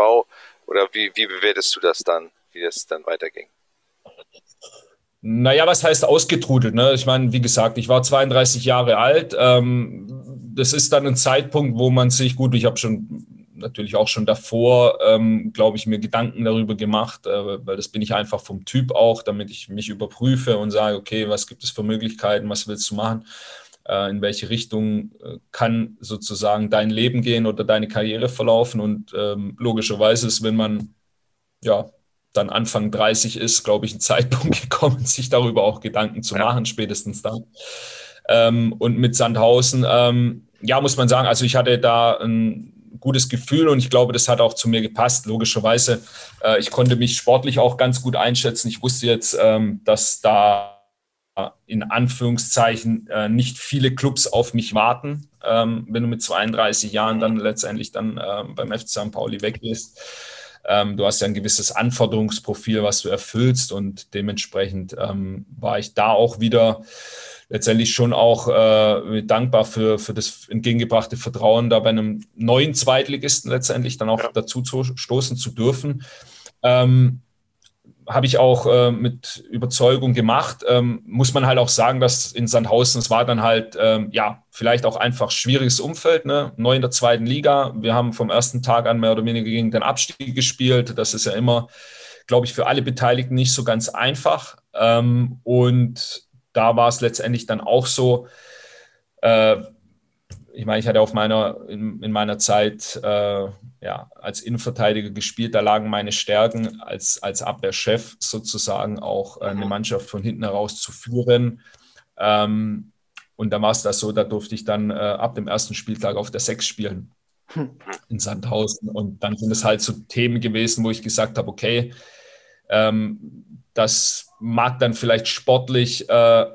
Oder wie, wie bewertest du das dann, wie das dann weiterging? Naja, was heißt ausgetrudelt? Ne? Ich meine, wie gesagt, ich war 32 Jahre alt. Ähm, das ist dann ein Zeitpunkt, wo man sich, gut, ich habe schon natürlich auch schon davor, ähm, glaube ich, mir Gedanken darüber gemacht, äh, weil das bin ich einfach vom Typ auch, damit ich mich überprüfe und sage, okay, was gibt es für Möglichkeiten, was willst du machen, äh, in welche Richtung äh, kann sozusagen dein Leben gehen oder deine Karriere verlaufen. Und ähm, logischerweise ist, wenn man ja dann Anfang 30 ist, glaube ich, ein Zeitpunkt gekommen, sich darüber auch Gedanken zu machen, spätestens dann. Ähm, und mit Sandhausen, ähm, ja, muss man sagen, also ich hatte da ein gutes Gefühl und ich glaube, das hat auch zu mir gepasst. Logischerweise, äh, ich konnte mich sportlich auch ganz gut einschätzen. Ich wusste jetzt, ähm, dass da in Anführungszeichen äh, nicht viele Clubs auf mich warten, ähm, wenn du mit 32 Jahren dann letztendlich dann äh, beim FC St. Pauli weggehst. Ähm, du hast ja ein gewisses Anforderungsprofil, was du erfüllst und dementsprechend ähm, war ich da auch wieder letztendlich schon auch äh, dankbar für, für das entgegengebrachte Vertrauen, da bei einem neuen Zweitligisten letztendlich dann auch ja. dazu zu stoßen zu dürfen. Ähm, habe ich auch äh, mit Überzeugung gemacht. Ähm, muss man halt auch sagen, dass in Sandhausen, es war dann halt, ähm, ja, vielleicht auch einfach schwieriges Umfeld, ne? neu in der zweiten Liga. Wir haben vom ersten Tag an mehr oder weniger gegen den Abstieg gespielt. Das ist ja immer, glaube ich, für alle Beteiligten nicht so ganz einfach. Ähm, und da war es letztendlich dann auch so, äh, ich meine, ich hatte auf meiner, in, in meiner Zeit äh, ja, als Innenverteidiger gespielt, da lagen meine Stärken als, als Abwehrchef sozusagen auch äh, eine mhm. Mannschaft von hinten heraus zu führen. Ähm, und da war es das so, da durfte ich dann äh, ab dem ersten Spieltag auf der Sechs spielen hm. in Sandhausen. Und dann sind es halt so Themen gewesen, wo ich gesagt habe, okay, ähm, das mag dann vielleicht sportlich äh,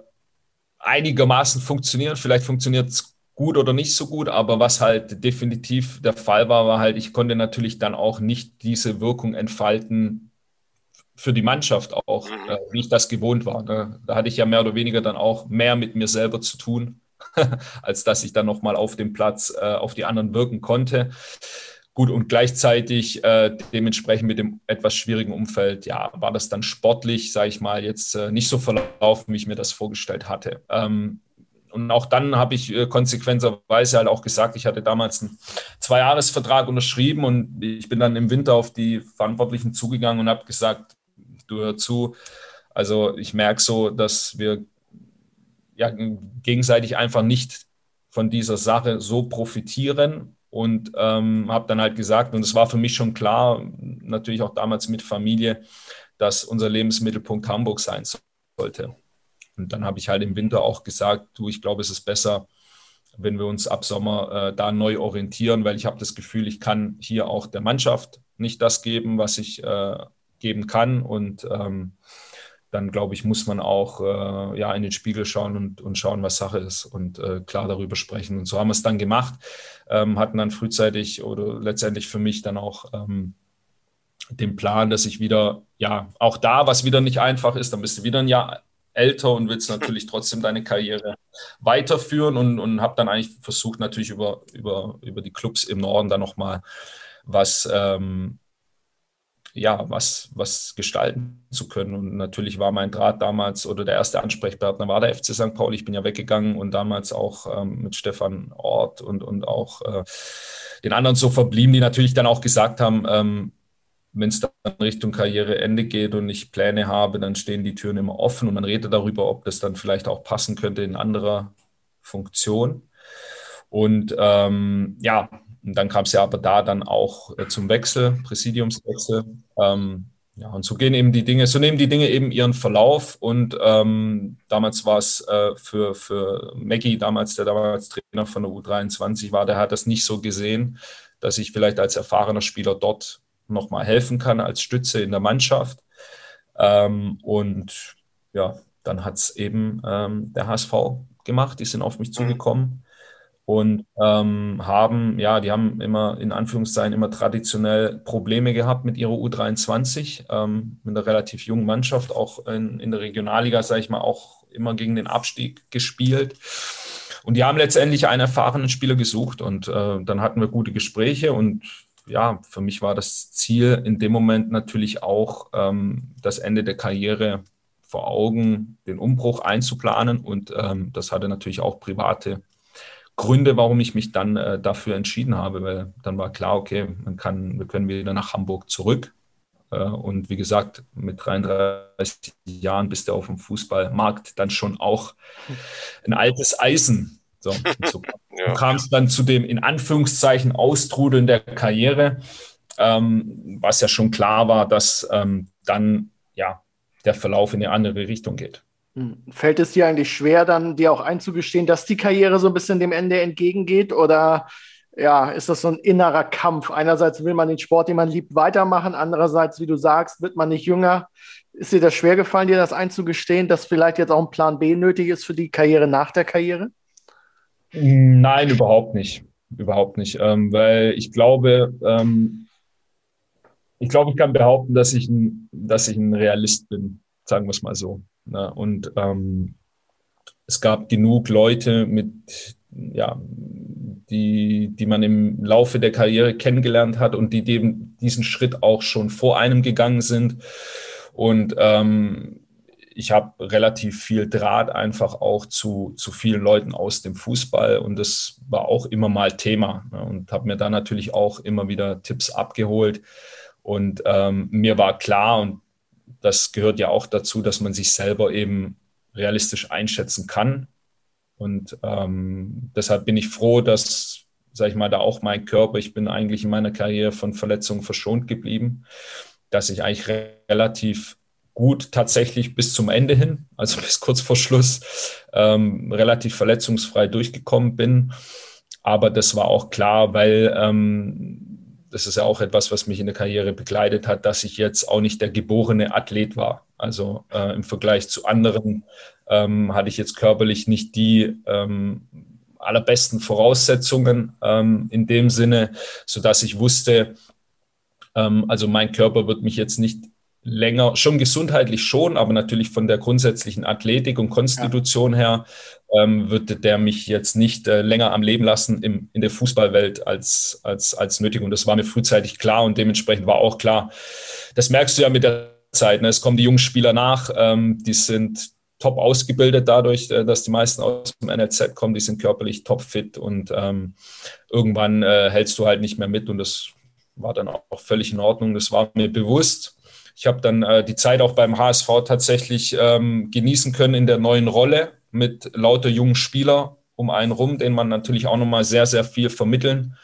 einigermaßen funktionieren. Vielleicht funktioniert es gut oder nicht so gut, aber was halt definitiv der Fall war, war halt, ich konnte natürlich dann auch nicht diese Wirkung entfalten für die Mannschaft auch, mhm. äh, wie ich das gewohnt war. Ne? Da hatte ich ja mehr oder weniger dann auch mehr mit mir selber zu tun, als dass ich dann nochmal auf dem Platz äh, auf die anderen wirken konnte. Gut, und gleichzeitig äh, dementsprechend mit dem etwas schwierigen Umfeld, ja, war das dann sportlich, sage ich mal, jetzt äh, nicht so verlaufen, wie ich mir das vorgestellt hatte. Ähm, und auch dann habe ich äh, konsequenterweise halt auch gesagt, ich hatte damals einen Zweijahresvertrag unterschrieben und ich bin dann im Winter auf die Verantwortlichen zugegangen und habe gesagt, du hör zu, also ich merke so, dass wir ja, gegenseitig einfach nicht von dieser Sache so profitieren und ähm, habe dann halt gesagt, und es war für mich schon klar, natürlich auch damals mit Familie, dass unser Lebensmittelpunkt Hamburg sein sollte. Und dann habe ich halt im Winter auch gesagt, du, ich glaube, es ist besser, wenn wir uns ab Sommer äh, da neu orientieren, weil ich habe das Gefühl, ich kann hier auch der Mannschaft nicht das geben, was ich äh, geben kann. Und ähm, dann, glaube ich, muss man auch äh, ja, in den Spiegel schauen und, und schauen, was Sache ist und äh, klar darüber sprechen. Und so haben wir es dann gemacht, ähm, hatten dann frühzeitig oder letztendlich für mich dann auch ähm, den Plan, dass ich wieder, ja, auch da, was wieder nicht einfach ist, dann bist du wieder ein Jahr älter und willst natürlich trotzdem deine Karriere weiterführen und, und habe dann eigentlich versucht, natürlich über, über, über die Clubs im Norden dann nochmal was, ähm, ja, was, was gestalten zu können. Und natürlich war mein Draht damals oder der erste Ansprechpartner war der FC St. Pauli. Ich bin ja weggegangen und damals auch ähm, mit Stefan Ort und, und auch äh, den anderen so verblieben, die natürlich dann auch gesagt haben, ähm, wenn es dann Richtung Karriereende geht und ich Pläne habe, dann stehen die Türen immer offen und man redet darüber, ob das dann vielleicht auch passen könnte in anderer Funktion. Und ähm, ja, und dann kam es ja aber da dann auch äh, zum Wechsel, Präsidiumswechsel. Ähm, ja, und so gehen eben die Dinge, so nehmen die Dinge eben ihren Verlauf. Und ähm, damals war es äh, für, für Maggie, damals, der damals Trainer von der U23 war, der hat das nicht so gesehen, dass ich vielleicht als erfahrener Spieler dort nochmal helfen kann als Stütze in der Mannschaft. Ähm, und ja, dann hat es eben ähm, der HSV gemacht, die sind auf mich mhm. zugekommen und ähm, haben, ja, die haben immer in Anführungszeichen immer traditionell Probleme gehabt mit ihrer U23, ähm, mit einer relativ jungen Mannschaft, auch in, in der Regionalliga, sage ich mal, auch immer gegen den Abstieg gespielt. Und die haben letztendlich einen erfahrenen Spieler gesucht und äh, dann hatten wir gute Gespräche und ja, für mich war das Ziel in dem Moment natürlich auch, ähm, das Ende der Karriere vor Augen, den Umbruch einzuplanen. Und ähm, das hatte natürlich auch private Gründe, warum ich mich dann äh, dafür entschieden habe, weil dann war klar, okay, man kann, wir können wieder nach Hamburg zurück. Äh, und wie gesagt, mit 33 Jahren bist du auf dem Fußballmarkt dann schon auch ein altes Eisen. So, so ja. kam es dann zu dem in Anführungszeichen Austrudeln der Karriere, ähm, was ja schon klar war, dass ähm, dann ja der Verlauf in eine andere Richtung geht. Hm. Fällt es dir eigentlich schwer, dann dir auch einzugestehen, dass die Karriere so ein bisschen dem Ende entgegengeht? Oder ja, ist das so ein innerer Kampf? Einerseits will man den Sport, den man liebt, weitermachen, andererseits, wie du sagst, wird man nicht jünger. Ist dir das schwer gefallen, dir das einzugestehen, dass vielleicht jetzt auch ein Plan B nötig ist für die Karriere nach der Karriere? Nein, überhaupt nicht. Überhaupt nicht. Ähm, weil ich glaube, ähm, ich glaube, ich kann behaupten, dass ich ein, dass ich ein Realist bin, sagen wir es mal so. Ne? Und ähm, es gab genug Leute mit, ja, die, die man im Laufe der Karriere kennengelernt hat und die dem, diesen Schritt auch schon vor einem gegangen sind. Und ähm, ich habe relativ viel Draht einfach auch zu, zu vielen Leuten aus dem Fußball und das war auch immer mal Thema ne, und habe mir da natürlich auch immer wieder Tipps abgeholt. Und ähm, mir war klar und das gehört ja auch dazu, dass man sich selber eben realistisch einschätzen kann. Und ähm, deshalb bin ich froh, dass sage ich mal, da auch mein Körper, ich bin eigentlich in meiner Karriere von Verletzungen verschont geblieben, dass ich eigentlich relativ gut tatsächlich bis zum Ende hin, also bis kurz vor Schluss, ähm, relativ verletzungsfrei durchgekommen bin. Aber das war auch klar, weil ähm, das ist ja auch etwas, was mich in der Karriere begleitet hat, dass ich jetzt auch nicht der geborene Athlet war. Also äh, im Vergleich zu anderen ähm, hatte ich jetzt körperlich nicht die ähm, allerbesten Voraussetzungen ähm, in dem Sinne, so dass ich wusste, ähm, also mein Körper wird mich jetzt nicht länger, schon gesundheitlich schon, aber natürlich von der grundsätzlichen Athletik und Konstitution ja. her ähm, würde der mich jetzt nicht äh, länger am Leben lassen im, in der Fußballwelt als, als, als nötig. Und das war mir frühzeitig klar und dementsprechend war auch klar, das merkst du ja mit der Zeit. Ne? Es kommen die jungen Spieler nach, ähm, die sind top ausgebildet dadurch, äh, dass die meisten aus dem NLZ kommen, die sind körperlich topfit und ähm, irgendwann äh, hältst du halt nicht mehr mit und das war dann auch völlig in Ordnung. Das war mir bewusst. Ich habe dann äh, die Zeit auch beim HSV tatsächlich ähm, genießen können in der neuen Rolle mit lauter jungen Spielern um einen rum, denen man natürlich auch nochmal sehr, sehr viel vermitteln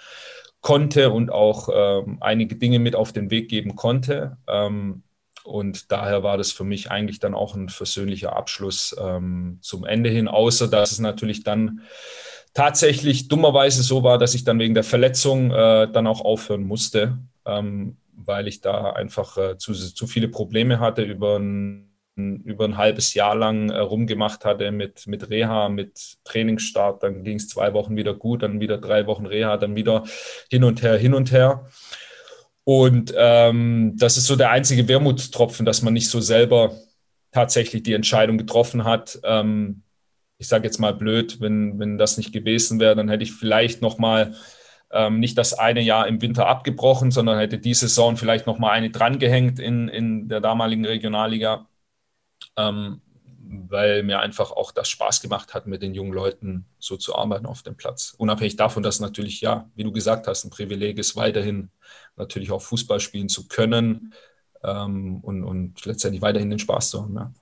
konnte und auch ähm, einige Dinge mit auf den Weg geben konnte. Ähm, und daher war das für mich eigentlich dann auch ein versöhnlicher Abschluss ähm, zum Ende hin, außer dass es natürlich dann tatsächlich dummerweise so war, dass ich dann wegen der Verletzung äh, dann auch aufhören musste, ähm, weil ich da einfach äh, zu, zu viele Probleme hatte über ein über ein halbes Jahr lang äh, rumgemacht hatte mit, mit Reha, mit Trainingsstart. Dann ging es zwei Wochen wieder gut, dann wieder drei Wochen Reha, dann wieder hin und her, hin und her. Und ähm, das ist so der einzige Wermutstropfen, dass man nicht so selber tatsächlich die Entscheidung getroffen hat. Ähm, ich sage jetzt mal blöd, wenn, wenn das nicht gewesen wäre, dann hätte ich vielleicht noch mal ähm, nicht das eine Jahr im Winter abgebrochen, sondern hätte die Saison vielleicht noch mal eine drangehängt in, in der damaligen Regionalliga, ähm, weil mir einfach auch das Spaß gemacht hat, mit den jungen Leuten so zu arbeiten auf dem Platz. Unabhängig davon, dass natürlich, ja, wie du gesagt hast, ein Privileg ist, weiterhin natürlich auch Fußball spielen zu können ähm, und, und letztendlich weiterhin den Spaß zu haben. Ja.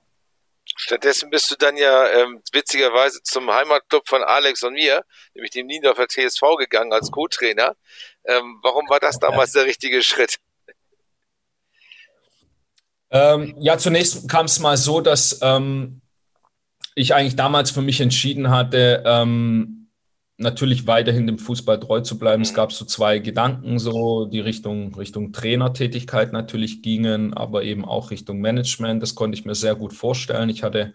Stattdessen bist du dann ja ähm, witzigerweise zum Heimatclub von Alex und mir, nämlich dem Niendorfer TSV gegangen als Co-Trainer. Ähm, warum war das damals der richtige Schritt? Ähm, ja, zunächst kam es mal so, dass ähm, ich eigentlich damals für mich entschieden hatte, ähm, natürlich weiterhin dem Fußball treu zu bleiben. Es mhm. gab so zwei Gedanken, so die Richtung, Richtung Trainertätigkeit natürlich gingen, aber eben auch Richtung Management. Das konnte ich mir sehr gut vorstellen. Ich hatte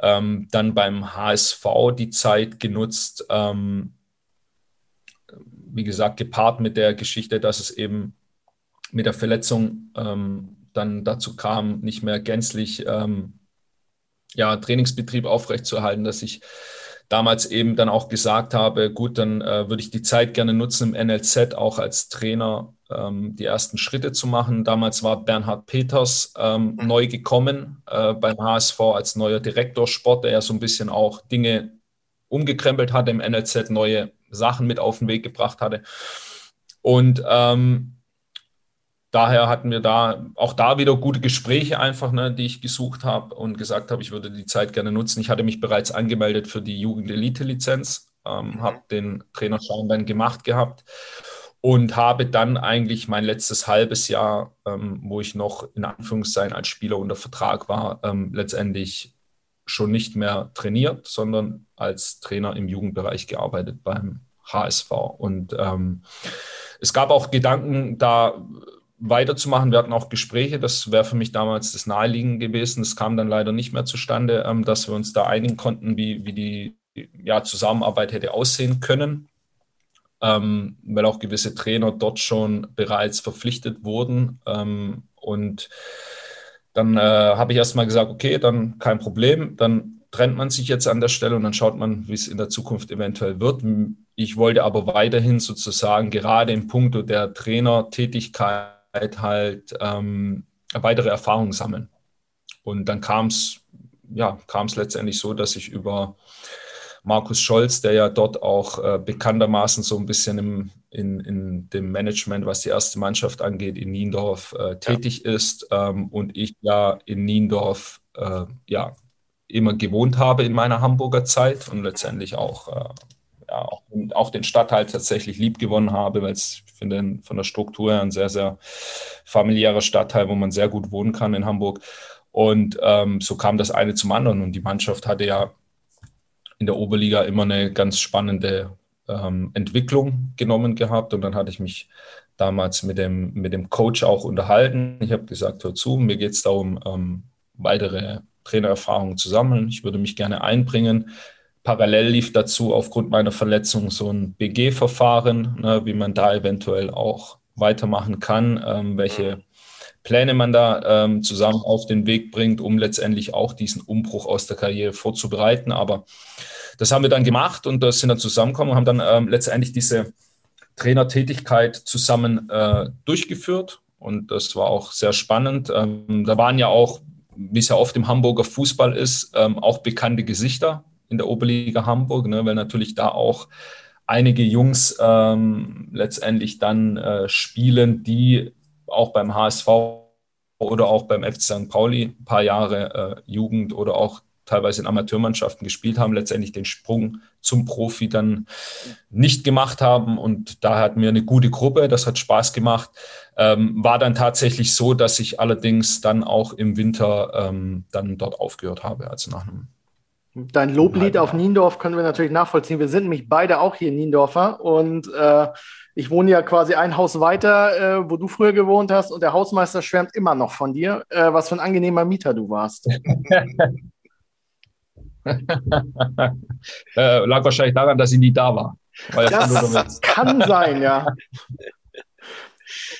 ähm, dann beim HSV die Zeit genutzt, ähm, wie gesagt, gepaart mit der Geschichte, dass es eben mit der Verletzung ähm, dann dazu kam, nicht mehr gänzlich ähm, ja, Trainingsbetrieb aufrechtzuerhalten, dass ich damals eben dann auch gesagt habe, gut, dann äh, würde ich die Zeit gerne nutzen, im NLZ auch als Trainer ähm, die ersten Schritte zu machen. Damals war Bernhard Peters ähm, mhm. neu gekommen äh, beim HSV als neuer Direktor Sport, der ja so ein bisschen auch Dinge umgekrempelt hatte im NLZ, neue Sachen mit auf den Weg gebracht hatte. Und ähm, daher hatten wir da auch da wieder gute Gespräche einfach, ne, die ich gesucht habe und gesagt habe, ich würde die Zeit gerne nutzen. Ich hatte mich bereits angemeldet für die Jugend-Elite-Lizenz, ähm, mhm. habe den Trainerschein dann gemacht gehabt und habe dann eigentlich mein letztes halbes Jahr, ähm, wo ich noch in Anführungszeichen als Spieler unter Vertrag war, ähm, letztendlich schon nicht mehr trainiert, sondern als Trainer im Jugendbereich gearbeitet beim HSV. Und ähm, es gab auch Gedanken, da weiterzumachen. Wir hatten auch Gespräche, das wäre für mich damals das Naheliegende gewesen. Das kam dann leider nicht mehr zustande, ähm, dass wir uns da einigen konnten, wie, wie die ja, Zusammenarbeit hätte aussehen können, ähm, weil auch gewisse Trainer dort schon bereits verpflichtet wurden. Ähm, und dann äh, habe ich erstmal gesagt, okay, dann kein Problem, dann trennt man sich jetzt an der Stelle und dann schaut man, wie es in der Zukunft eventuell wird. Ich wollte aber weiterhin sozusagen gerade im Punkto der Trainertätigkeit halt ähm, weitere Erfahrungen sammeln. Und dann kam es ja, kam es letztendlich so, dass ich über Markus Scholz, der ja dort auch äh, bekanntermaßen so ein bisschen im, in, in dem Management, was die erste Mannschaft angeht, in Niendorf äh, tätig ja. ist ähm, und ich ja in Niendorf äh, ja immer gewohnt habe in meiner Hamburger Zeit und letztendlich auch, äh, ja, auch, auch, den Stadtteil tatsächlich lieb gewonnen habe, weil es finde von der Struktur her ein sehr, sehr familiärer Stadtteil, wo man sehr gut wohnen kann in Hamburg. Und ähm, so kam das eine zum anderen. Und die Mannschaft hatte ja in der Oberliga immer eine ganz spannende ähm, Entwicklung genommen gehabt. Und dann hatte ich mich damals mit dem, mit dem Coach auch unterhalten. Ich habe gesagt, hör zu, mir geht es darum, ähm, weitere Trainererfahrungen zu sammeln. Ich würde mich gerne einbringen. Parallel lief dazu aufgrund meiner Verletzung so ein BG-Verfahren, ne, wie man da eventuell auch weitermachen kann, ähm, welche Pläne man da ähm, zusammen auf den Weg bringt, um letztendlich auch diesen Umbruch aus der Karriere vorzubereiten. Aber das haben wir dann gemacht und das sind dann zusammengekommen und haben dann ähm, letztendlich diese Trainertätigkeit zusammen äh, durchgeführt. Und das war auch sehr spannend. Ähm, da waren ja auch, wie es ja oft im Hamburger Fußball ist, ähm, auch bekannte Gesichter in der Oberliga Hamburg, ne, weil natürlich da auch einige Jungs ähm, letztendlich dann äh, spielen, die auch beim HSV oder auch beim FC St. Pauli ein paar Jahre äh, Jugend oder auch teilweise in Amateurmannschaften gespielt haben, letztendlich den Sprung zum Profi dann nicht gemacht haben. Und da hatten wir eine gute Gruppe, das hat Spaß gemacht. Ähm, war dann tatsächlich so, dass ich allerdings dann auch im Winter ähm, dann dort aufgehört habe, also nach einem Dein Loblied auf Niendorf können wir natürlich nachvollziehen. Wir sind nämlich beide auch hier Niendorfer und äh, ich wohne ja quasi ein Haus weiter, äh, wo du früher gewohnt hast und der Hausmeister schwärmt immer noch von dir, äh, was für ein angenehmer Mieter du warst. äh, lag wahrscheinlich daran, dass ich nie da war. Das kann sein, ja.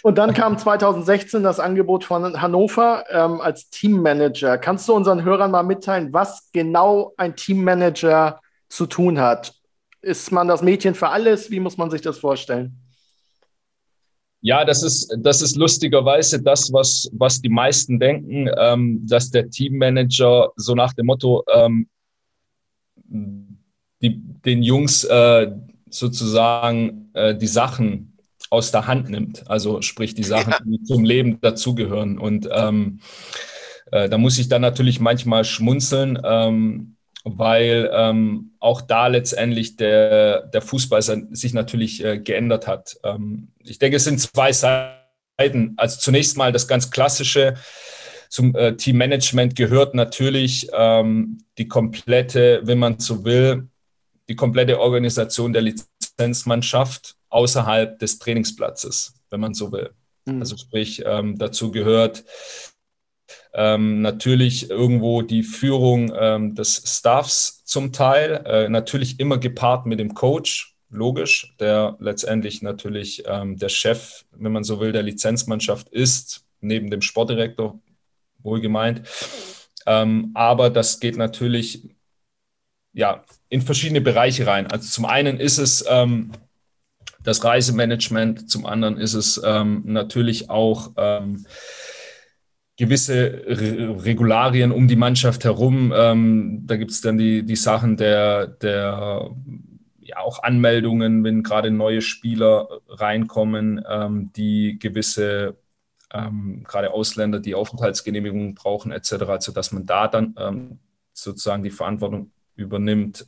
Und dann kam 2016 das Angebot von Hannover ähm, als Teammanager. Kannst du unseren Hörern mal mitteilen, was genau ein Teammanager zu tun hat? Ist man das Mädchen für alles? Wie muss man sich das vorstellen? Ja, das ist, das ist lustigerweise das, was, was die meisten denken, ähm, dass der Teammanager so nach dem Motto, ähm, die, den Jungs äh, sozusagen äh, die Sachen aus der Hand nimmt. Also sprich die Sachen, die zum Leben dazugehören. Und ähm, äh, da muss ich dann natürlich manchmal schmunzeln, ähm, weil ähm, auch da letztendlich der, der Fußball sich natürlich äh, geändert hat. Ähm, ich denke, es sind zwei Seiten. Also zunächst mal das ganz klassische. Zum äh, Teammanagement gehört natürlich ähm, die komplette, wenn man so will, die komplette Organisation der Lizenzmannschaft außerhalb des Trainingsplatzes, wenn man so will. Mhm. Also sprich, ähm, dazu gehört ähm, natürlich irgendwo die Führung ähm, des Staffs zum Teil, äh, natürlich immer gepaart mit dem Coach, logisch, der letztendlich natürlich ähm, der Chef, wenn man so will, der Lizenzmannschaft ist, neben dem Sportdirektor, wohlgemeint. Ähm, aber das geht natürlich ja, in verschiedene Bereiche rein. Also zum einen ist es ähm, das Reisemanagement, zum anderen ist es ähm, natürlich auch ähm, gewisse Re Regularien um die Mannschaft herum. Ähm, da gibt es dann die, die Sachen der, der ja auch Anmeldungen, wenn gerade neue Spieler reinkommen, ähm, die gewisse ähm, gerade Ausländer, die Aufenthaltsgenehmigungen brauchen, etc., also dass man da dann ähm, sozusagen die Verantwortung übernimmt.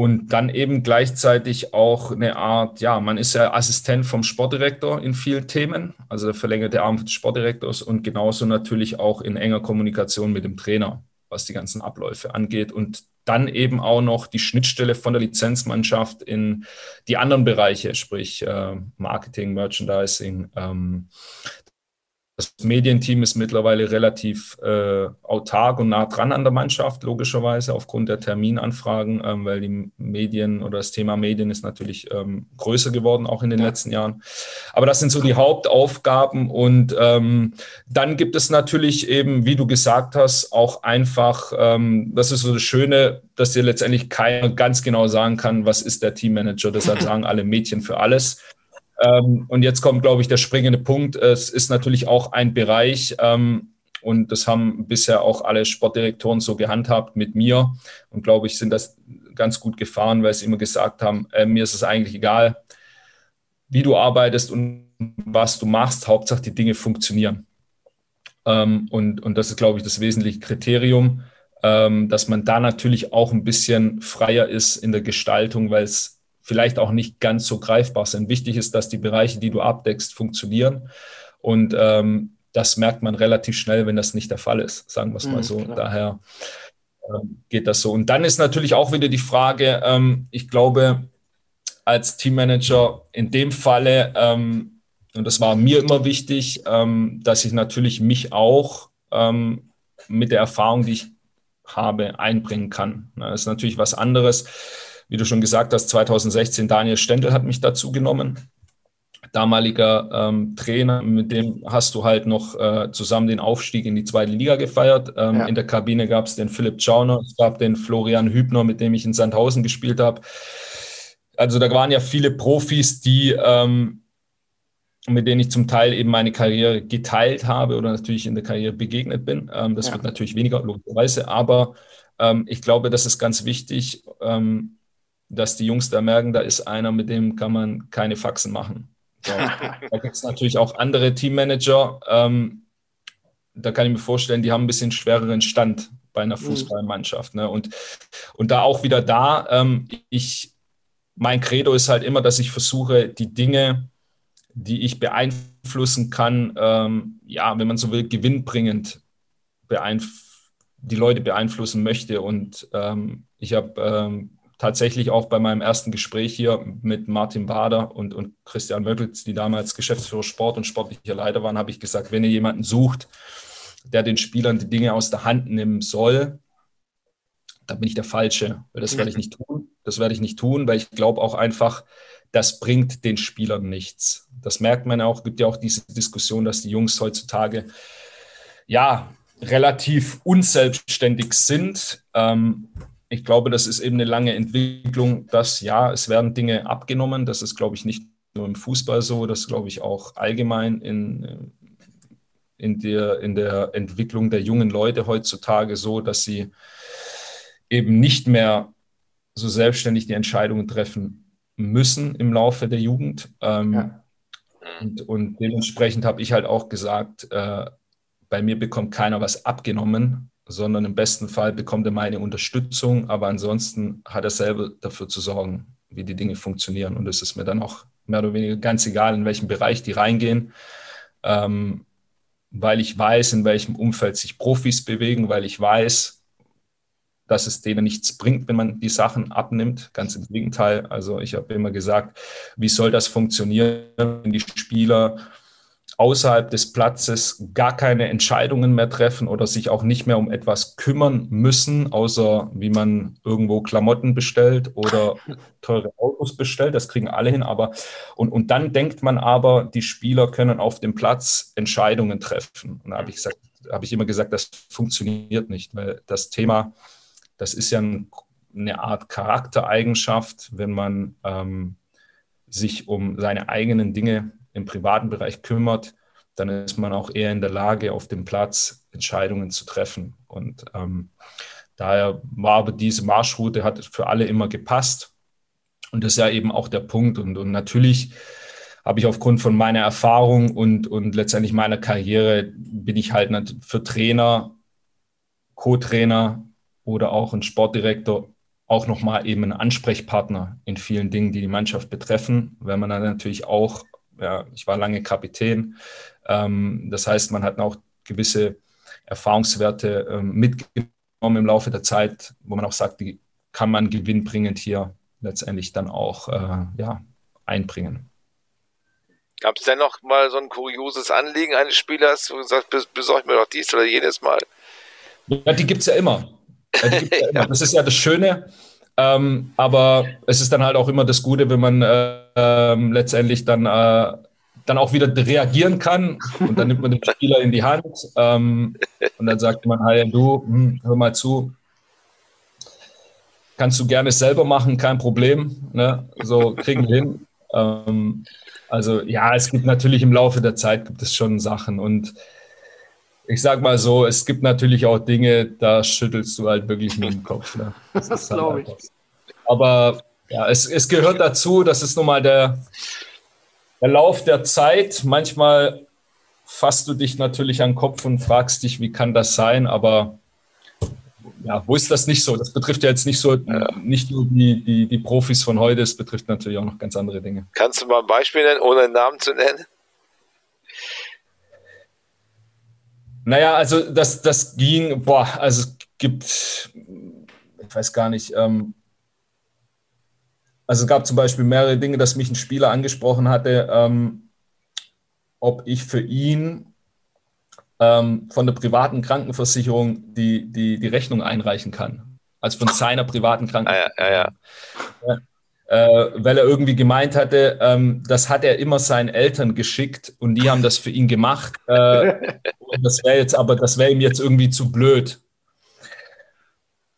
Und dann eben gleichzeitig auch eine Art, ja, man ist ja Assistent vom Sportdirektor in vielen Themen, also der verlängerte Arm des Sportdirektors und genauso natürlich auch in enger Kommunikation mit dem Trainer, was die ganzen Abläufe angeht. Und dann eben auch noch die Schnittstelle von der Lizenzmannschaft in die anderen Bereiche, sprich äh, Marketing, Merchandising, ähm, das Medienteam ist mittlerweile relativ äh, autark und nah dran an der Mannschaft, logischerweise aufgrund der Terminanfragen, ähm, weil die Medien oder das Thema Medien ist natürlich ähm, größer geworden, auch in den ja. letzten Jahren. Aber das sind so die Hauptaufgaben. Und ähm, dann gibt es natürlich eben, wie du gesagt hast, auch einfach, ähm, das ist so das Schöne, dass dir letztendlich keiner ganz genau sagen kann, was ist der Teammanager. Deshalb sagen alle Mädchen für alles. Ähm, und jetzt kommt, glaube ich, der springende Punkt. Es ist natürlich auch ein Bereich, ähm, und das haben bisher auch alle Sportdirektoren so gehandhabt mit mir. Und glaube ich, sind das ganz gut gefahren, weil sie immer gesagt haben, äh, mir ist es eigentlich egal, wie du arbeitest und was du machst. Hauptsache, die Dinge funktionieren. Ähm, und, und das ist, glaube ich, das wesentliche Kriterium, ähm, dass man da natürlich auch ein bisschen freier ist in der Gestaltung, weil es vielleicht auch nicht ganz so greifbar sind. Wichtig ist, dass die Bereiche, die du abdeckst, funktionieren. Und ähm, das merkt man relativ schnell, wenn das nicht der Fall ist, sagen wir es mal mhm, so. Klar. Daher ähm, geht das so. Und dann ist natürlich auch wieder die Frage, ähm, ich glaube, als Teammanager in dem Falle, ähm, und das war mir immer wichtig, ähm, dass ich natürlich mich auch ähm, mit der Erfahrung, die ich habe, einbringen kann. Das ist natürlich was anderes wie du schon gesagt hast, 2016 Daniel Stendel hat mich dazu genommen. Damaliger ähm, Trainer, mit dem hast du halt noch äh, zusammen den Aufstieg in die zweite Liga gefeiert. Ähm, ja. In der Kabine gab es den Philipp Schauner, es gab den Florian Hübner, mit dem ich in Sandhausen gespielt habe. Also da waren ja viele Profis, die ähm, mit denen ich zum Teil eben meine Karriere geteilt habe oder natürlich in der Karriere begegnet bin. Ähm, das ja. wird natürlich weniger, logischerweise, aber ähm, ich glaube, das ist ganz wichtig, ähm, dass die Jungs da merken, da ist einer, mit dem kann man keine Faxen machen. So. da gibt es natürlich auch andere Teammanager. Ähm, da kann ich mir vorstellen, die haben ein bisschen schwereren Stand, bei einer mhm. Fußballmannschaft. Ne? Und, und da auch wieder da, ähm, ich, mein Credo ist halt immer, dass ich versuche, die Dinge, die ich beeinflussen kann, ähm, ja, wenn man so will, gewinnbringend die Leute beeinflussen möchte. Und ähm, ich habe ähm, tatsächlich auch bei meinem ersten Gespräch hier mit Martin Bader und, und Christian Möckels, die damals Geschäftsführer Sport und sportlicher Leiter waren, habe ich gesagt, wenn ihr jemanden sucht, der den Spielern die Dinge aus der Hand nehmen soll, dann bin ich der Falsche, das werde ich nicht tun. Das werde ich nicht tun, weil ich glaube auch einfach, das bringt den Spielern nichts. Das merkt man auch, gibt ja auch diese Diskussion, dass die Jungs heutzutage ja relativ unselbstständig sind. Ähm, ich glaube, das ist eben eine lange Entwicklung, dass ja, es werden Dinge abgenommen. Das ist, glaube ich, nicht nur im Fußball so, das glaube ich auch allgemein in, in, der, in der Entwicklung der jungen Leute heutzutage so, dass sie eben nicht mehr so selbstständig die Entscheidungen treffen müssen im Laufe der Jugend. Ähm, ja. und, und, dementsprechend habe ich halt auch gesagt, äh, bei mir bekommt keiner was abgenommen, sondern im besten Fall bekommt er meine Unterstützung, aber ansonsten hat er selber dafür zu sorgen, wie die Dinge funktionieren. Und es ist mir dann auch mehr oder weniger ganz egal, in welchen Bereich die reingehen, ähm, weil ich weiß, in welchem Umfeld sich Profis bewegen, weil ich weiß, dass es denen nichts bringt, wenn man die Sachen abnimmt. Ganz im Gegenteil. Also ich habe immer gesagt, wie soll das funktionieren, wenn die Spieler außerhalb des Platzes gar keine Entscheidungen mehr treffen oder sich auch nicht mehr um etwas kümmern müssen, außer wie man irgendwo Klamotten bestellt oder teure Autos bestellt. Das kriegen alle hin. Aber und, und dann denkt man aber, die Spieler können auf dem Platz Entscheidungen treffen. Und da habe ich gesagt, habe ich immer gesagt, das funktioniert nicht, weil das Thema, das ist ja ein, eine Art Charaktereigenschaft, wenn man ähm, sich um seine eigenen Dinge im privaten Bereich kümmert, dann ist man auch eher in der Lage, auf dem Platz Entscheidungen zu treffen. Und ähm, daher war aber diese Marschroute, hat für alle immer gepasst. Und das ist ja eben auch der Punkt. Und, und natürlich habe ich aufgrund von meiner Erfahrung und, und letztendlich meiner Karriere, bin ich halt für Trainer, Co-Trainer oder auch ein Sportdirektor auch nochmal eben ein Ansprechpartner in vielen Dingen, die die Mannschaft betreffen, weil man dann natürlich auch ja, ich war lange Kapitän. Ähm, das heißt, man hat auch gewisse Erfahrungswerte ähm, mitgenommen im Laufe der Zeit, wo man auch sagt, die kann man gewinnbringend hier letztendlich dann auch äh, ja, einbringen. Gab es denn noch mal so ein kurioses Anliegen eines Spielers, wo du sagst, besorg mir doch dies oder jenes Mal? Ja, die gibt es ja immer. Ja, ja immer. Das ist ja das Schöne. Ähm, aber es ist dann halt auch immer das Gute, wenn man äh, ähm, letztendlich dann, äh, dann auch wieder reagieren kann. Und dann nimmt man den Spieler in die Hand ähm, und dann sagt man, hey, du, hm, hör mal zu, kannst du gerne selber machen, kein Problem. Ne? So kriegen wir hin. Ähm, also ja, es gibt natürlich im Laufe der Zeit gibt es schon Sachen und ich sag mal so, es gibt natürlich auch Dinge, da schüttelst du halt wirklich mit dem Kopf. Ne? Das, das glaube halt ich. Aber ja, es, es gehört dazu, das ist nun mal der, der Lauf der Zeit. Manchmal fasst du dich natürlich an den Kopf und fragst dich, wie kann das sein? Aber ja, wo ist das nicht so? Das betrifft ja jetzt nicht so, nicht nur die, die, die Profis von heute, es betrifft natürlich auch noch ganz andere Dinge. Kannst du mal ein Beispiel nennen, ohne einen Namen zu nennen? Naja, also das, das ging, boah, also es gibt, ich weiß gar nicht, ähm, also es gab zum Beispiel mehrere Dinge, dass mich ein Spieler angesprochen hatte, ähm, ob ich für ihn ähm, von der privaten Krankenversicherung die, die, die Rechnung einreichen kann. Also von seiner privaten Krankenversicherung. Ah, ja, ja, ja. Äh, weil er irgendwie gemeint hatte, ähm, das hat er immer seinen Eltern geschickt und die haben das für ihn gemacht. Äh, das wäre jetzt aber, das wäre ihm jetzt irgendwie zu blöd.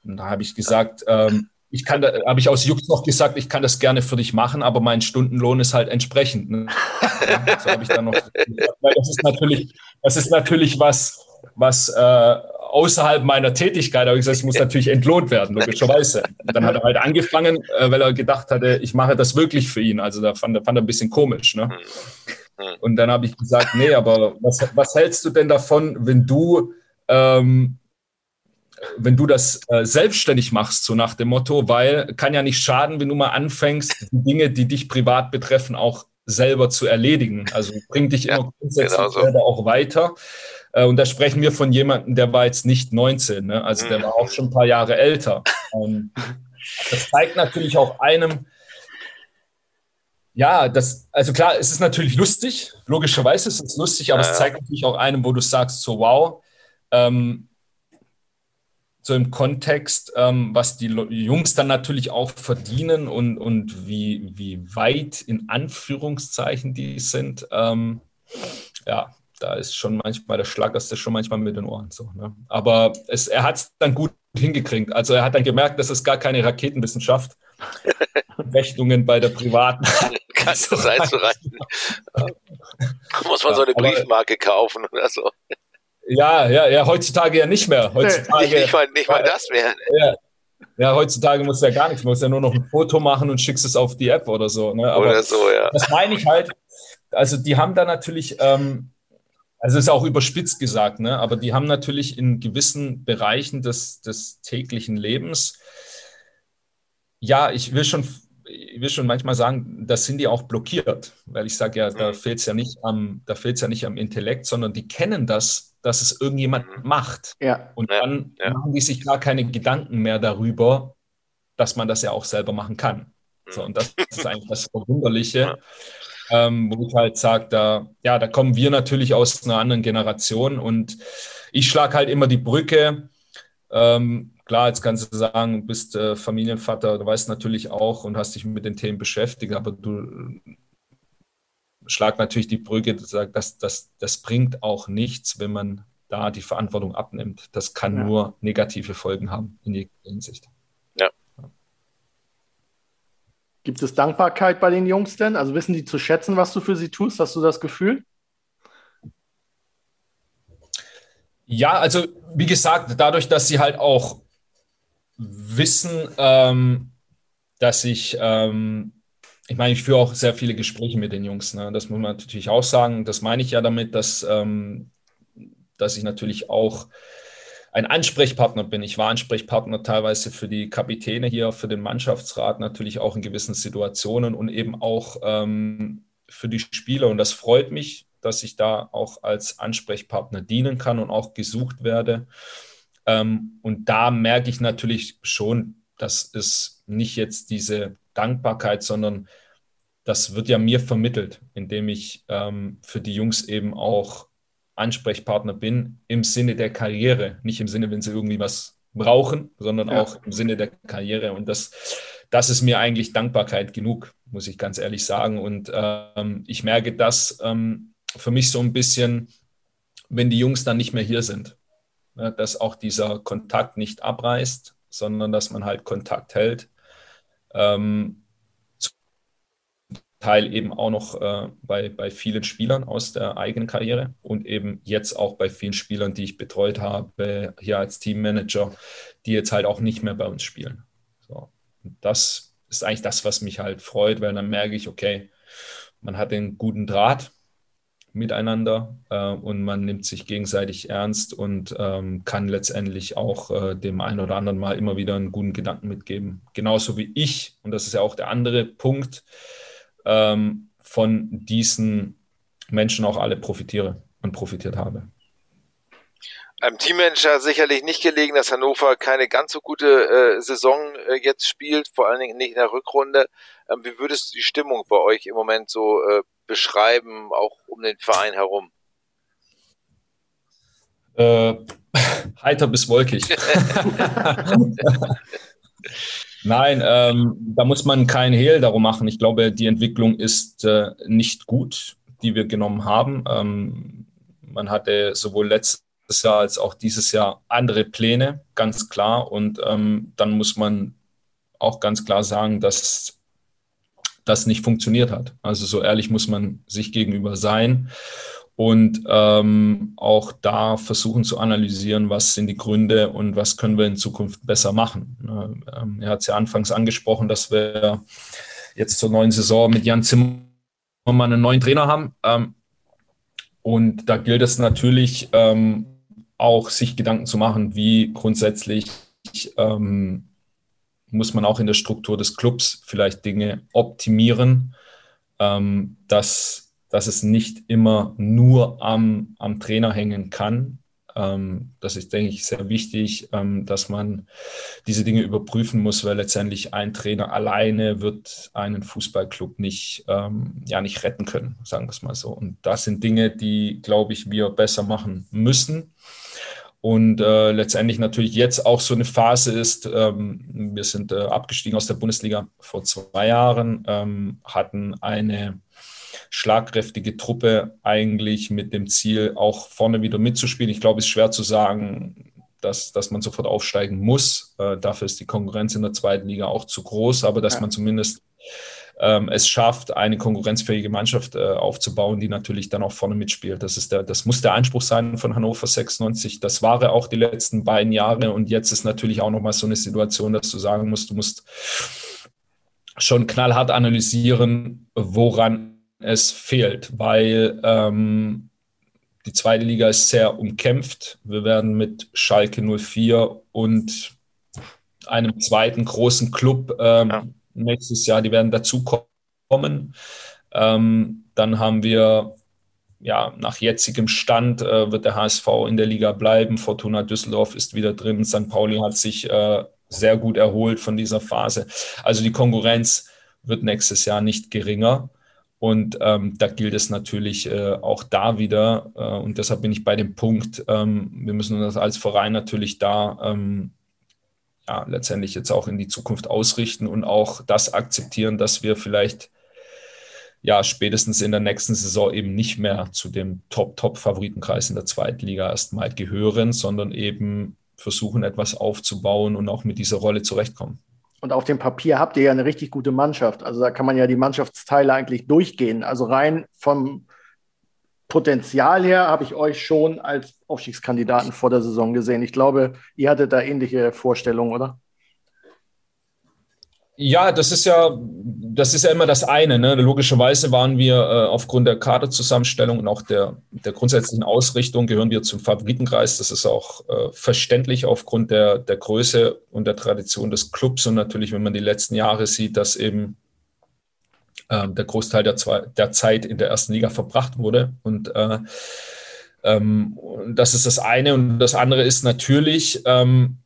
Und da habe ich gesagt, ähm, ich kann da, habe ich aus Jux noch gesagt, ich kann das gerne für dich machen, aber mein Stundenlohn ist halt entsprechend. Ne? Ja, so habe ich dann noch das ist natürlich, das ist natürlich was, was äh, außerhalb meiner Tätigkeit, aber ich gesagt, es muss natürlich entlohnt werden, logischerweise. Und dann hat er halt angefangen, äh, weil er gedacht hatte, ich mache das wirklich für ihn. Also da fand, fand er ein bisschen komisch. Ne? Hm. Hm. Und dann habe ich gesagt, nee, aber was, was hältst du denn davon, wenn du ähm, wenn du das äh, selbstständig machst, so nach dem Motto, weil kann ja nicht schaden, wenn du mal anfängst, die Dinge, die dich privat betreffen, auch selber zu erledigen. Also bringt dich ja, immer grundsätzlich genau so. selber auch weiter. Äh, und da sprechen wir von jemandem, der war jetzt nicht 19, ne? also der mhm. war auch schon ein paar Jahre älter. Ähm, das zeigt natürlich auch einem, ja, das, also klar, es ist natürlich lustig, logischerweise ist es lustig, aber ja, es zeigt natürlich auch einem, wo du sagst, so wow, ähm, so im Kontext, ähm, was die Jungs dann natürlich auch verdienen und, und wie, wie weit in Anführungszeichen die sind. Ähm, ja, da ist schon manchmal der Schlag, das ist schon manchmal mit den Ohren so. Ne? Aber es, er hat es dann gut hingekriegt. Also er hat dann gemerkt, dass es gar keine Raketenwissenschaft. Rechnungen bei der privaten. Kannst du einzureichen. Muss man so eine Briefmarke kaufen oder so. Ja, ja, ja, heutzutage ja nicht mehr. Heutzutage, nicht, nicht, mal, nicht mal das mehr. Ja, ja, heutzutage muss ja gar nichts. Man muss ja nur noch ein Foto machen und schickst es auf die App oder so. Ne? Aber oder so, ja. Das meine ich halt. Also, die haben da natürlich, ähm, also ist auch überspitzt gesagt, ne? aber die haben natürlich in gewissen Bereichen des, des täglichen Lebens, ja, ich will schon ich will schon manchmal sagen, da sind die auch blockiert, weil ich sage ja, da mhm. fehlt es ja nicht am, da fehlt ja nicht am Intellekt, sondern die kennen das, dass es irgendjemand mhm. macht. Ja. Und dann ja. machen die sich gar keine Gedanken mehr darüber, dass man das ja auch selber machen kann. So, mhm. und das ist eigentlich das Verwunderliche, ja. ähm, wo ich halt sage, da, ja, da kommen wir natürlich aus einer anderen Generation und ich schlage halt immer die Brücke. Ähm, Klar, jetzt kannst du sagen, du bist äh, Familienvater, du weißt natürlich auch und hast dich mit den Themen beschäftigt, aber du schlag natürlich die Brücke, das, das, das bringt auch nichts, wenn man da die Verantwortung abnimmt. Das kann ja. nur negative Folgen haben in jeglicher Hinsicht. Ja. Gibt es Dankbarkeit bei den Jungs denn? Also wissen die zu schätzen, was du für sie tust? Hast du das Gefühl? Ja, also wie gesagt, dadurch, dass sie halt auch wissen, ähm, dass ich, ähm, ich meine, ich führe auch sehr viele Gespräche mit den Jungs. Ne? Das muss man natürlich auch sagen. Das meine ich ja damit, dass, ähm, dass ich natürlich auch ein Ansprechpartner bin. Ich war Ansprechpartner teilweise für die Kapitäne hier, für den Mannschaftsrat, natürlich auch in gewissen Situationen und eben auch ähm, für die Spieler. Und das freut mich, dass ich da auch als Ansprechpartner dienen kann und auch gesucht werde. Ähm, und da merke ich natürlich schon, dass es nicht jetzt diese Dankbarkeit, sondern das wird ja mir vermittelt, indem ich ähm, für die Jungs eben auch Ansprechpartner bin im Sinne der Karriere, nicht im Sinne, wenn sie irgendwie was brauchen, sondern ja. auch im Sinne der Karriere. Und das, das ist mir eigentlich Dankbarkeit genug, muss ich ganz ehrlich sagen. Und ähm, ich merke das ähm, für mich so ein bisschen, wenn die Jungs dann nicht mehr hier sind ne, dass auch dieser Kontakt nicht abreißt, sondern dass man halt Kontakt hält. Ähm, zum Teil eben auch noch äh, bei, bei vielen Spielern aus der eigenen Karriere und eben jetzt auch bei vielen Spielern, die ich betreut habe, hier als Teammanager, die jetzt halt auch nicht mehr bei uns spielen. So. Das ist eigentlich das, was mich halt freut, weil dann merke ich, okay, man hat den guten Draht miteinander äh, und man nimmt sich gegenseitig ernst und ähm, kann letztendlich auch äh, dem einen oder anderen mal immer wieder einen guten Gedanken mitgeben. Genauso wie ich, und das ist ja auch der andere Punkt, ähm, von diesen Menschen auch alle profitiere und profitiert habe. Einem Teammanager sicherlich nicht gelegen, dass Hannover keine ganz so gute äh, Saison äh, jetzt spielt, vor allen Dingen nicht in der Rückrunde. Ähm, wie würdest du die Stimmung bei euch im Moment so äh, beschreiben, auch um den Verein herum? Äh, heiter bis wolkig. Nein, ähm, da muss man keinen Hehl darum machen. Ich glaube, die Entwicklung ist äh, nicht gut, die wir genommen haben. Ähm, man hatte sowohl letztes Jahr als auch dieses Jahr andere Pläne, ganz klar. Und ähm, dann muss man auch ganz klar sagen, dass das nicht funktioniert hat. Also so ehrlich muss man sich gegenüber sein und ähm, auch da versuchen zu analysieren, was sind die Gründe und was können wir in Zukunft besser machen. Ähm, er hat es ja anfangs angesprochen, dass wir jetzt zur neuen Saison mit Jan Zimmermann einen neuen Trainer haben. Ähm, und da gilt es natürlich ähm, auch sich Gedanken zu machen, wie grundsätzlich ähm, muss man auch in der Struktur des Clubs vielleicht Dinge optimieren, ähm, dass, dass es nicht immer nur am, am Trainer hängen kann, ähm, das ist, denke ich, sehr wichtig, ähm, dass man diese Dinge überprüfen muss, weil letztendlich ein Trainer alleine wird einen Fußballclub nicht, ähm, ja, nicht retten können, sagen wir es mal so. Und das sind Dinge, die, glaube ich, wir besser machen müssen. Und äh, letztendlich natürlich jetzt auch so eine Phase ist, ähm, wir sind äh, abgestiegen aus der Bundesliga vor zwei Jahren, ähm, hatten eine schlagkräftige Truppe eigentlich mit dem Ziel, auch vorne wieder mitzuspielen. Ich glaube, es ist schwer zu sagen, dass, dass man sofort aufsteigen muss. Äh, dafür ist die Konkurrenz in der zweiten Liga auch zu groß, aber dass ja. man zumindest ähm, es schafft, eine konkurrenzfähige Mannschaft äh, aufzubauen, die natürlich dann auch vorne mitspielt. Das, ist der, das muss der Anspruch sein von Hannover 96. Das war er auch die letzten beiden Jahre und jetzt ist natürlich auch nochmal so eine Situation, dass du sagen musst, du musst schon knallhart analysieren, woran es fehlt, weil ähm, die zweite Liga ist sehr umkämpft. Wir werden mit Schalke 04 und einem zweiten großen Club ähm, ja. Nächstes Jahr, die werden dazu kommen. Ähm, dann haben wir ja, nach jetzigem Stand äh, wird der HSV in der Liga bleiben. Fortuna Düsseldorf ist wieder drin. St. Pauli hat sich äh, sehr gut erholt von dieser Phase. Also die Konkurrenz wird nächstes Jahr nicht geringer. Und ähm, da gilt es natürlich äh, auch da wieder, äh, und deshalb bin ich bei dem Punkt, ähm, wir müssen uns als Verein natürlich da ähm, ja, letztendlich jetzt auch in die Zukunft ausrichten und auch das akzeptieren, dass wir vielleicht ja spätestens in der nächsten Saison eben nicht mehr zu dem Top-Top-Favoritenkreis in der zweiten Liga erstmal gehören, sondern eben versuchen, etwas aufzubauen und auch mit dieser Rolle zurechtkommen. Und auf dem Papier habt ihr ja eine richtig gute Mannschaft. Also da kann man ja die Mannschaftsteile eigentlich durchgehen. Also rein vom Potenzial her habe ich euch schon als Aufstiegskandidaten vor der Saison gesehen. Ich glaube, ihr hattet da ähnliche Vorstellungen, oder? Ja, das ist ja, das ist ja immer das eine. Ne? Logischerweise waren wir äh, aufgrund der Kaderzusammenstellung und auch der, der grundsätzlichen Ausrichtung gehören wir zum Favoritenkreis. Das ist auch äh, verständlich aufgrund der, der Größe und der Tradition des Clubs und natürlich, wenn man die letzten Jahre sieht, dass eben äh, der Großteil der, zwei, der Zeit in der ersten Liga verbracht wurde und äh, ähm, das ist das eine. Und das andere ist natürlich, ähm,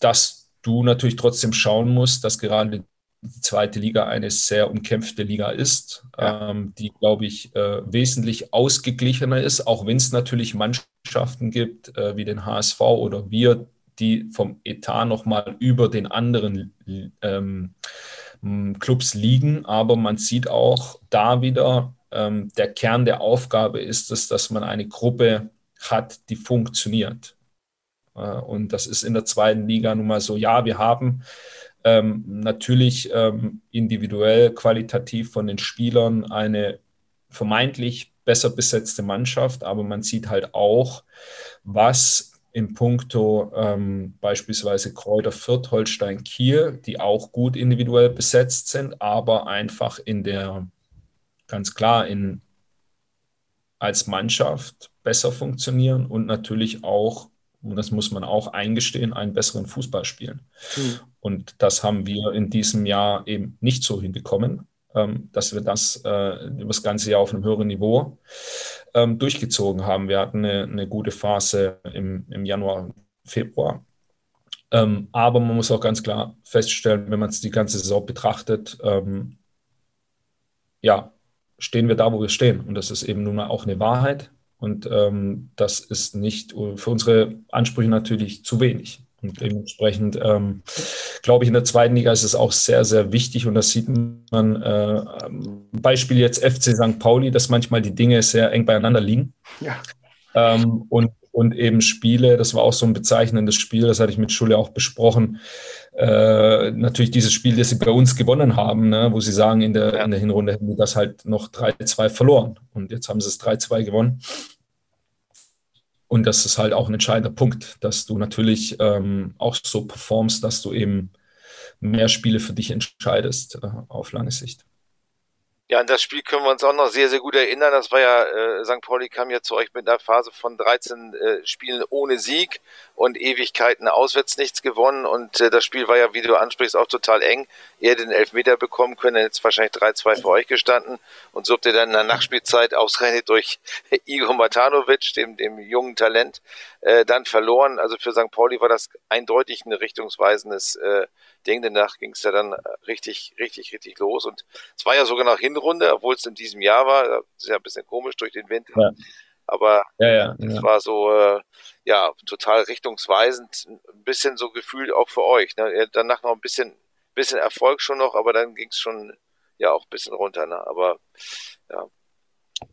dass du natürlich trotzdem schauen musst, dass gerade die zweite Liga eine sehr umkämpfte Liga ist, ja. ähm, die, glaube ich, äh, wesentlich ausgeglichener ist, auch wenn es natürlich Mannschaften gibt, äh, wie den HSV oder wir, die vom Etat nochmal über den anderen ähm, Clubs liegen. Aber man sieht auch da wieder, ähm, der Kern der Aufgabe ist es, dass man eine Gruppe hat, die funktioniert. Äh, und das ist in der zweiten Liga nun mal so, ja, wir haben ähm, natürlich ähm, individuell qualitativ von den Spielern eine vermeintlich besser besetzte Mannschaft, aber man sieht halt auch, was in puncto ähm, beispielsweise Kräuter Fürth, Holstein, Kiel, die auch gut individuell besetzt sind, aber einfach in der, ganz klar, in, als Mannschaft besser funktionieren und natürlich auch und das muss man auch eingestehen, einen besseren Fußball spielen. Mhm. Und das haben wir in diesem Jahr eben nicht so hinbekommen, ähm, dass wir das äh, über das ganze Jahr auf einem höheren Niveau ähm, durchgezogen haben. Wir hatten eine, eine gute Phase im, im Januar, Februar. Ähm, aber man muss auch ganz klar feststellen, wenn man es die ganze Saison betrachtet, ähm, ja, stehen wir da, wo wir stehen. Und das ist eben nun mal auch eine Wahrheit. Und ähm, das ist nicht für unsere Ansprüche natürlich zu wenig. Und dementsprechend ähm, glaube ich, in der zweiten Liga ist es auch sehr, sehr wichtig. Und das sieht man, äh, Beispiel jetzt FC St. Pauli, dass manchmal die Dinge sehr eng beieinander liegen. Ja. Ähm, und, und eben Spiele, das war auch so ein bezeichnendes Spiel, das hatte ich mit Schule auch besprochen. Äh, natürlich dieses Spiel, das sie bei uns gewonnen haben, ne, wo sie sagen, in der, in der Hinrunde hätten wir das halt noch 3-2 verloren. Und jetzt haben sie es 3-2 gewonnen. Und das ist halt auch ein entscheidender Punkt, dass du natürlich ähm, auch so performst, dass du eben mehr Spiele für dich entscheidest äh, auf lange Sicht. Ja, an das Spiel können wir uns auch noch sehr, sehr gut erinnern. Das war ja, äh, St. Pauli kam ja zu euch mit einer Phase von 13 äh, Spielen ohne Sieg und Ewigkeiten auswärts nichts gewonnen. Und äh, das Spiel war ja, wie du ansprichst, auch total eng. Ihr hättet den Elfmeter bekommen können, dann hätte wahrscheinlich 3-2 für euch gestanden. Und so habt ihr dann in der Nachspielzeit ausgerechnet durch Igor Matanovic, dem, dem jungen Talent, äh, dann verloren. Also für St. Pauli war das eindeutig ein richtungsweisendes äh, Ding. Danach ging es ja dann richtig, richtig, richtig los. Und es war ja sogar noch Hinrunde, obwohl es in diesem Jahr war. Das ist ja ein bisschen komisch durch den Winter. Ja. Aber ja, ja, es ja. war so, äh, ja, total richtungsweisend. Ein bisschen so gefühlt auch für euch. Ne? Danach noch ein bisschen, bisschen Erfolg schon noch, aber dann ging es schon ja auch ein bisschen runter. Ne? Aber ja.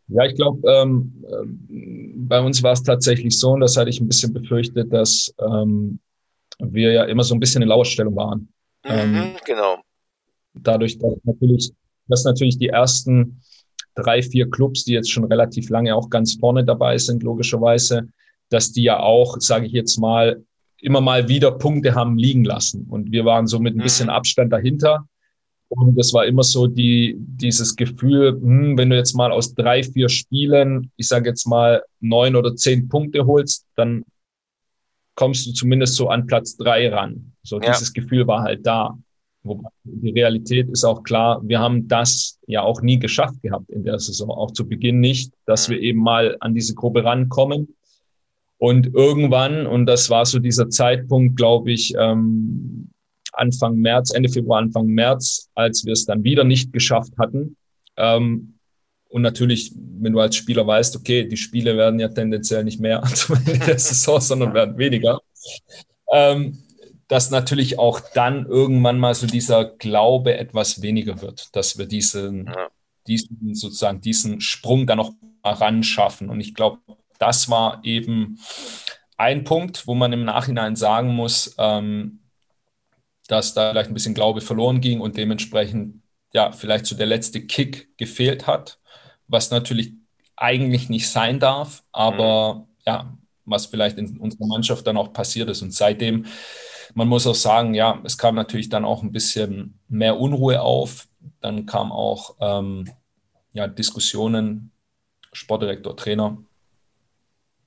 Ja, ich glaube, ähm, äh, bei uns war es tatsächlich so, und das hatte ich ein bisschen befürchtet, dass ähm, wir ja immer so ein bisschen in Lauerstellung waren. Mhm, ähm, genau. Dadurch, dass natürlich, dass natürlich die ersten drei, vier Clubs, die jetzt schon relativ lange auch ganz vorne dabei sind, logischerweise, dass die ja auch, sage ich jetzt mal, immer mal wieder Punkte haben liegen lassen. Und wir waren so mit ein bisschen mhm. Abstand dahinter. Und es war immer so die, dieses Gefühl, hm, wenn du jetzt mal aus drei, vier Spielen, ich sage jetzt mal neun oder zehn Punkte holst, dann kommst du zumindest so an Platz drei ran. So ja. dieses Gefühl war halt da. Wobei die Realität ist auch klar, wir haben das ja auch nie geschafft gehabt in der Saison, auch zu Beginn nicht, dass wir eben mal an diese Gruppe rankommen. Und irgendwann, und das war so dieser Zeitpunkt, glaube ich, ähm, Anfang März, Ende Februar, Anfang März, als wir es dann wieder nicht geschafft hatten. Ähm, und natürlich, wenn du als Spieler weißt, okay, die Spiele werden ja tendenziell nicht mehr zum Ende der Saison, sondern werden weniger. Ähm, dass natürlich auch dann irgendwann mal so dieser Glaube etwas weniger wird, dass wir diesen, ja. diesen sozusagen diesen Sprung dann noch ran schaffen. Und ich glaube, das war eben ein Punkt, wo man im Nachhinein sagen muss, ähm, dass da vielleicht ein bisschen Glaube verloren ging und dementsprechend ja vielleicht so der letzte Kick gefehlt hat, was natürlich eigentlich nicht sein darf, aber mhm. ja, was vielleicht in unserer Mannschaft dann auch passiert ist. Und seitdem man muss auch sagen, ja, es kam natürlich dann auch ein bisschen mehr Unruhe auf. Dann kam auch ähm, ja, Diskussionen, Sportdirektor, Trainer,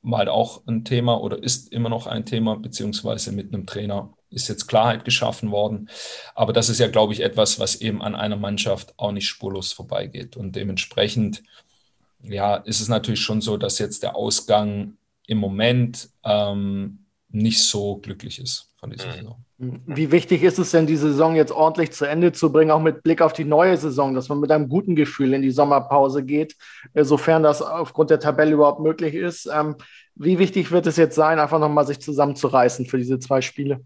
war halt auch ein Thema oder ist immer noch ein Thema, beziehungsweise mit einem Trainer ist jetzt Klarheit geschaffen worden. Aber das ist ja, glaube ich, etwas, was eben an einer Mannschaft auch nicht spurlos vorbeigeht. Und dementsprechend, ja, ist es natürlich schon so, dass jetzt der Ausgang im Moment ähm, nicht so glücklich ist von dieser. Saison. Wie wichtig ist es denn, die Saison jetzt ordentlich zu Ende zu bringen, auch mit Blick auf die neue Saison, dass man mit einem guten Gefühl in die Sommerpause geht, äh, sofern das aufgrund der Tabelle überhaupt möglich ist? Ähm, wie wichtig wird es jetzt sein, einfach nochmal sich zusammenzureißen für diese zwei Spiele?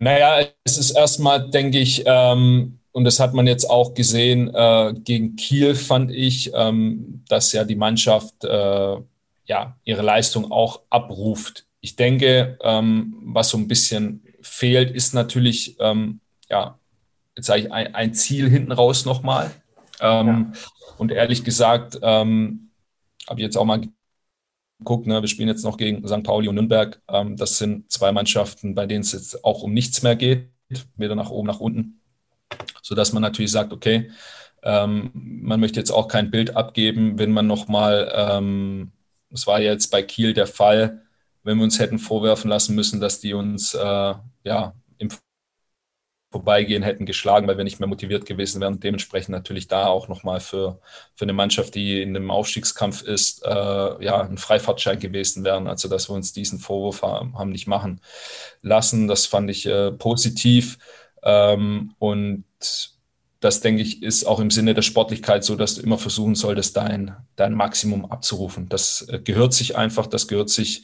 Naja, es ist erstmal, denke ich, ähm, und das hat man jetzt auch gesehen äh, gegen Kiel, fand ich, ähm, dass ja die Mannschaft äh, ja, ihre Leistung auch abruft ich denke, ähm, was so ein bisschen fehlt, ist natürlich, ähm, ja, jetzt sage ich, ein, ein, Ziel hinten raus nochmal. Ähm, ja. Und ehrlich gesagt, ähm, habe ich jetzt auch mal geguckt, ne, wir spielen jetzt noch gegen St. Pauli und Nürnberg. Ähm, das sind zwei Mannschaften, bei denen es jetzt auch um nichts mehr geht, weder nach oben, nach unten. Sodass man natürlich sagt, okay, ähm, man möchte jetzt auch kein Bild abgeben, wenn man nochmal, ähm, das war jetzt bei Kiel der Fall, wenn wir uns hätten vorwerfen lassen müssen, dass die uns äh, ja, im Vorbeigehen hätten geschlagen, weil wir nicht mehr motiviert gewesen wären. Dementsprechend natürlich da auch nochmal für, für eine Mannschaft, die in einem Aufstiegskampf ist, äh, ja, ein Freifahrtschein gewesen wären. Also, dass wir uns diesen Vorwurf haben, nicht machen lassen. Das fand ich äh, positiv. Ähm, und das, denke ich, ist auch im Sinne der Sportlichkeit so, dass du immer versuchen solltest, dein, dein Maximum abzurufen. Das äh, gehört sich einfach, das gehört sich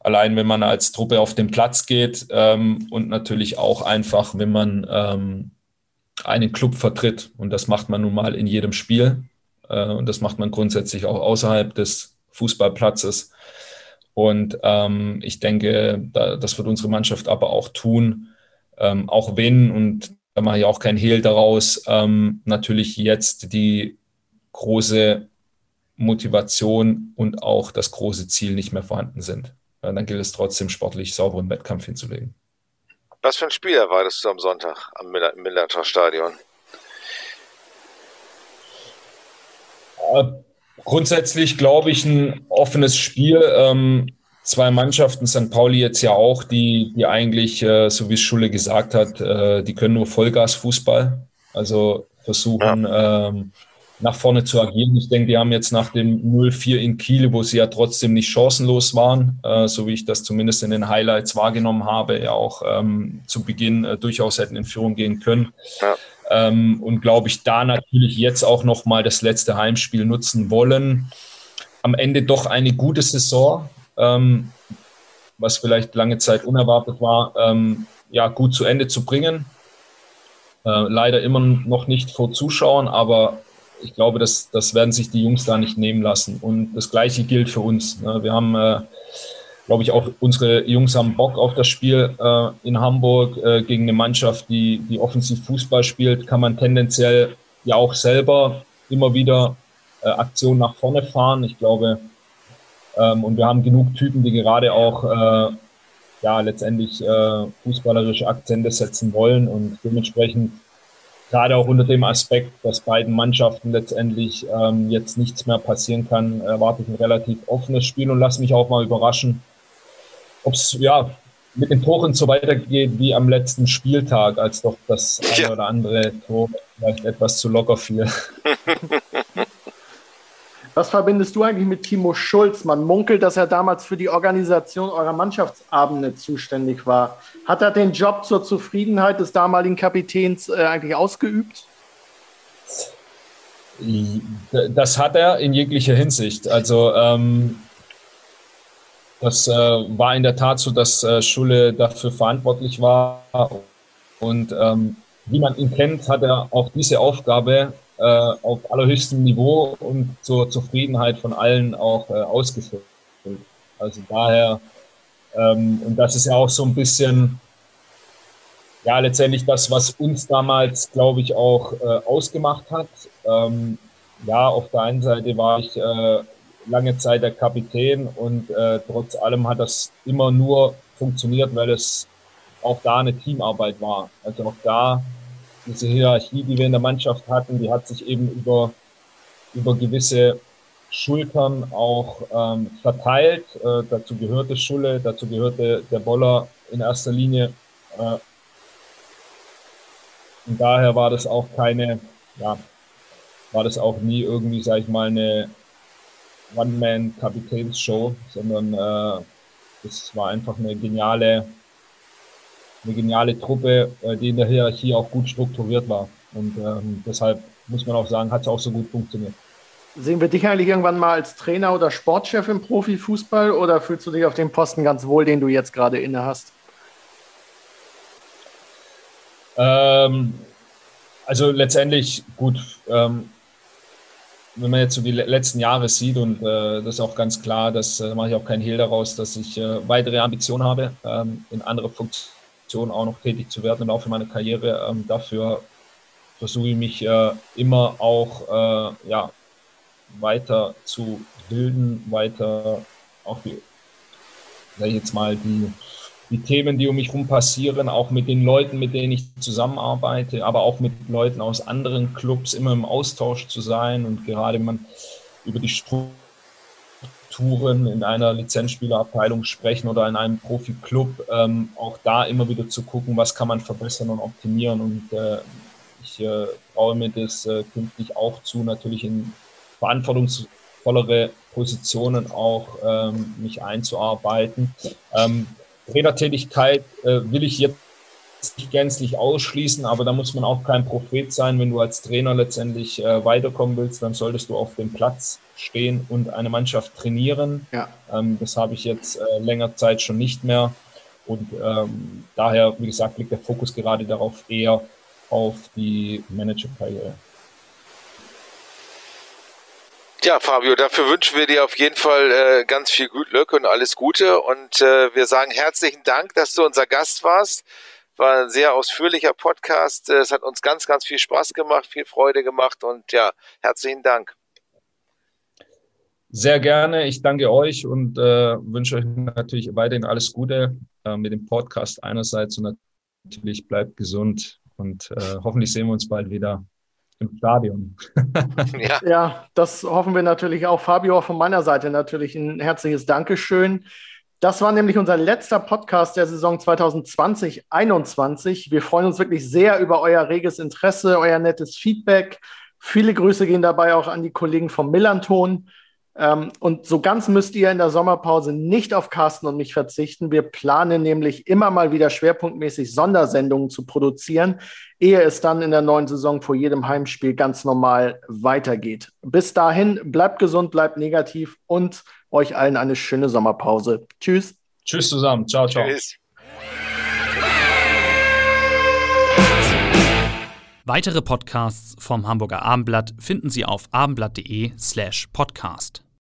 allein wenn man als Truppe auf den Platz geht ähm, und natürlich auch einfach, wenn man ähm, einen Club vertritt. Und das macht man nun mal in jedem Spiel. Äh, und das macht man grundsätzlich auch außerhalb des Fußballplatzes. Und ähm, ich denke, da, das wird unsere Mannschaft aber auch tun, ähm, auch wenn, und da mache ich auch kein Hehl daraus, ähm, natürlich jetzt die große Motivation und auch das große Ziel nicht mehr vorhanden sind dann gilt es trotzdem sportlich sauberen Wettkampf hinzulegen. Was für ein Spiel erwartest du am Sonntag am Millertor Stadion? Äh, grundsätzlich glaube ich ein offenes Spiel. Ähm, zwei Mannschaften, St. Pauli jetzt ja auch, die, die eigentlich, äh, so wie es Schule gesagt hat, äh, die können nur Vollgas-Fußball. Also versuchen, ja. ähm, nach vorne zu agieren. Ich denke, die haben jetzt nach dem 0-4 in Kiel, wo sie ja trotzdem nicht chancenlos waren, äh, so wie ich das zumindest in den Highlights wahrgenommen habe, ja auch ähm, zu Beginn äh, durchaus hätten in Führung gehen können. Ja. Ähm, und glaube ich, da natürlich jetzt auch nochmal das letzte Heimspiel nutzen wollen. Am Ende doch eine gute Saison, ähm, was vielleicht lange Zeit unerwartet war, ähm, ja, gut zu Ende zu bringen. Äh, leider immer noch nicht vor Zuschauern, aber ich glaube, das, das werden sich die Jungs da nicht nehmen lassen. Und das Gleiche gilt für uns. Ne? Wir haben, äh, glaube ich, auch unsere Jungs haben Bock auf das Spiel äh, in Hamburg äh, gegen eine Mannschaft, die, die offensiv Fußball spielt. Kann man tendenziell ja auch selber immer wieder Aktionen nach vorne fahren. Ich glaube, ähm, und wir haben genug Typen, die gerade auch ja letztendlich fußballerische Akzente setzen wollen und dementsprechend gerade auch unter dem Aspekt, dass beiden Mannschaften letztendlich ähm, jetzt nichts mehr passieren kann, erwarte ich ein relativ offenes Spiel und lass mich auch mal überraschen, ob es ja mit den Toren so weitergeht wie am letzten Spieltag, als doch das eine ja. oder andere Tor vielleicht etwas zu locker fiel. Was verbindest du eigentlich mit Timo Schulz? Man munkelt, dass er damals für die Organisation eurer Mannschaftsabende zuständig war. Hat er den Job zur Zufriedenheit des damaligen Kapitäns äh, eigentlich ausgeübt? Das hat er in jeglicher Hinsicht. Also ähm, das äh, war in der Tat so, dass äh, Schule dafür verantwortlich war. Und ähm, wie man ihn kennt, hat er auch diese Aufgabe äh, auf allerhöchstem Niveau und zur Zufriedenheit von allen auch äh, ausgeführt. Also daher, ähm, und das ist ja auch so ein bisschen, ja, letztendlich das, was uns damals, glaube ich, auch äh, ausgemacht hat. Ähm, ja, auf der einen Seite war ich äh, lange Zeit der Kapitän und äh, trotz allem hat das immer nur funktioniert, weil es auch da eine Teamarbeit war. Also auch da diese Hierarchie, die wir in der Mannschaft hatten, die hat sich eben über, über gewisse Schultern auch ähm, verteilt. Äh, dazu gehörte Schulle, dazu gehörte der Boller in erster Linie. Äh, und daher war das auch keine, ja, war das auch nie irgendwie, sag ich mal, eine One-Man-Kapitänsshow, sondern äh, es war einfach eine geniale eine geniale Truppe, äh, die in der Hierarchie auch gut strukturiert war. Und ähm, deshalb muss man auch sagen, hat es auch so gut funktioniert. Sehen wir dich eigentlich irgendwann mal als Trainer oder Sportchef im Profifußball oder fühlst du dich auf dem Posten ganz wohl, den du jetzt gerade inne hast? Ähm, also letztendlich gut, ähm, wenn man jetzt so die letzten Jahre sieht und äh, das ist auch ganz klar, das äh, mache ich auch keinen Hehl daraus, dass ich äh, weitere Ambitionen habe ähm, in andere Funktionen Position auch noch tätig zu werden im Laufe meiner Karriere. Ähm, dafür versuche ich mich äh, immer auch äh, ja, weiter zu bilden, weiter auch die, jetzt mal, die, die Themen, die um mich herum passieren, auch mit den Leuten, mit denen ich zusammenarbeite, aber auch mit Leuten aus anderen Clubs immer im Austausch zu sein und gerade wenn man über die Struktur Touren in einer Lizenzspielerabteilung sprechen oder in einem Profi-Club, ähm, auch da immer wieder zu gucken, was kann man verbessern und optimieren. Und äh, ich äh, traue mir das äh, künftig auch zu, natürlich in verantwortungsvollere Positionen auch ähm, mich einzuarbeiten. Ähm, Trainertätigkeit äh, will ich jetzt nicht gänzlich ausschließen, aber da muss man auch kein Prophet sein. Wenn du als Trainer letztendlich äh, weiterkommen willst, dann solltest du auf dem Platz stehen und eine Mannschaft trainieren. Ja. Ähm, das habe ich jetzt äh, länger Zeit schon nicht mehr. Und ähm, daher, wie gesagt, liegt der Fokus gerade darauf eher auf die Managerkarriere. Ja, Fabio, dafür wünschen wir dir auf jeden Fall äh, ganz viel Glück und alles Gute. Und äh, wir sagen herzlichen Dank, dass du unser Gast warst. War ein sehr ausführlicher Podcast. Es hat uns ganz, ganz viel Spaß gemacht, viel Freude gemacht und ja, herzlichen Dank. Sehr gerne. Ich danke euch und äh, wünsche euch natürlich weiterhin alles Gute äh, mit dem Podcast einerseits und natürlich bleibt gesund und äh, hoffentlich sehen wir uns bald wieder im Stadion. ja. ja, das hoffen wir natürlich auch. Fabio, von meiner Seite natürlich ein herzliches Dankeschön. Das war nämlich unser letzter Podcast der Saison 2020-21. Wir freuen uns wirklich sehr über euer reges Interesse, euer nettes Feedback. Viele Grüße gehen dabei auch an die Kollegen vom Millanton. Ähm, und so ganz müsst ihr in der Sommerpause nicht auf Carsten und mich verzichten. Wir planen nämlich immer mal wieder schwerpunktmäßig Sondersendungen zu produzieren, ehe es dann in der neuen Saison vor jedem Heimspiel ganz normal weitergeht. Bis dahin, bleibt gesund, bleibt negativ und euch allen eine schöne Sommerpause. Tschüss. Tschüss zusammen. Ciao, ciao. Tschüss. Weitere Podcasts vom Hamburger Abendblatt finden Sie auf abendblatt.de slash podcast.